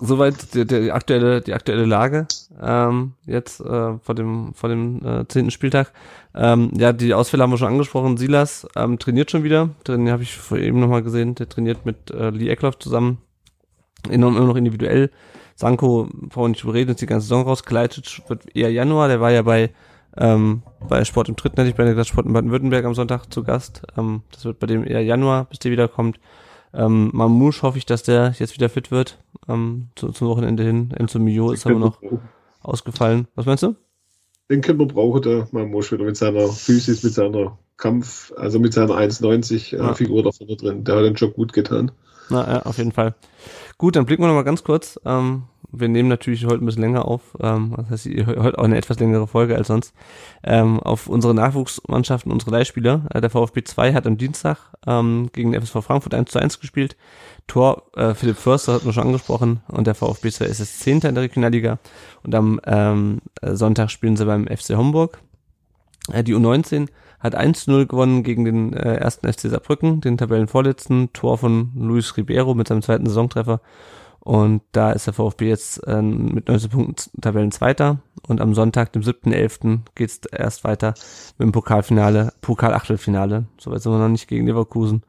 soweit die, die, aktuelle die aktuelle Lage ähm, jetzt äh, vor dem vor dem äh, zehnten Spieltag. Ähm, ja, die Ausfälle haben wir schon angesprochen. Silas ähm, trainiert schon wieder. Den habe ich vor eben nochmal gesehen. Der trainiert mit äh, Lee Eckloff zusammen. immer noch individuell. Sanko, brauchen wir nicht überreden, ist die ganze Saison rausgeleitet, wird eher Januar, der war ja bei, ähm, bei Sport im Dritten, hätte ich bei der Sport in Baden-Württemberg am Sonntag zu Gast. Ähm, das wird bei dem eher Januar, bis der wiederkommt. Ähm, Mamouche hoffe ich, dass der jetzt wieder fit wird, ähm, zu, zum Wochenende hin. Enzo Mio ist aber noch ausgefallen. Was meinst du? Den können wir brauchen, der Mamouche wieder mit seiner Physis, mit seiner Kampf, also mit seiner 1,90 äh, ja. Figur da vorne drin. Der hat den Job gut getan. Na, ja, auf jeden Fall. Gut, dann blicken wir noch mal ganz kurz. Ähm, wir nehmen natürlich heute ein bisschen länger auf. Ähm, das heißt, hört auch eine etwas längere Folge als sonst. Ähm, auf unsere Nachwuchsmannschaften, unsere Leihspieler. Äh, der VfB 2 hat am Dienstag ähm, gegen den FSV Frankfurt 1 zu 1 gespielt. Tor äh, Philipp Förster hat man schon angesprochen und der VfB 2 ist jetzt Zehnter in der Regionalliga. Und am ähm, Sonntag spielen sie beim FC Homburg. Äh, die U19 hat 1-0 gewonnen gegen den äh, ersten FC Saarbrücken, den Tabellenvorletzten. Tor von Luis Ribeiro mit seinem zweiten Saisontreffer. Und da ist der VfB jetzt äh, mit 19 Punkten Tabellenzweiter. Und am Sonntag, dem 7.11., geht's erst weiter mit dem Pokalfinale, Pokal-Achtelfinale. Soweit sind wir noch nicht gegen Leverkusen.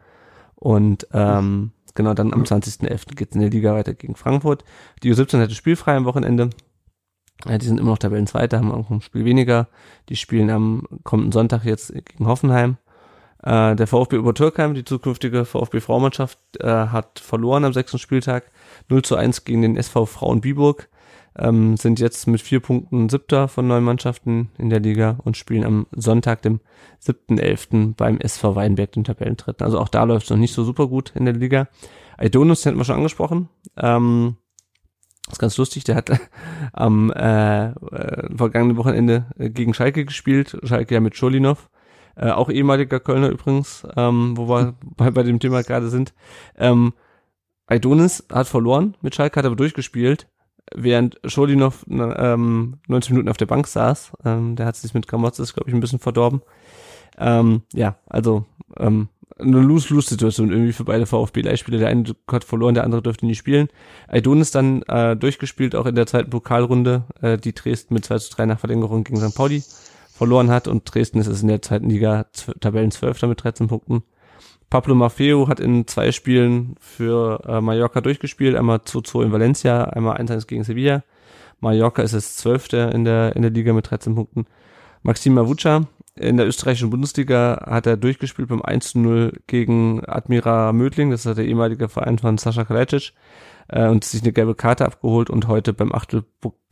Und ähm, genau dann am 20.11. geht's in der Liga weiter gegen Frankfurt. Die U17 hatte spielfrei am Wochenende. Ja, die sind immer noch Tabellenzweiter, haben auch ein Spiel weniger. Die spielen am kommenden Sonntag jetzt gegen Hoffenheim. Äh, der VfB Obertürkheim, die zukünftige VfB-Frauenmannschaft, äh, hat verloren am sechsten Spieltag. 0 zu 1 gegen den SV Frauen Biburg. Ähm, sind jetzt mit vier Punkten siebter von neun Mannschaften in der Liga und spielen am Sonntag, dem 7.11. beim SV Weinberg, den Tabellendritten. Also auch da läuft es noch nicht so super gut in der Liga. Aidonus, den hatten wir schon angesprochen. Ähm, das ist ganz lustig, der hat am äh, äh, vergangenen Wochenende äh, gegen Schalke gespielt. Schalke ja mit Scholinov, äh, auch ehemaliger Kölner übrigens, ähm, wo wir bei, bei dem Thema gerade sind. Ähm, Aidonis hat verloren mit Schalke, hat aber durchgespielt, während Scholinov ähm, 90 Minuten auf der Bank saß. Ähm, der hat sich mit Gramotzes, glaube ich, ein bisschen verdorben. Ähm, ja, also ähm, eine Lose-Lose-Situation irgendwie für beide VfB-Leihspieler. Der eine hat verloren, der andere dürfte nie spielen. Aidon ist dann äh, durchgespielt, auch in der zweiten Pokalrunde, äh, die Dresden mit 2 zu 3 nach Verlängerung gegen St. Pauli verloren hat und Dresden ist es in der zweiten Liga Tabellenzwölfter mit 13 Punkten. Pablo Maffeo hat in zwei Spielen für äh, Mallorca durchgespielt, einmal 2-2 in Valencia, einmal 1-1 gegen Sevilla. Mallorca ist es Zwölfter in der, in der Liga mit 13 Punkten. Maxim Mavuca in der österreichischen Bundesliga hat er durchgespielt beim 1-0 gegen Admira Mödling, das ist der ehemalige Verein von Sascha Kalajdzic, äh, und sich eine gelbe Karte abgeholt und heute beim Achtel,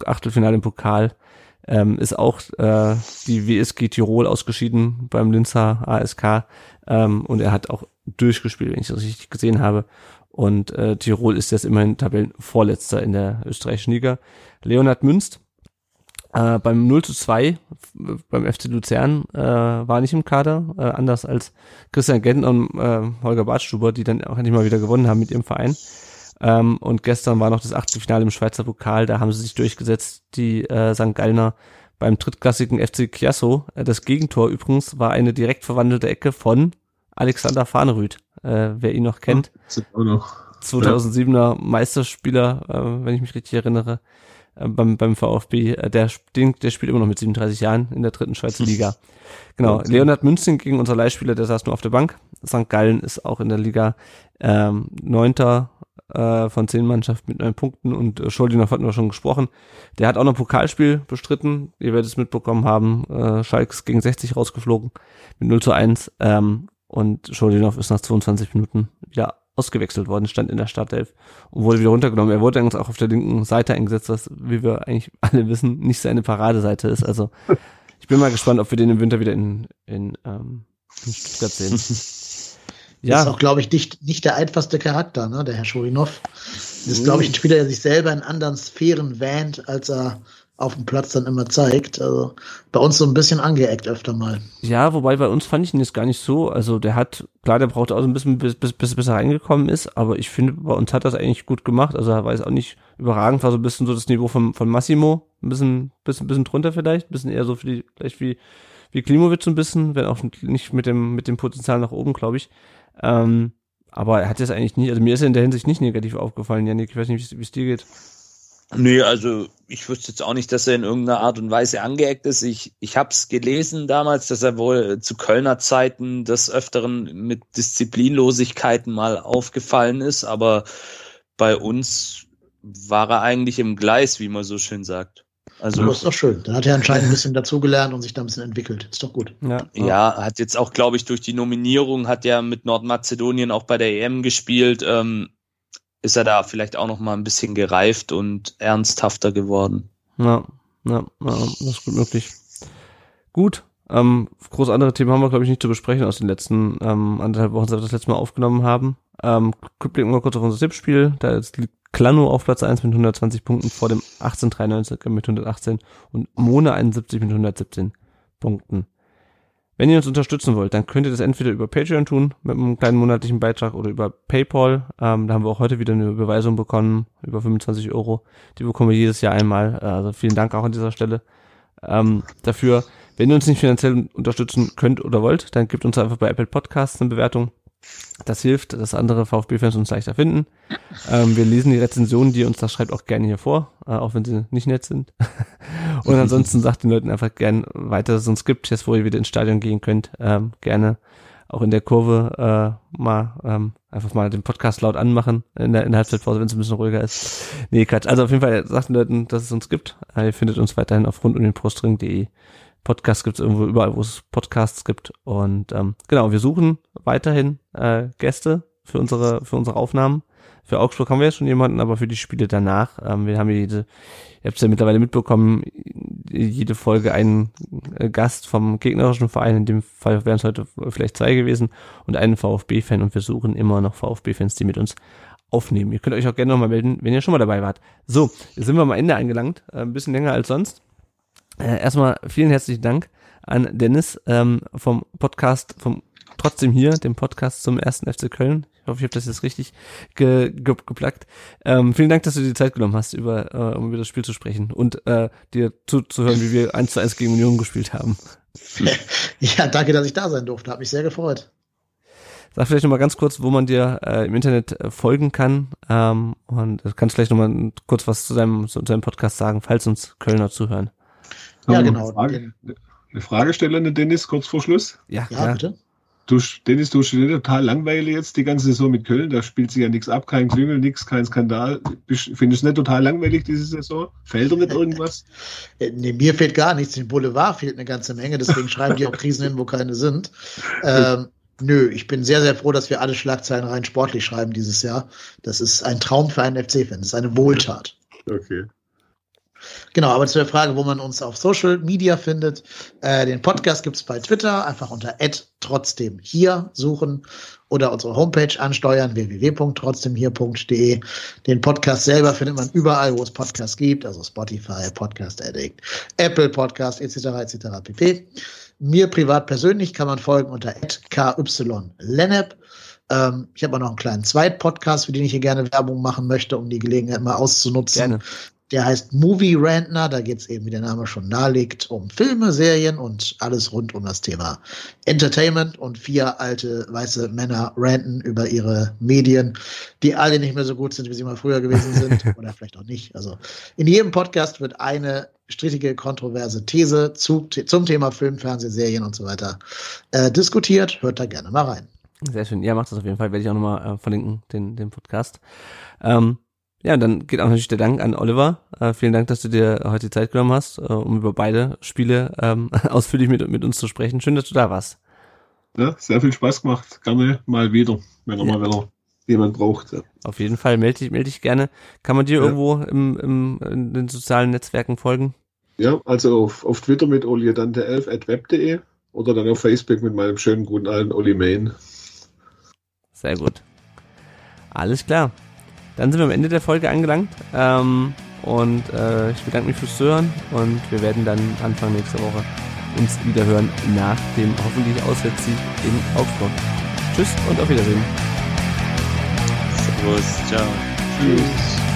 Achtelfinale im Pokal ähm, ist auch äh, die WSG Tirol ausgeschieden beim Linzer ASK ähm, und er hat auch durchgespielt, wenn ich das richtig gesehen habe. Und äh, Tirol ist jetzt immerhin Tabellenvorletzter in der österreichischen Liga. Leonhard Münst äh, beim 0 zu 2 beim FC Luzern äh, war nicht im Kader, äh, anders als Christian Gent und äh, Holger Bartstuber, die dann auch endlich mal wieder gewonnen haben mit ihrem Verein. Ähm, und gestern war noch das Achtelfinale im Schweizer Pokal, da haben sie sich durchgesetzt, die äh, St. Gallner beim drittklassigen FC Chiasso. Äh, das Gegentor übrigens war eine direkt verwandelte Ecke von Alexander Fahnerüth, äh, wer ihn noch kennt. Ja, noch. 2007er Meisterspieler, äh, wenn ich mich richtig erinnere äh, beim, beim VfB. Äh, der, der spielt immer noch mit 37 Jahren in der dritten Schweizer Liga. Genau. Leonhard Münzing gegen unser Leihspieler, der saß nur auf der Bank. St. Gallen ist auch in der Liga ähm, neunter äh, von zehn Mannschaften mit neun Punkten und äh, Scholdinov hatten wir schon gesprochen. Der hat auch noch ein Pokalspiel bestritten. Ihr werdet es mitbekommen haben. Äh, Schalke ist gegen 60 rausgeflogen mit 0 zu 1. Ähm, und Scholdinov ist nach 22 Minuten wieder ausgewechselt worden, stand in der Startelf und wurde wieder runtergenommen. Er wurde dann auch auf der linken Seite eingesetzt, was, wie wir eigentlich alle wissen, nicht seine Paradeseite ist. Also ich bin mal gespannt, ob wir den im Winter wieder in, in, ähm, in Stuttgart sehen. ja. Das ist auch, glaube ich, nicht, nicht der einfachste Charakter, ne? Der Herr Schurinov. Das ist, glaube ich, ein Spieler, der sich selber in anderen Sphären wähnt, als er auf dem Platz dann immer zeigt. Also bei uns so ein bisschen angeeckt öfter mal. Ja, wobei bei uns fand ich ihn jetzt gar nicht so. Also der hat, klar, der braucht auch so ein bisschen, bis, bis, bis, bis er reingekommen ist, aber ich finde, bei uns hat das eigentlich gut gemacht. Also er war jetzt auch nicht überragend, war so ein bisschen so das Niveau von, von Massimo, ein bisschen, bisschen, bisschen drunter vielleicht, ein bisschen eher so für die, vielleicht wie, wie Klimovic so ein bisschen, wenn auch nicht mit dem, mit dem Potenzial nach oben, glaube ich. Ähm, aber er hat jetzt eigentlich nicht, also mir ist er in der Hinsicht nicht negativ aufgefallen, Janik, ich weiß nicht, wie es dir geht. Nee, also ich wüsste jetzt auch nicht, dass er in irgendeiner Art und Weise angeeckt ist. Ich, ich habe es gelesen damals, dass er wohl zu Kölner Zeiten des Öfteren mit Disziplinlosigkeiten mal aufgefallen ist, aber bei uns war er eigentlich im Gleis, wie man so schön sagt. Also das ist doch schön. Dann hat er anscheinend ein bisschen dazugelernt und sich da ein bisschen entwickelt. Ist doch gut. Ja, ja, hat jetzt auch, glaube ich, durch die Nominierung hat er mit Nordmazedonien auch bei der EM gespielt. Ähm, ist er da vielleicht auch noch mal ein bisschen gereift und ernsthafter geworden. Ja, ja, ja das ist gut möglich. Gut, ähm, groß andere Themen haben wir, glaube ich, nicht zu besprechen aus den letzten ähm, anderthalb Wochen, seit wir das letzte Mal aufgenommen haben. Ähm, blicken wir kurz auf unser Tippspiel. Da ist Klano auf Platz 1 mit 120 Punkten vor dem 1893 mit 118 und Mone 71 mit 117 Punkten. Wenn ihr uns unterstützen wollt, dann könnt ihr das entweder über Patreon tun mit einem kleinen monatlichen Beitrag oder über PayPal. Ähm, da haben wir auch heute wieder eine Überweisung bekommen, über 25 Euro. Die bekommen wir jedes Jahr einmal. Also vielen Dank auch an dieser Stelle ähm, dafür. Wenn ihr uns nicht finanziell unterstützen könnt oder wollt, dann gebt uns einfach bei Apple Podcasts eine Bewertung. Das hilft, dass andere VfB-Fans uns leichter finden. Ähm, wir lesen die Rezensionen, die ihr uns das schreibt, auch gerne hier vor, äh, auch wenn sie nicht nett sind. Und ansonsten sagt den Leuten einfach gern weiter, dass es uns gibt, jetzt wo ihr wieder ins Stadion gehen könnt, ähm, gerne auch in der Kurve äh, mal ähm, einfach mal den Podcast laut anmachen in der, in der Halbzeitpause, wenn es ein bisschen ruhiger ist. Nee, Quatsch. Also auf jeden Fall sagt den Leuten, dass es uns gibt. Äh, ihr findet uns weiterhin auf rund um den Prostring.de. Podcast gibt es irgendwo überall, wo es Podcasts gibt. Und ähm, genau, wir suchen weiterhin äh, Gäste für unsere für unsere Aufnahmen. Für Augsburg haben wir jetzt schon jemanden, aber für die Spiele danach, ähm, wir haben jede, ihr habt es ja mittlerweile mitbekommen, jede Folge einen äh, Gast vom gegnerischen Verein, in dem Fall wären es heute vielleicht zwei gewesen, und einen VfB-Fan und wir suchen immer noch VfB-Fans, die mit uns aufnehmen. Ihr könnt euch auch gerne nochmal melden, wenn ihr schon mal dabei wart. So, jetzt sind wir am Ende angelangt, äh, ein bisschen länger als sonst. Äh, erstmal vielen herzlichen Dank an Dennis ähm, vom Podcast, vom trotzdem hier, dem Podcast zum ersten FC Köln. Ich hoffe, ich habe das jetzt richtig ge ge geplackt. Ähm, vielen Dank, dass du dir die Zeit genommen hast, über, äh, um über das Spiel zu sprechen und äh, dir zuzuhören, wie wir 1 zu 1 gegen Union gespielt haben. Ja, danke, dass ich da sein durfte. Hat mich sehr gefreut. Sag vielleicht nochmal ganz kurz, wo man dir äh, im Internet äh, folgen kann. Ähm, und kannst vielleicht nochmal kurz was zu deinem, zu deinem Podcast sagen, falls uns Kölner zuhören. Ja, genau. Eine Frage, eine Frage stellen, Dennis, kurz vor Schluss. Ja, Ja, ja. bitte. Du, Dennis, du studierst total langweilig jetzt die ganze Saison mit Köln. Da spielt sich ja nichts ab, kein Klüngel, nichts, kein Skandal. Findest du nicht total langweilig diese Saison? Fällt dir nicht irgendwas? Äh, Nee, mir fehlt gar nichts. Dem Boulevard fehlt eine ganze Menge, deswegen schreiben die auch Krisen hin, wo keine sind. Ähm, nö, ich bin sehr, sehr froh, dass wir alle Schlagzeilen rein sportlich schreiben dieses Jahr. Das ist ein Traum für einen FC-Fan. Das ist eine Wohltat. Okay. Genau, aber zu der Frage, wo man uns auf Social Media findet. Äh, den Podcast gibt's bei Twitter, einfach unter trotzdem hier suchen oder unsere Homepage ansteuern, www.trotzdemhier.de. Den Podcast selber findet man überall, wo es Podcasts gibt, also Spotify, Podcast Addict, Apple Podcast etc. etc. pp. Mir privat persönlich kann man folgen unter @kylennep. Ähm, ich habe auch noch einen kleinen Zweitpodcast, für den ich hier gerne Werbung machen möchte, um die Gelegenheit mal auszunutzen. Gerne. Der heißt Movie Rantner. Da geht es eben, wie der Name schon nahelegt, um Filme, Serien und alles rund um das Thema Entertainment. Und vier alte weiße Männer ranten über ihre Medien, die alle nicht mehr so gut sind, wie sie mal früher gewesen sind. Oder vielleicht auch nicht. Also in jedem Podcast wird eine strittige, kontroverse These zu, zum Thema Film, Fernseh, Serien und so weiter äh, diskutiert. Hört da gerne mal rein. Sehr schön. Ja, macht das auf jeden Fall. Werde ich auch nochmal äh, verlinken, den, den Podcast. Ähm, ja, dann geht auch natürlich der Dank an Oliver. Äh, vielen Dank, dass du dir heute die Zeit genommen hast, äh, um über beide Spiele ähm, ausführlich mit, mit uns zu sprechen. Schön, dass du da warst. Ja, sehr viel Spaß gemacht. Gerne mal wieder, wenn er Ja. mal wieder jemand braucht. Ja. Auf jeden Fall. Melde dich, melde dich gerne. Kann man dir Ja. irgendwo im, im, in den sozialen Netzwerken folgen? Ja, also auf, auf Twitter mit oliadante11 at web.de oder dann auf Facebook mit meinem schönen guten alten Oli Main. Sehr gut. Alles klar. Dann sind wir am Ende der Folge angelangt. Ähm, und äh, ich bedanke mich fürs Zuhören und wir werden dann Anfang nächster Woche uns wieder hören nach dem hoffentlich Auswärtssieg in Augsburg. Tschüss und auf Wiedersehen. Servus, ciao. Tschüss.